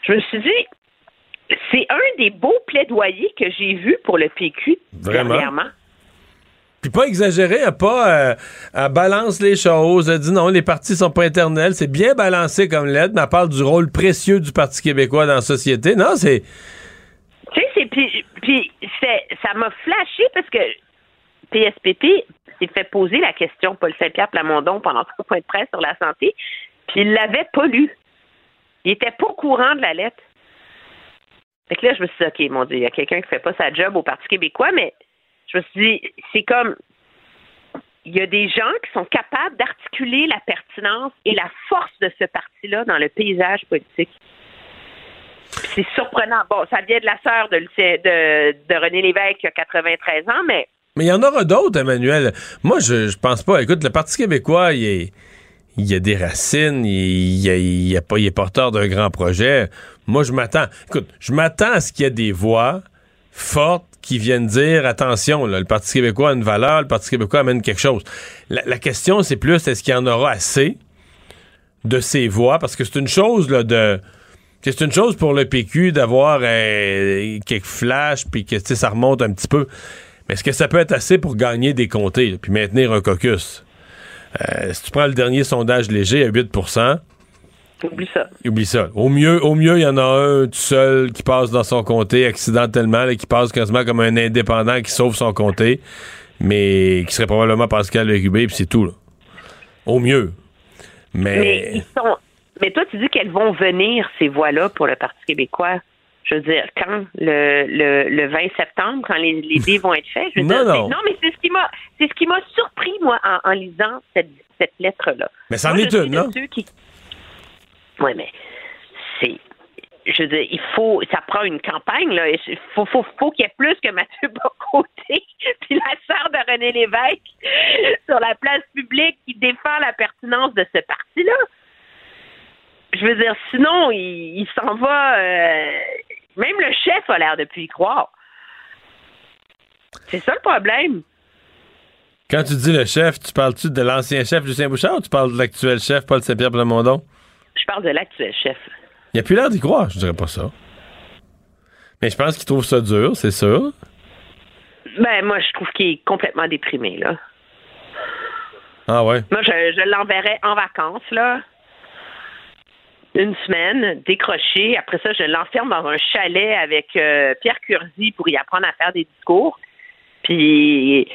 [SPEAKER 10] je me suis dit, c'est un des beaux plaidoyers que j'ai vus pour le PQ
[SPEAKER 3] Vraiment?
[SPEAKER 10] dernièrement.
[SPEAKER 3] Puis pas exagéré, elle pas euh, balance les choses, elle dit non, les partis sont pas éternels, c'est bien balancé comme lettre, mais elle parle du rôle précieux du Parti québécois dans la société. Non, c'est...
[SPEAKER 10] Tu sais, c'est... Puis, ça m'a flashé parce que PSPP s'est fait poser la question, Paul Saint-Pierre Plamondon, pendant son point de presse sur la santé, puis il l'avait pas lu. Il était pas au courant de la lettre. Fait que là, je me suis dit, OK, mon Dieu, il y a quelqu'un qui fait pas sa job au Parti québécois, mais je me suis dit, c'est comme il y a des gens qui sont capables d'articuler la pertinence et la force de ce parti-là dans le paysage politique. C'est surprenant. Bon, ça vient de la sœur de, de, René Lévesque qui a 93 ans, mais.
[SPEAKER 3] Mais il y en aura d'autres, Emmanuel. Moi, je, pense pas. Écoute, le Parti québécois, il est a des racines, il, pas, il est porteur d'un grand projet. Moi, je m'attends. Écoute, je m'attends à ce qu'il y ait des voix fortes qui viennent dire attention, le Parti québécois a une valeur, le Parti québécois amène quelque chose. La, question, c'est plus est-ce qu'il y en aura assez de ces voix? Parce que c'est une chose là, de. C'est une chose pour le PQ d'avoir euh, quelques flashs puis que ça remonte un petit peu. Mais est-ce que ça peut être assez pour gagner des comtés puis maintenir un caucus? Euh, si tu prends le dernier sondage léger à 8%
[SPEAKER 10] Oublie ça.
[SPEAKER 3] Oublie ça. Au mieux, au mieux, il y en a un tout seul qui passe dans son comté accidentellement, et qui passe quasiment comme un indépendant qui sauve son comté, mais qui serait probablement Pascal Rubé, puis c'est tout. Au mieux. Mais...
[SPEAKER 10] mais toi, tu dis qu'elles vont venir, ces voix-là, pour le Parti québécois je veux dire, quand le, le, le 20 septembre, quand les, les dés vont être faits, je veux
[SPEAKER 3] non,
[SPEAKER 10] dire,
[SPEAKER 3] non.
[SPEAKER 10] non, mais c'est ce qui m'a c'est ce qui m'a surpris, moi, en, en lisant cette, cette lettre-là.
[SPEAKER 3] Mais c'en est une, non?
[SPEAKER 10] Qui... Oui, mais c'est je veux dire, il faut, ça prend une campagne, là. Il faut, faut, faut qu'il y ait plus que Mathieu <laughs> Bocoté, puis la sœur de René Lévesque sur la place publique qui défend la pertinence de ce parti-là. Je veux dire, sinon, il, il s'en va. Euh, même le chef a l'air de plus y croire. C'est ça le problème.
[SPEAKER 3] Quand tu dis le chef, tu parles-tu de l'ancien chef Lucien Bouchard ou tu parles de l'actuel chef Paul Saint-Pierre Plamondon?
[SPEAKER 10] Je parle de l'actuel chef.
[SPEAKER 3] Il a plus l'air d'y croire, je dirais pas ça. Mais je pense qu'il trouve ça dur, c'est sûr.
[SPEAKER 10] Ben, moi, je trouve qu'il est complètement déprimé, là.
[SPEAKER 3] Ah ouais?
[SPEAKER 10] Moi, je, je l'enverrais en vacances, là une semaine, décroché. Après ça, je l'enferme dans un chalet avec euh, Pierre Curzi pour y apprendre à faire des discours. Puis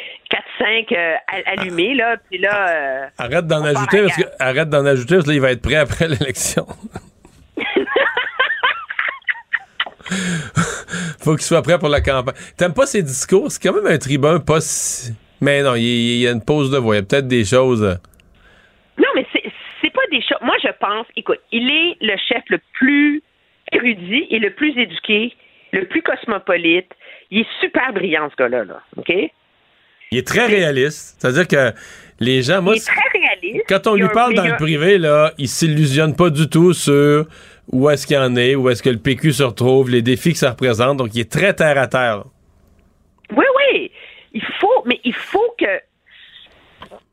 [SPEAKER 10] 4-5 euh, allumés, là. Puis là. Euh,
[SPEAKER 3] arrête d'en ajouter, parce que, arrête d'en ajouter, parce que là, il va être prêt après <laughs> l'élection. <laughs> faut qu'il soit prêt pour la campagne. T'aimes pas ses discours? C'est quand même un tribun pas si... Mais non, il, y a une pause de voix. Il y a peut-être des choses... Euh,
[SPEAKER 10] non, mais c'est pas des choses... Moi, je pense... Écoute, il est le chef le plus érudit et le plus éduqué, le plus cosmopolite. Il est super brillant, ce gars-là, là. OK?
[SPEAKER 3] Il est très réaliste. C'est-à-dire que les gens, moi,
[SPEAKER 10] il est très réaliste.
[SPEAKER 3] Quand on lui parle dans le privé, là, il s'illusionne pas du tout sur où est-ce qu'il en est, où est-ce que le PQ se retrouve, les défis que ça représente. Donc, il est très terre à terre.
[SPEAKER 10] Oui, oui. Il faut, mais il faut que,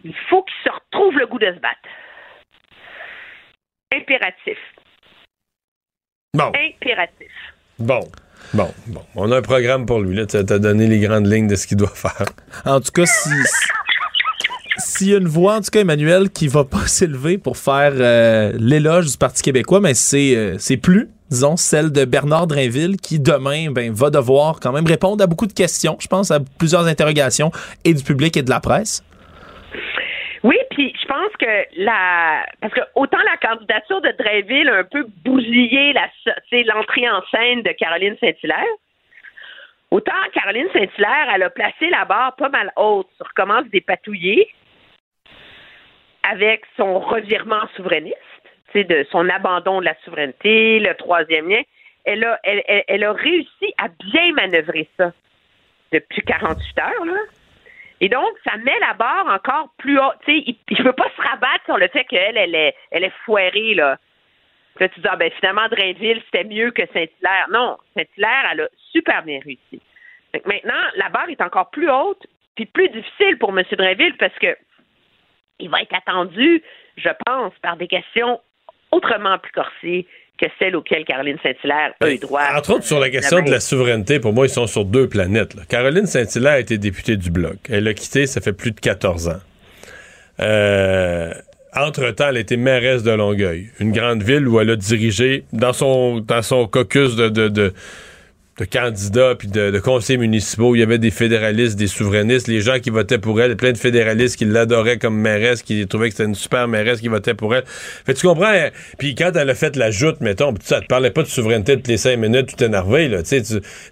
[SPEAKER 10] il faut qu'il se retrouve le goût de se battre. Impératif.
[SPEAKER 3] Bon.
[SPEAKER 10] Impératif.
[SPEAKER 3] Bon. Bon, bon. On a un programme pour lui. Tu as donné les grandes lignes de ce qu'il doit faire.
[SPEAKER 4] En tout cas, si. S'il y a une voix, en tout cas, Emmanuel, qui va pas <laughs> s'élever pour faire euh, l'éloge du Parti québécois, mais c'est euh, c'est plus, disons, celle de Bernard Drinville, qui demain ben, va devoir quand même répondre à beaucoup de questions, je pense, à plusieurs interrogations, et du public et de la presse.
[SPEAKER 10] Oui, puis que la parce que autant la candidature de Drainville a un peu bousillé la l'entrée en scène de Caroline Saint-Hilaire. Autant Caroline Saint-Hilaire, elle a placé la barre pas mal haute sur comment se dépatouiller avec son revirement souverainiste, de son abandon de la souveraineté, le troisième lien. Elle a, elle, elle a réussi à bien manœuvrer ça depuis 48 heures, là. Et donc, ça met la barre encore plus haut. Tu sais, il ne peut pas se rabattre sur le fait qu'elle, elle est, elle est foirée, là. Là, tu dis, ah, ben, finalement, Drainville, c'était mieux que Saint-Hilaire. Non, Saint-Hilaire, elle a super bien réussi. maintenant, la barre est encore plus haute, puis plus difficile pour M. Drainville parce que il va être attendu, je pense, par des questions autrement plus corsées que celle auxquelles Caroline Saint-Hilaire a eu droit.
[SPEAKER 3] Entre autres, sur la question de la souveraineté, pour moi, ils sont sur deux planètes. Caroline Saint-Hilaire a été députée du Bloc. Elle a quitté, ça fait plus de 14 ans. Euh, entre-temps, elle a été mairesse de Longueuil, une grande ville où elle a dirigé dans son, dans son caucus de, de de candidats puis de, conseils municipaux. Il y avait des fédéralistes, des souverainistes, les gens qui votaient pour elle, plein de fédéralistes qui l'adoraient comme mairesse, qui trouvaient que c'était une super mairesse qui votait pour elle. Fait tu comprends? Hein? Puis quand elle a fait la joute, mettons, ça te parlait pas de souveraineté toutes les cinq minutes, tout énervé, là. Tu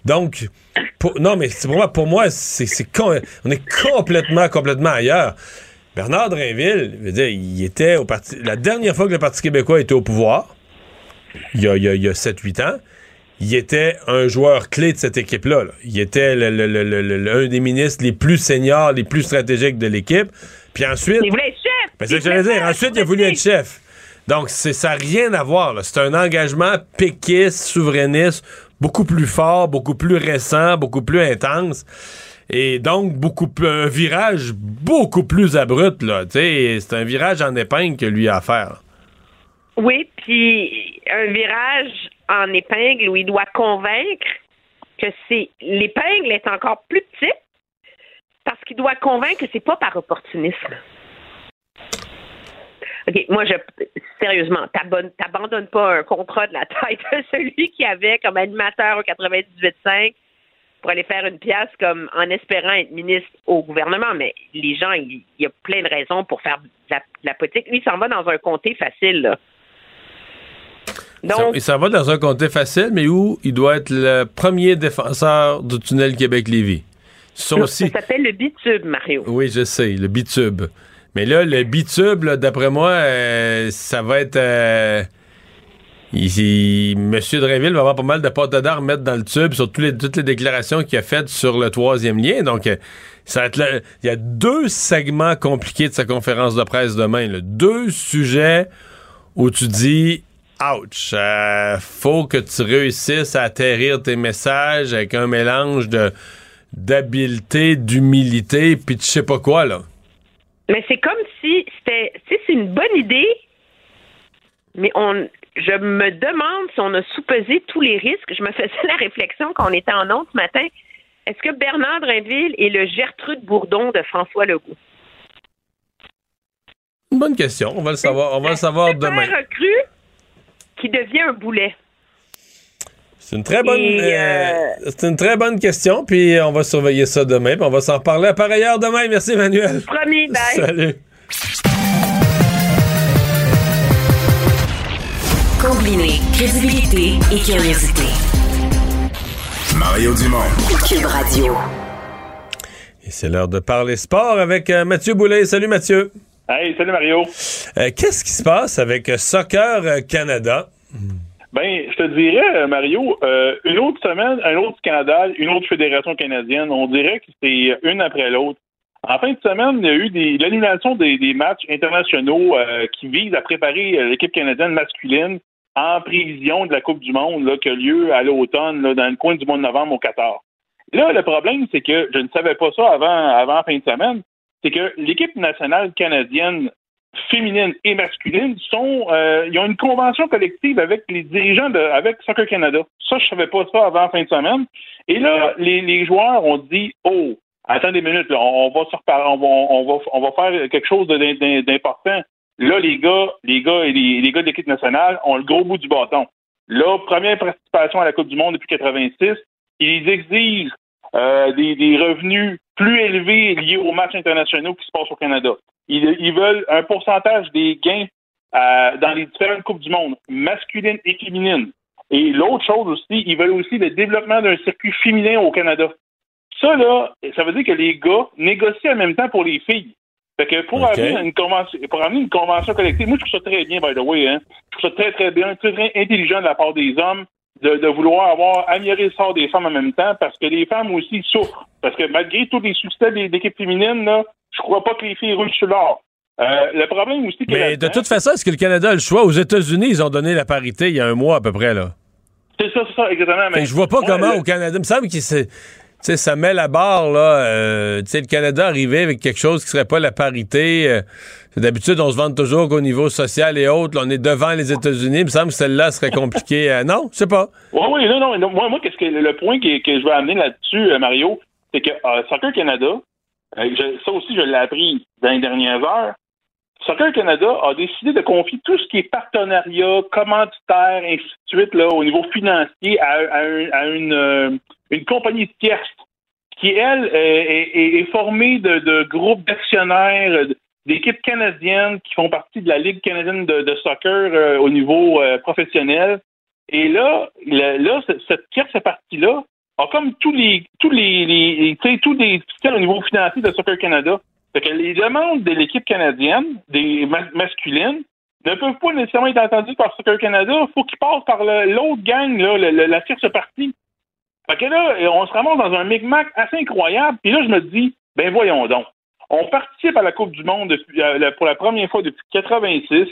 [SPEAKER 3] donc, non, mais pour moi, pour moi, c'est, on est complètement, complètement ailleurs. Bernard Drinville, veut dire, il était au parti. La dernière fois que le Parti québécois était au pouvoir, il y a, il y a 7-8 ans, il était un joueur clé de cette équipe-là. Il était le, des ministres les plus seniors, les plus stratégiques de l'équipe. Puis ensuite.
[SPEAKER 10] Il voulait être chef.
[SPEAKER 3] Ben, c'est ce que j'allais dire. Ensuite, il a voulu être chef. Donc, ça n'a rien à voir. C'est un engagement péquiste, souverainiste, beaucoup plus fort, beaucoup plus récent, beaucoup plus intense. Et donc, beaucoup plus, un virage beaucoup plus abrupt. C'est un virage en épingle que lui a à faire.
[SPEAKER 10] Oui, puis un virage en épingle où il doit convaincre que c'est l'épingle est encore plus petite parce qu'il doit convaincre que c'est pas par opportunisme. OK, moi, je, sérieusement, t'abandonnes pas un contrat de la taille de <laughs> celui qui avait comme animateur au 98.5 pour aller faire une pièce comme en espérant être ministre au gouvernement. Mais les gens, il, y a plein de raisons pour faire de la, de la politique. Lui, il s'en va dans un comté facile, là.
[SPEAKER 3] Donc, ça, va dans un comté facile, mais où il doit être le premier défenseur du tunnel Québec-Lévis.
[SPEAKER 10] Ça s'appelle le bitube, Mario.
[SPEAKER 3] Oui, je sais, le bitube. Mais là, le bitube, d'après moi, euh, ça va être. Euh, Monsieur Drainville va avoir pas mal de porte d'art mettre dans le tube sur toutes les, toutes les déclarations qu'il a faites sur le troisième lien. Donc, euh, ça va être il y a deux segments compliqués de sa conférence de presse demain. Deux sujets où tu dis ouch, euh, faut que tu réussisses à atterrir tes messages avec un mélange de d'habileté, d'humilité, puis tu sais pas quoi, là.
[SPEAKER 10] Mais c'est comme si c'était, c'est une bonne idée, mais on, je me demande si on a sous-pesé tous les risques. Je me faisais <laughs> la réflexion quand on était en honte ce matin. Est-ce que Bernard Drinville est le Gertrude Bourdon de François Legault?
[SPEAKER 3] Une bonne question. On va le savoir. On va le savoir demain.
[SPEAKER 10] recrue qui devient un boulet?
[SPEAKER 3] C'est une très bonne, euh, euh, c'est une très bonne question, puis on va surveiller ça demain, puis on va s'en reparler par ailleurs demain. Merci, Emmanuel.
[SPEAKER 10] Promis, bye. <laughs>
[SPEAKER 3] Salut.
[SPEAKER 1] Combiner crédibilité et curiosité.
[SPEAKER 2] Mario Dumont.
[SPEAKER 1] Cube Radio.
[SPEAKER 3] Et c'est l'heure de parler sport avec euh, Mathieu Boulet. Salut Mathieu.
[SPEAKER 11] Hey, salut Mario.
[SPEAKER 3] Euh, Qu'est-ce qui se passe avec euh, Soccer euh, Canada?
[SPEAKER 11] Ben, je te dirais, Mario, euh, une autre semaine, un autre scandale, une autre fédération canadienne. On dirait que c'est une après l'autre. En fin de semaine, il y a eu l'annulation des, des matchs internationaux euh, qui visent à préparer l'équipe canadienne masculine en prévision de la Coupe du Monde là, qui a lieu à l'automne, dans le coin du mois de novembre au Qatar. Là, le problème, c'est que je ne savais pas ça avant, avant fin de semaine, c'est que l'équipe nationale canadienne féminine et masculine euh, ils ont une convention collective avec les dirigeants de avec Soccer Canada. Ça, je savais pas ça avant la fin de semaine. Et là, les, joueurs ont dit Oh, attendez une minute, on, va se reparler, on va, faire quelque chose d'important. Là, les gars, les gars et les, gars de l'équipe nationale ont le gros bout du bâton. Là, première participation à la Coupe du Monde depuis 86, ils exigent euh, des revenus plus élevés liés aux matchs internationaux qui se passent au Canada. Ils, ils veulent un pourcentage des gains euh, dans les différentes Coupes du Monde, masculines et féminines. Et l'autre chose aussi, ils veulent aussi le développement d'un circuit féminin au Canada. Ça, là, ça veut dire que les gars négocient en même temps pour les filles. Fait que pour, amener une convention, pour amener une convention collective, moi, je trouve ça très bien, by the way. Hein. Je trouve ça très, très bien, très, très intelligent de la part des hommes de, de vouloir avoir amélioré le sort des femmes en même temps parce que les femmes aussi souffrent. Parce que malgré tous les succès des équipes féminines, là, je crois pas que les filles roulent sur l'or. Euh, le problème aussi, que
[SPEAKER 3] Mais de toute façon, est-ce que le Canada a le choix? Aux États-Unis, ils ont donné la parité il y a un mois à peu près. là.
[SPEAKER 11] c'est ça, c'est ça, exactement.
[SPEAKER 3] Que je vois pas
[SPEAKER 11] Ouais,
[SPEAKER 3] comment
[SPEAKER 11] le-
[SPEAKER 3] au Canada. Il me semble que c'est. Sais, ça met la barre, là. euh, tu sais, le Canada arrivé avec quelque chose qui serait pas la parité. euh, D'habitude, on se vante toujours qu'au niveau social et autres, on est devant les États-Unis. Il me semble que celle-là serait compliquée. non, je sais pas.
[SPEAKER 11] Oui, oui, non, non. Moi, moi qu'est-ce que le point que, que je veux amener là-dessus, euh, Mario, c'est que Soccer Canada, ça aussi, je l'ai appris dans les dernières heures. Soccer Canada a décidé de confier tout ce qui est partenariat, commanditaire, ainsi de suite, là, au niveau financier, à, à à une, une compagnie tierce qui, elle, euh, est, formée de, groupes d'actionnaires, euh, d'équipes canadiennes qui font partie de la Ligue canadienne de, soccer euh, au niveau professionnel. Et là, là, ce- cette tierce partie-là a comme tous les tous les, les- tous au niveau financier de Soccer Canada. Les demandes de l'équipe canadienne, des ma- masculines, ne peuvent pas nécessairement être entendues par Soccer Canada. Il faut qu'ils passent par l'autre gang, là, le- la tierce partie. Fait que là, on se ramasse dans un micmac assez incroyable. Puis là, je me dis, ben voyons donc. On participe à la Coupe du Monde euh, pour la première fois depuis 86.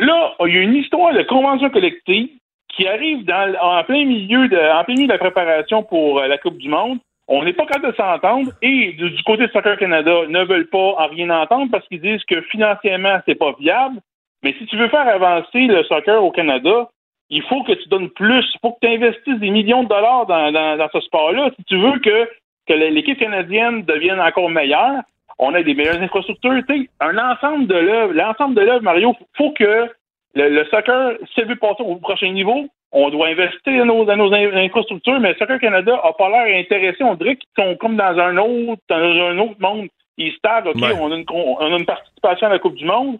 [SPEAKER 11] Là, il y a une histoire de convention collective qui arrive dans, en, plein milieu de, en plein milieu de la préparation pour euh, la Coupe du Monde. On n'est pas capable de s'entendre et du, du côté de Soccer Canada ne veulent pas en rien entendre parce qu'ils disent que financièrement, c'est pas viable. Mais si tu veux faire avancer le soccer au Canada, il faut que tu donnes plus. Il faut que tu investisses des millions de dollars dans, dans, dans ce sport-là. Si tu veux que, que l'équipe canadienne devienne encore meilleure, on a des meilleures infrastructures. Tu sais, un ensemble de l'œuvre, l'ensemble de l'œuvre, Mario, faut que le, le soccer, s'il veut passer au prochain niveau, on doit investir dans nos, dans nos in- infrastructures, mais Soccer Canada a pas l'air intéressé. On dirait qu'ils sont comme dans un autre, dans un autre monde. Ils se taguent, OK,
[SPEAKER 3] Ouais.
[SPEAKER 11] on, a une, on a une participation à la Coupe du Monde,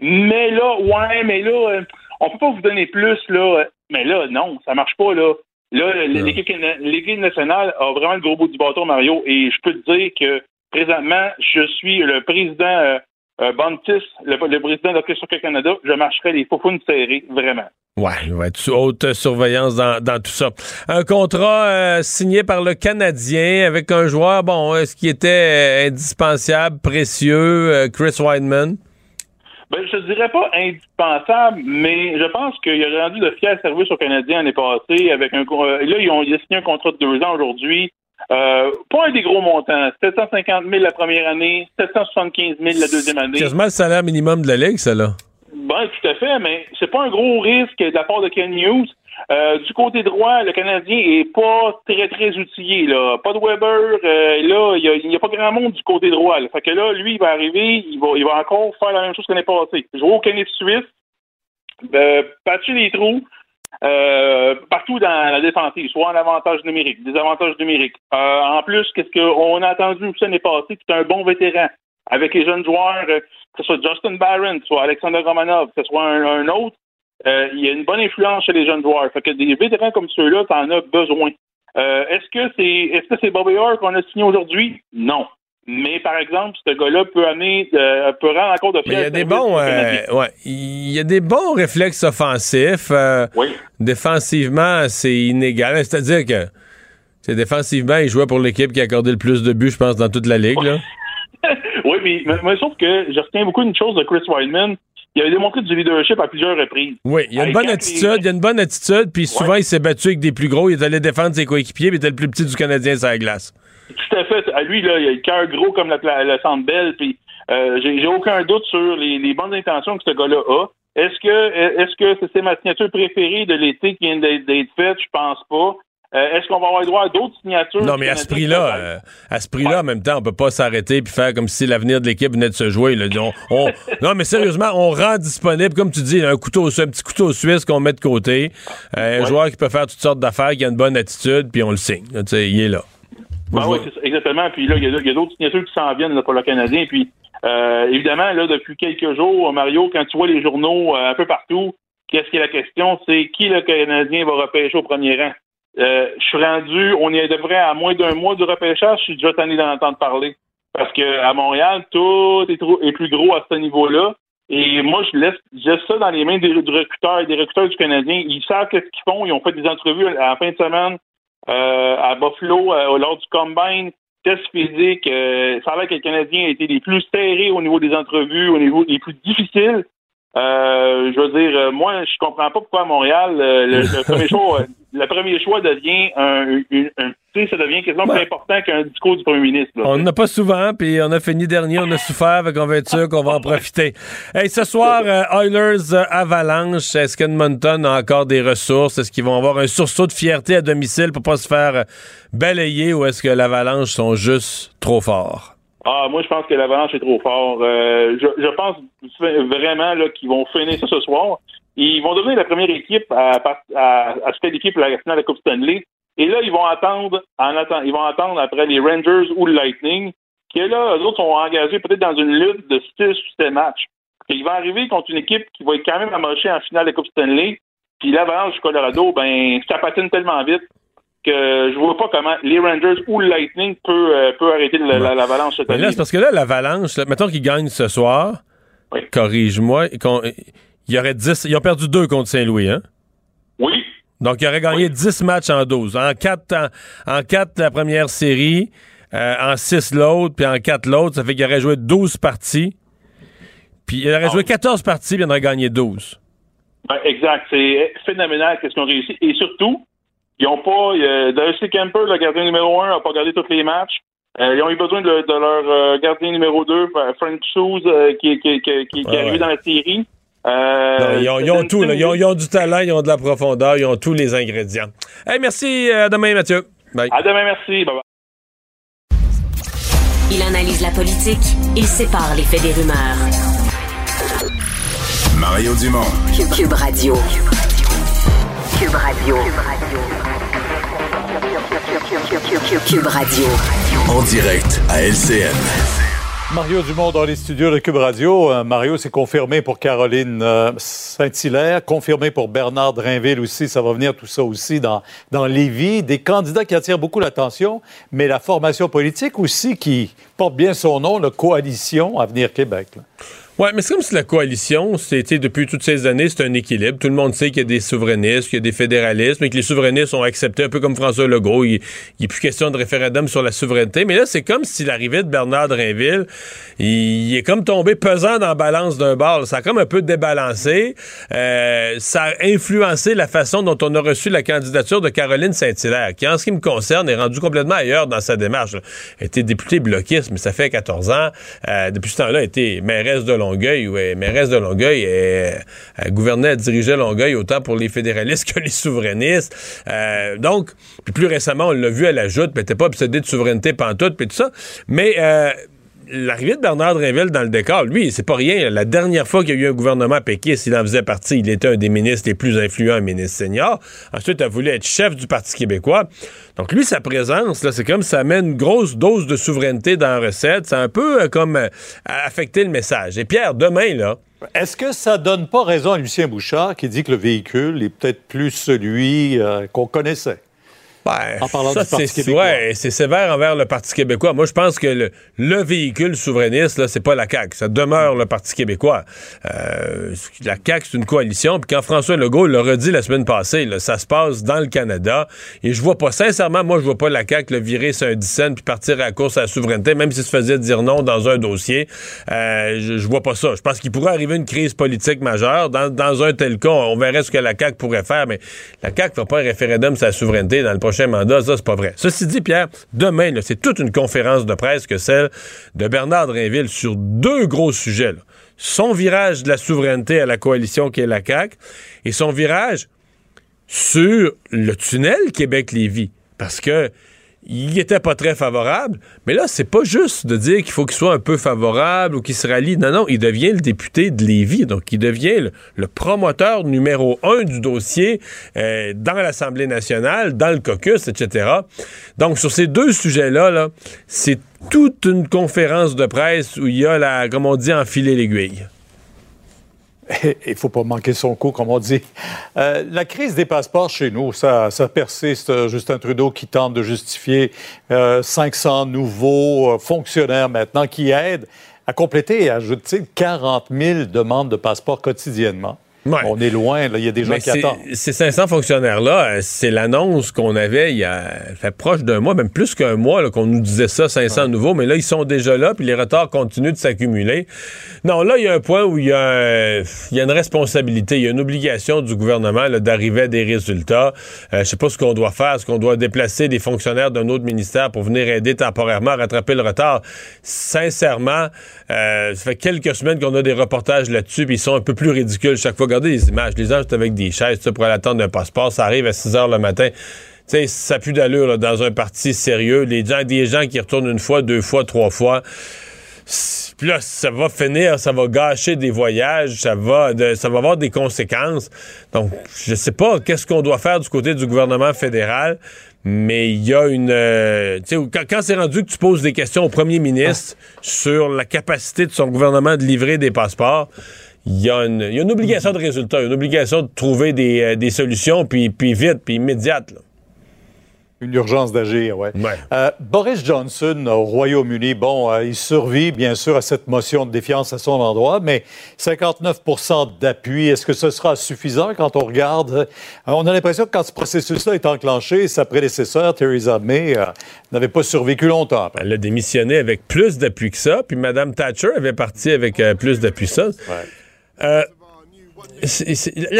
[SPEAKER 11] mais là, ouais, mais là, euh, on peut pas vous donner plus, là. Mais là, non, ça marche pas, là. Là, l'équipe nationale a vraiment le gros bout du bâton, Mario, et je peux te dire que présentement, je suis le président euh, euh, Bantis, le, le président de Soccer Canada, je marcherai les faufounes serrées, vraiment.
[SPEAKER 3] Ouais, il va être sous haute surveillance dans, dans tout ça. Un contrat euh, signé par le Canadien avec un joueur, bon, est-ce qui était euh, indispensable, précieux, Chris Weidman?
[SPEAKER 11] Ben, je te dirais pas indispensable, mais je pense qu'il a rendu de fiers services aux Canadiens l'année passée avec un euh, là, ils ont il a signé un contrat de deux ans aujourd'hui. Euh, pas un des gros montants. 750 000 la première année, 775 000 la deuxième année.
[SPEAKER 3] Quasiment le salaire minimum de la Ligue, ça, là.
[SPEAKER 11] Ben, tout à fait, mais c'est pas un gros risque de la part de Ken Hughes. Euh, du côté droit, le Canadien est pas très, très outillé. Là. Pas de Weber. euh, là, il y a, pas grand monde du côté droit. Là. Fait que là, lui, il va arriver, il va, il va encore faire la même chose qu'on est passé. Jouer au Canada suisse, euh, patcher les trous euh, partout dans la défensive, soit en avantage numérique, des avantages numériques. Euh, en plus, qu'est-ce qu'on a entendu aussi l'année passée, c'est un bon vétéran avec les jeunes joueurs, que ce soit Justin Barron, que soit Alexander Romanov, que ce soit un autre, euh, il y a une bonne influence chez les jeunes joueurs. Fait que des vétérans comme ceux-là, t'en as besoin. est-ce que c'est est-ce que c'est Bobby Orr qu'on a signé aujourd'hui? Non. Mais par exemple, ce gars-là peut amener, peut rendre encore de.
[SPEAKER 3] Il y a des bons, ouais, il y a des bons réflexes offensifs. oui. Défensivement, c'est inégal. C'est-à-dire que c'est défensivement, il jouait pour l'équipe qui a accordé le plus de buts, je pense, dans toute la ligue. Là. <laughs>
[SPEAKER 11] oui, mais, mais, sauf que je retiens beaucoup une chose de Chris Weidman. Il avait démontré du leadership à plusieurs reprises.
[SPEAKER 3] Oui, il a une bonne attitude, il a une bonne attitude, puis souvent il s'est battu avec des plus gros, il est allé défendre ses coéquipiers, puis il était le plus petit du Canadien sur la glace.
[SPEAKER 11] Tout à fait. À lui, là, il a le cœur gros comme la, la, centre belle, puis euh, j'ai aucun doute sur les, bonnes intentions que ce gars-là a. Est-ce que est-ce que c'est ma signature préférée de l'été qui vient d'être faite? Je pense pas. Euh, est-ce qu'on va avoir droit à d'autres signatures?
[SPEAKER 3] Non, mais à ce prix-là, euh, à ce prix-là, en même temps, on peut pas s'arrêter et faire comme si l'avenir de l'équipe venait de se jouer. <laughs> non, mais sérieusement, on rend disponible, comme tu dis, un couteau, un petit couteau suisse qu'on met de côté. Euh, un joueur qui peut faire toutes sortes d'affaires, qui a une bonne attitude, puis on le signe. il est là.
[SPEAKER 11] Ben oui, exactement. Puis là, il y a, d'autres signatures qui s'en viennent pour le Canadien. Puis évidemment, là, depuis quelques jours, Mario, quand tu vois les journaux un peu partout, qu'est-ce qui est la question? C'est qui le Canadien va repêcher au premier rang? Euh, je suis rendu, on est devrait à moins d'un mois du repêchage, je suis déjà tanné d'en entendre parler. Parce que à Montréal, tout est, plus gros à ce niveau-là. Et moi, je laisse, ça dans les mains des, recruteurs et des recruteurs du Canadien. Ils savent ce qu'ils font. Ils ont fait des entrevues à la fin de semaine euh, à Buffalo euh, lors du combine. Test physique. ça a l'air que le Canadien a été les plus serrés au niveau des entrevues, au niveau les plus difficiles. Euh, je veux dire, euh, moi, je comprends pas pourquoi à Montréal, euh, le, <laughs> premier choix, le premier choix devient un, un, tu sais, ça devient quasiment plus important qu'un discours du premier ministre.
[SPEAKER 3] on n'en a pas souvent, puis on a fini dernier, on a souffert, avec on va être sûr qu'on va en profiter. Hey, ce soir, Oilers Avalanche, est-ce qu'Edmonton a encore des ressources? Est-ce qu'ils vont avoir un sursaut de fierté à domicile pour pas se faire balayer ou est-ce que l'Avalanche sont juste trop forts?
[SPEAKER 11] Ah, moi, je pense que l'Avalanche est trop fort. Euh, je, je, pense vraiment là, qu'ils vont finir ça ce soir. Ils vont devenir la première équipe à, à, à se qualifier pour la finale de la Coupe Stanley. Et là, ils vont attendre, en attend, ils vont attendre après les Rangers ou le Lightning, qui là, eux autres sont engagés peut-être dans une lutte de 6 ou 7 matchs. Et ils vont arriver contre une équipe qui va être quand même amochée en finale de la Coupe Stanley. Puis l'Avalanche du Colorado, ben, ça patine tellement vite que je vois pas comment les Rangers ou le Lightning peut, euh, peut arrêter l'avalanche cette année.
[SPEAKER 3] c'est parce que là, l'avalanche, mettons qu'ils gagnent ce soir, corrige-moi, il y aurait 10, ils ont perdu deux contre Saint-Louis, hein?
[SPEAKER 11] Oui.
[SPEAKER 3] Donc, ils auraient gagné 10 matchs en 12. En 4, en, la première série, euh, en 6 l'autre, puis en 4 l'autre, ça fait qu'ils auraient joué 12 parties. Puis ils auraient ah joué 14 parties, puis ils en auraient gagné 12.
[SPEAKER 11] exact. C'est phénoménal qu'est-ce qu'on réussit. Et surtout, ils n'ont pas. Euh, Darcy Kemper, le gardien numéro un, n'a pas gardé tous les matchs. Euh, ils ont eu besoin de, leur euh, gardien numéro 2, Frank Shoes, qui, qui, qui, qui est arrivé dans la série.
[SPEAKER 3] ils, ont, tout, ils, ont, du talent, ils ont de la profondeur, ils ont tous les ingrédients. Hey, merci, à demain Mathieu.
[SPEAKER 11] Bye. À demain, merci. Bye bye.
[SPEAKER 1] Il analyse la politique, il sépare les faits des rumeurs.
[SPEAKER 2] Mario Dumont.
[SPEAKER 1] Cube, Radio. Cube Radio. Cube Radio. Cube Radio.
[SPEAKER 2] En direct à LCN.
[SPEAKER 5] Mario Dumont dans les studios de Cube Radio. Euh, Mario, c'est confirmé pour Caroline euh, Saint-Hilaire, confirmé pour Bernard Drinville aussi. Ça va venir tout ça aussi dans, dans Lévis. Des candidats qui attirent beaucoup l'attention, mais la formation politique aussi qui porte bien son nom, la Coalition Avenir Québec.
[SPEAKER 3] Oui, mais c'est comme si la coalition, c'était depuis toutes ces années, c'est un équilibre. Tout le monde sait qu'il y a des souverainistes, qu'il y a des fédéralistes, mais que les souverainistes ont accepté, un peu comme François Legault. Il n'est plus question de référendum sur la souveraineté. Mais là, c'est comme si l'arrivée de Bernard Drinville, il, est comme tombé pesant dans la balance d'un bal. Ça a comme un peu débalancé. Euh, ça a influencé la façon dont on a reçu la candidature de Caroline Saint-Hilaire, qui, en ce qui me concerne, est rendue complètement ailleurs dans sa démarche. Elle était députée bloquiste, mais ça fait 14 ans. Euh, depuis ce temps-là, elle était mairesse de Londres Longueuil, ouais, mairesse de Longueuil, elle, elle gouvernait, elle dirigeait Longueuil autant pour les fédéralistes <laughs> que les souverainistes. Euh, donc, puis plus récemment, on l'a vu, elle ajoute, mais t'es pas obsédé de souveraineté pantoute, puis tout ça. Mais euh, l'arrivée de Bernard Drinville dans le décor, lui, c'est pas rien. La dernière fois qu'il y a eu un gouvernement péquiste, il en faisait partie. Il était un des ministres les plus influents, ministre senior. Ensuite, il a voulu être chef du Parti québécois. Donc, lui, sa présence, c'est comme ça amène une grosse dose de souveraineté dans la recette. C'est un peu euh, comme euh, affecter le message. Et Pierre, demain, là,
[SPEAKER 5] est-ce que ça donne pas raison à Lucien Bouchard qui dit que le véhicule est peut-être plus celui euh, qu'on connaissait?
[SPEAKER 3] Ben,
[SPEAKER 12] en parlant
[SPEAKER 3] ça,
[SPEAKER 12] du Parti
[SPEAKER 3] c'est-
[SPEAKER 12] québécois.
[SPEAKER 3] ouais, c'est sévère envers le Parti québécois. Moi, je pense que le, le véhicule souverainiste, là, c'est pas la CAQ. Ça demeure le Parti québécois. Euh, la CAQ, c'est une coalition. Puis quand François Legault l'a redit la semaine passée, là, ça se passe dans le Canada. Et je vois pas, sincèrement, moi, je vois pas la CAQ le virer sur un dixaine puis partir à la course à la souveraineté, même s'il se faisait dire non dans un dossier. Euh, je, je vois pas ça. Je pense qu'il pourrait arriver une crise politique majeure. Dans, dans un tel cas, on verrait ce que la CAQ pourrait faire, mais la CAQ va pas un référendum sur la souveraineté dans le prochain Ceci dit, Pierre, demain, c'est toute une conférence de presse que celle de Bernard Drinville sur deux gros sujets. Son virage de la souveraineté à la coalition qui est la CAQ et son virage sur le tunnel Québec-Lévis. Parce que il était pas très favorable, mais là, c'est pas juste de dire qu'il faut qu'il soit un peu favorable ou qu'il se rallie. Non, non, il devient le député de Lévis, donc il devient le, promoteur numéro un du dossier euh, dans l'Assemblée nationale, dans le caucus, etc. Donc, sur ces deux sujets-là, là, c'est toute une conférence de presse où il y a, la, comme on dit, enfiler l'aiguille. <laughs>
[SPEAKER 12] Il faut pas manquer son coup, comme on dit. Euh, la crise des passeports chez nous, ça, persiste. Euh, Justin Trudeau qui tente de justifier euh, 500 nouveaux euh, fonctionnaires maintenant qui aident à compléter ajouter 40 000 demandes de passeports quotidiennement. On est loin, là. il y a des gens
[SPEAKER 3] Mais
[SPEAKER 12] qui attendent.
[SPEAKER 3] Ces 500 fonctionnaires-là, euh, c'est l'annonce qu'on avait il y a fait proche d'un mois, même plus qu'un mois, là, qu'on nous disait ça, 500 nouveaux, mais là, ils sont déjà là, puis les retards continuent de s'accumuler. Non, là, il y a un point où il y a, un- il y a une responsabilité, il y a une obligation du gouvernement là, d'arriver à des résultats. Euh, je sais pas ce qu'on doit faire, est-ce qu'on doit déplacer des fonctionnaires d'un autre ministère pour venir aider temporairement à rattraper le retard. Sincèrement, euh, ça fait quelques semaines qu'on a des reportages là-dessus, ils sont un peu plus ridicules chaque fois. Regardez les images. Les gens sont avec des chaises pour aller attendre un passeport. Ça arrive à 6 heures le matin. Tu sais, ça pue d'allure dans un parti sérieux. Les gens, des gens qui retournent une fois, deux fois, trois fois. Puis là, ça va finir, ça va gâcher des voyages, ça va, de- ça va avoir des conséquences. Donc, je sais pas qu'est-ce qu'on doit faire du côté du gouvernement fédéral, mais il y a une... euh, tu sais, quand, quand c'est rendu que tu poses des questions au premier ministre sur la capacité de son gouvernement de livrer des passeports, il y, a une, il y a une obligation de résultat, une obligation de trouver des, euh, des solutions, puis, puis vite, puis immédiate. là.
[SPEAKER 12] Une urgence d'agir, oui. Euh, Boris Johnson au Royaume-Uni, bon, euh, il survit bien sûr à cette motion de défiance à son endroit, mais 59% d'appui, est-ce que ce sera suffisant quand on regarde? euh, on a l'impression que quand ce processus-là est enclenché, sa prédécesseur, Theresa May, n'avait pas survécu longtemps. après.
[SPEAKER 3] Elle a démissionné avec plus d'appui que ça, puis Mme Thatcher avait parti avec plus d'appui que ça. La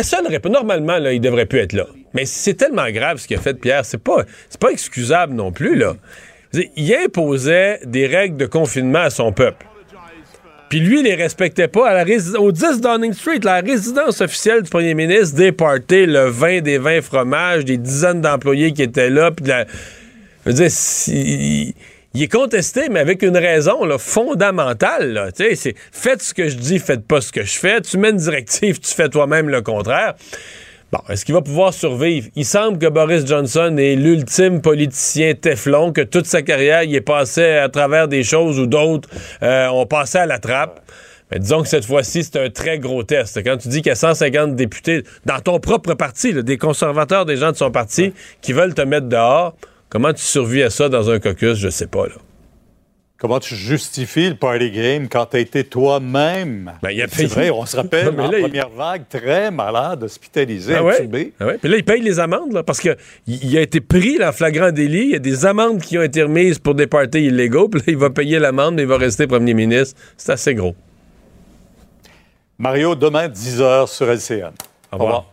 [SPEAKER 3] seule réponse, normalement, là, il devrait plus être là. Mais c'est tellement grave ce qu'il a fait, Pierre. C'est pas, pas excusable non plus, là. Il imposait des règles de confinement à son peuple. Puis lui, il les respectait pas. À la au 10 Downing Street, la résidence officielle du premier ministre, des parties, le vin, des vins fromages, des dizaines d'employés qui étaient là. Puis il est contesté, mais avec une raison là, fondamentale. Là. C'est faites ce que je dis, faites pas ce que je fais. Tu mets une directive, tu fais toi-même le contraire. Bon, est-ce qu'il va pouvoir survivre? Il semble que Boris Johnson est l'ultime politicien Teflon, que toute sa carrière, il est passé à travers des choses où d'autres euh, ont passé à la trappe. Mais disons que cette fois-ci, c'est un très gros test. Quand tu dis qu'il y a 150 députés dans ton propre parti, là, des conservateurs, des gens de son parti, qui veulent te mettre dehors, comment tu survis à ça dans un caucus? Je sais pas. Là.
[SPEAKER 12] Comment tu justifies le party game quand tu as été toi-même?
[SPEAKER 3] il a payé.
[SPEAKER 12] vrai, on se rappelle,
[SPEAKER 3] Mais
[SPEAKER 12] en
[SPEAKER 3] là, il-
[SPEAKER 12] première vague, très malade, hospitalisé,
[SPEAKER 3] Ah ouais?
[SPEAKER 12] intubé.
[SPEAKER 3] Ah ouais? Puis là, il paye les amendes, là, parce qu'il il a été pris là, en flagrant délit. Il y a des amendes qui ont été remises pour des parties illégaux. Puis là, il va payer l'amende, mais il va rester premier ministre. C'est assez gros.
[SPEAKER 12] Mario, demain, 10h sur LCN.
[SPEAKER 3] Au revoir.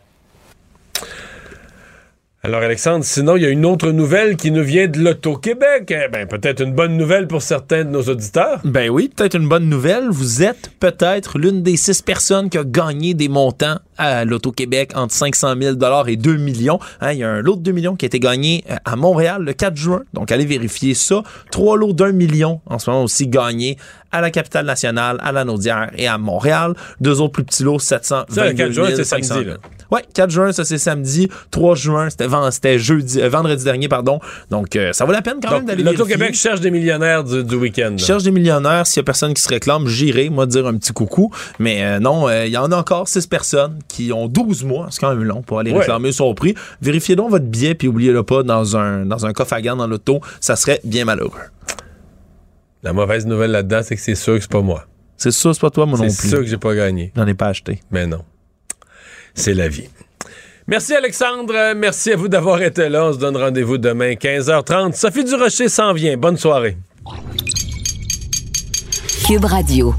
[SPEAKER 3] Alors, Alexandre, sinon, il y a une autre nouvelle qui nous vient de l'Auto-Québec. Eh ben, peut-être une bonne nouvelle pour certains de nos auditeurs.
[SPEAKER 4] Ben oui, peut-être une bonne nouvelle. Vous êtes peut-être l'une des six personnes qui a gagné des montants à l'Auto-Québec entre 500 000 et 2 millions. Hein, il y a un lot de 2 millions qui a été gagné euh, à Montréal le 4 juin. Donc, allez vérifier ça. Trois lots d'un million en ce moment aussi gagnés à la capitale nationale, à la Naudière et à Montréal. Deux autres plus petits lots, 700
[SPEAKER 3] Ça, le 4 juin, c'est samedi, là.
[SPEAKER 4] Ouais, 4 juin, ça c'est samedi. 3 juin, c'était jeudi, euh, vendredi dernier, pardon. Donc, euh, ça vaut la peine quand même d'aller
[SPEAKER 3] L'Auto-Québec cherche des millionnaires du, week-end.
[SPEAKER 4] Cherche des millionnaires. S'il y a personne qui se réclame, j'irai, moi, dire un petit coucou. Mais non, il y en a encore 6 personnes qui ont 12 mois, c'est quand même long, pour aller réclamer son prix. Vérifiez donc votre billet, puis oubliez-le pas dans un, dans un coffre à gants dans l'auto. Ça serait bien malheureux.
[SPEAKER 3] La mauvaise nouvelle là-dedans, c'est que c'est sûr que c'est pas moi.
[SPEAKER 4] C'est sûr, c'est pas toi, moi non plus.
[SPEAKER 3] C'est sûr que j'ai pas gagné.
[SPEAKER 4] J'en ai pas acheté.
[SPEAKER 3] Mais non. C'est la vie. Merci Alexandre, merci à vous d'avoir été là. On se donne rendez-vous demain 15h30. Sophie Durocher s'en vient. Bonne soirée.
[SPEAKER 1] Cube Radio.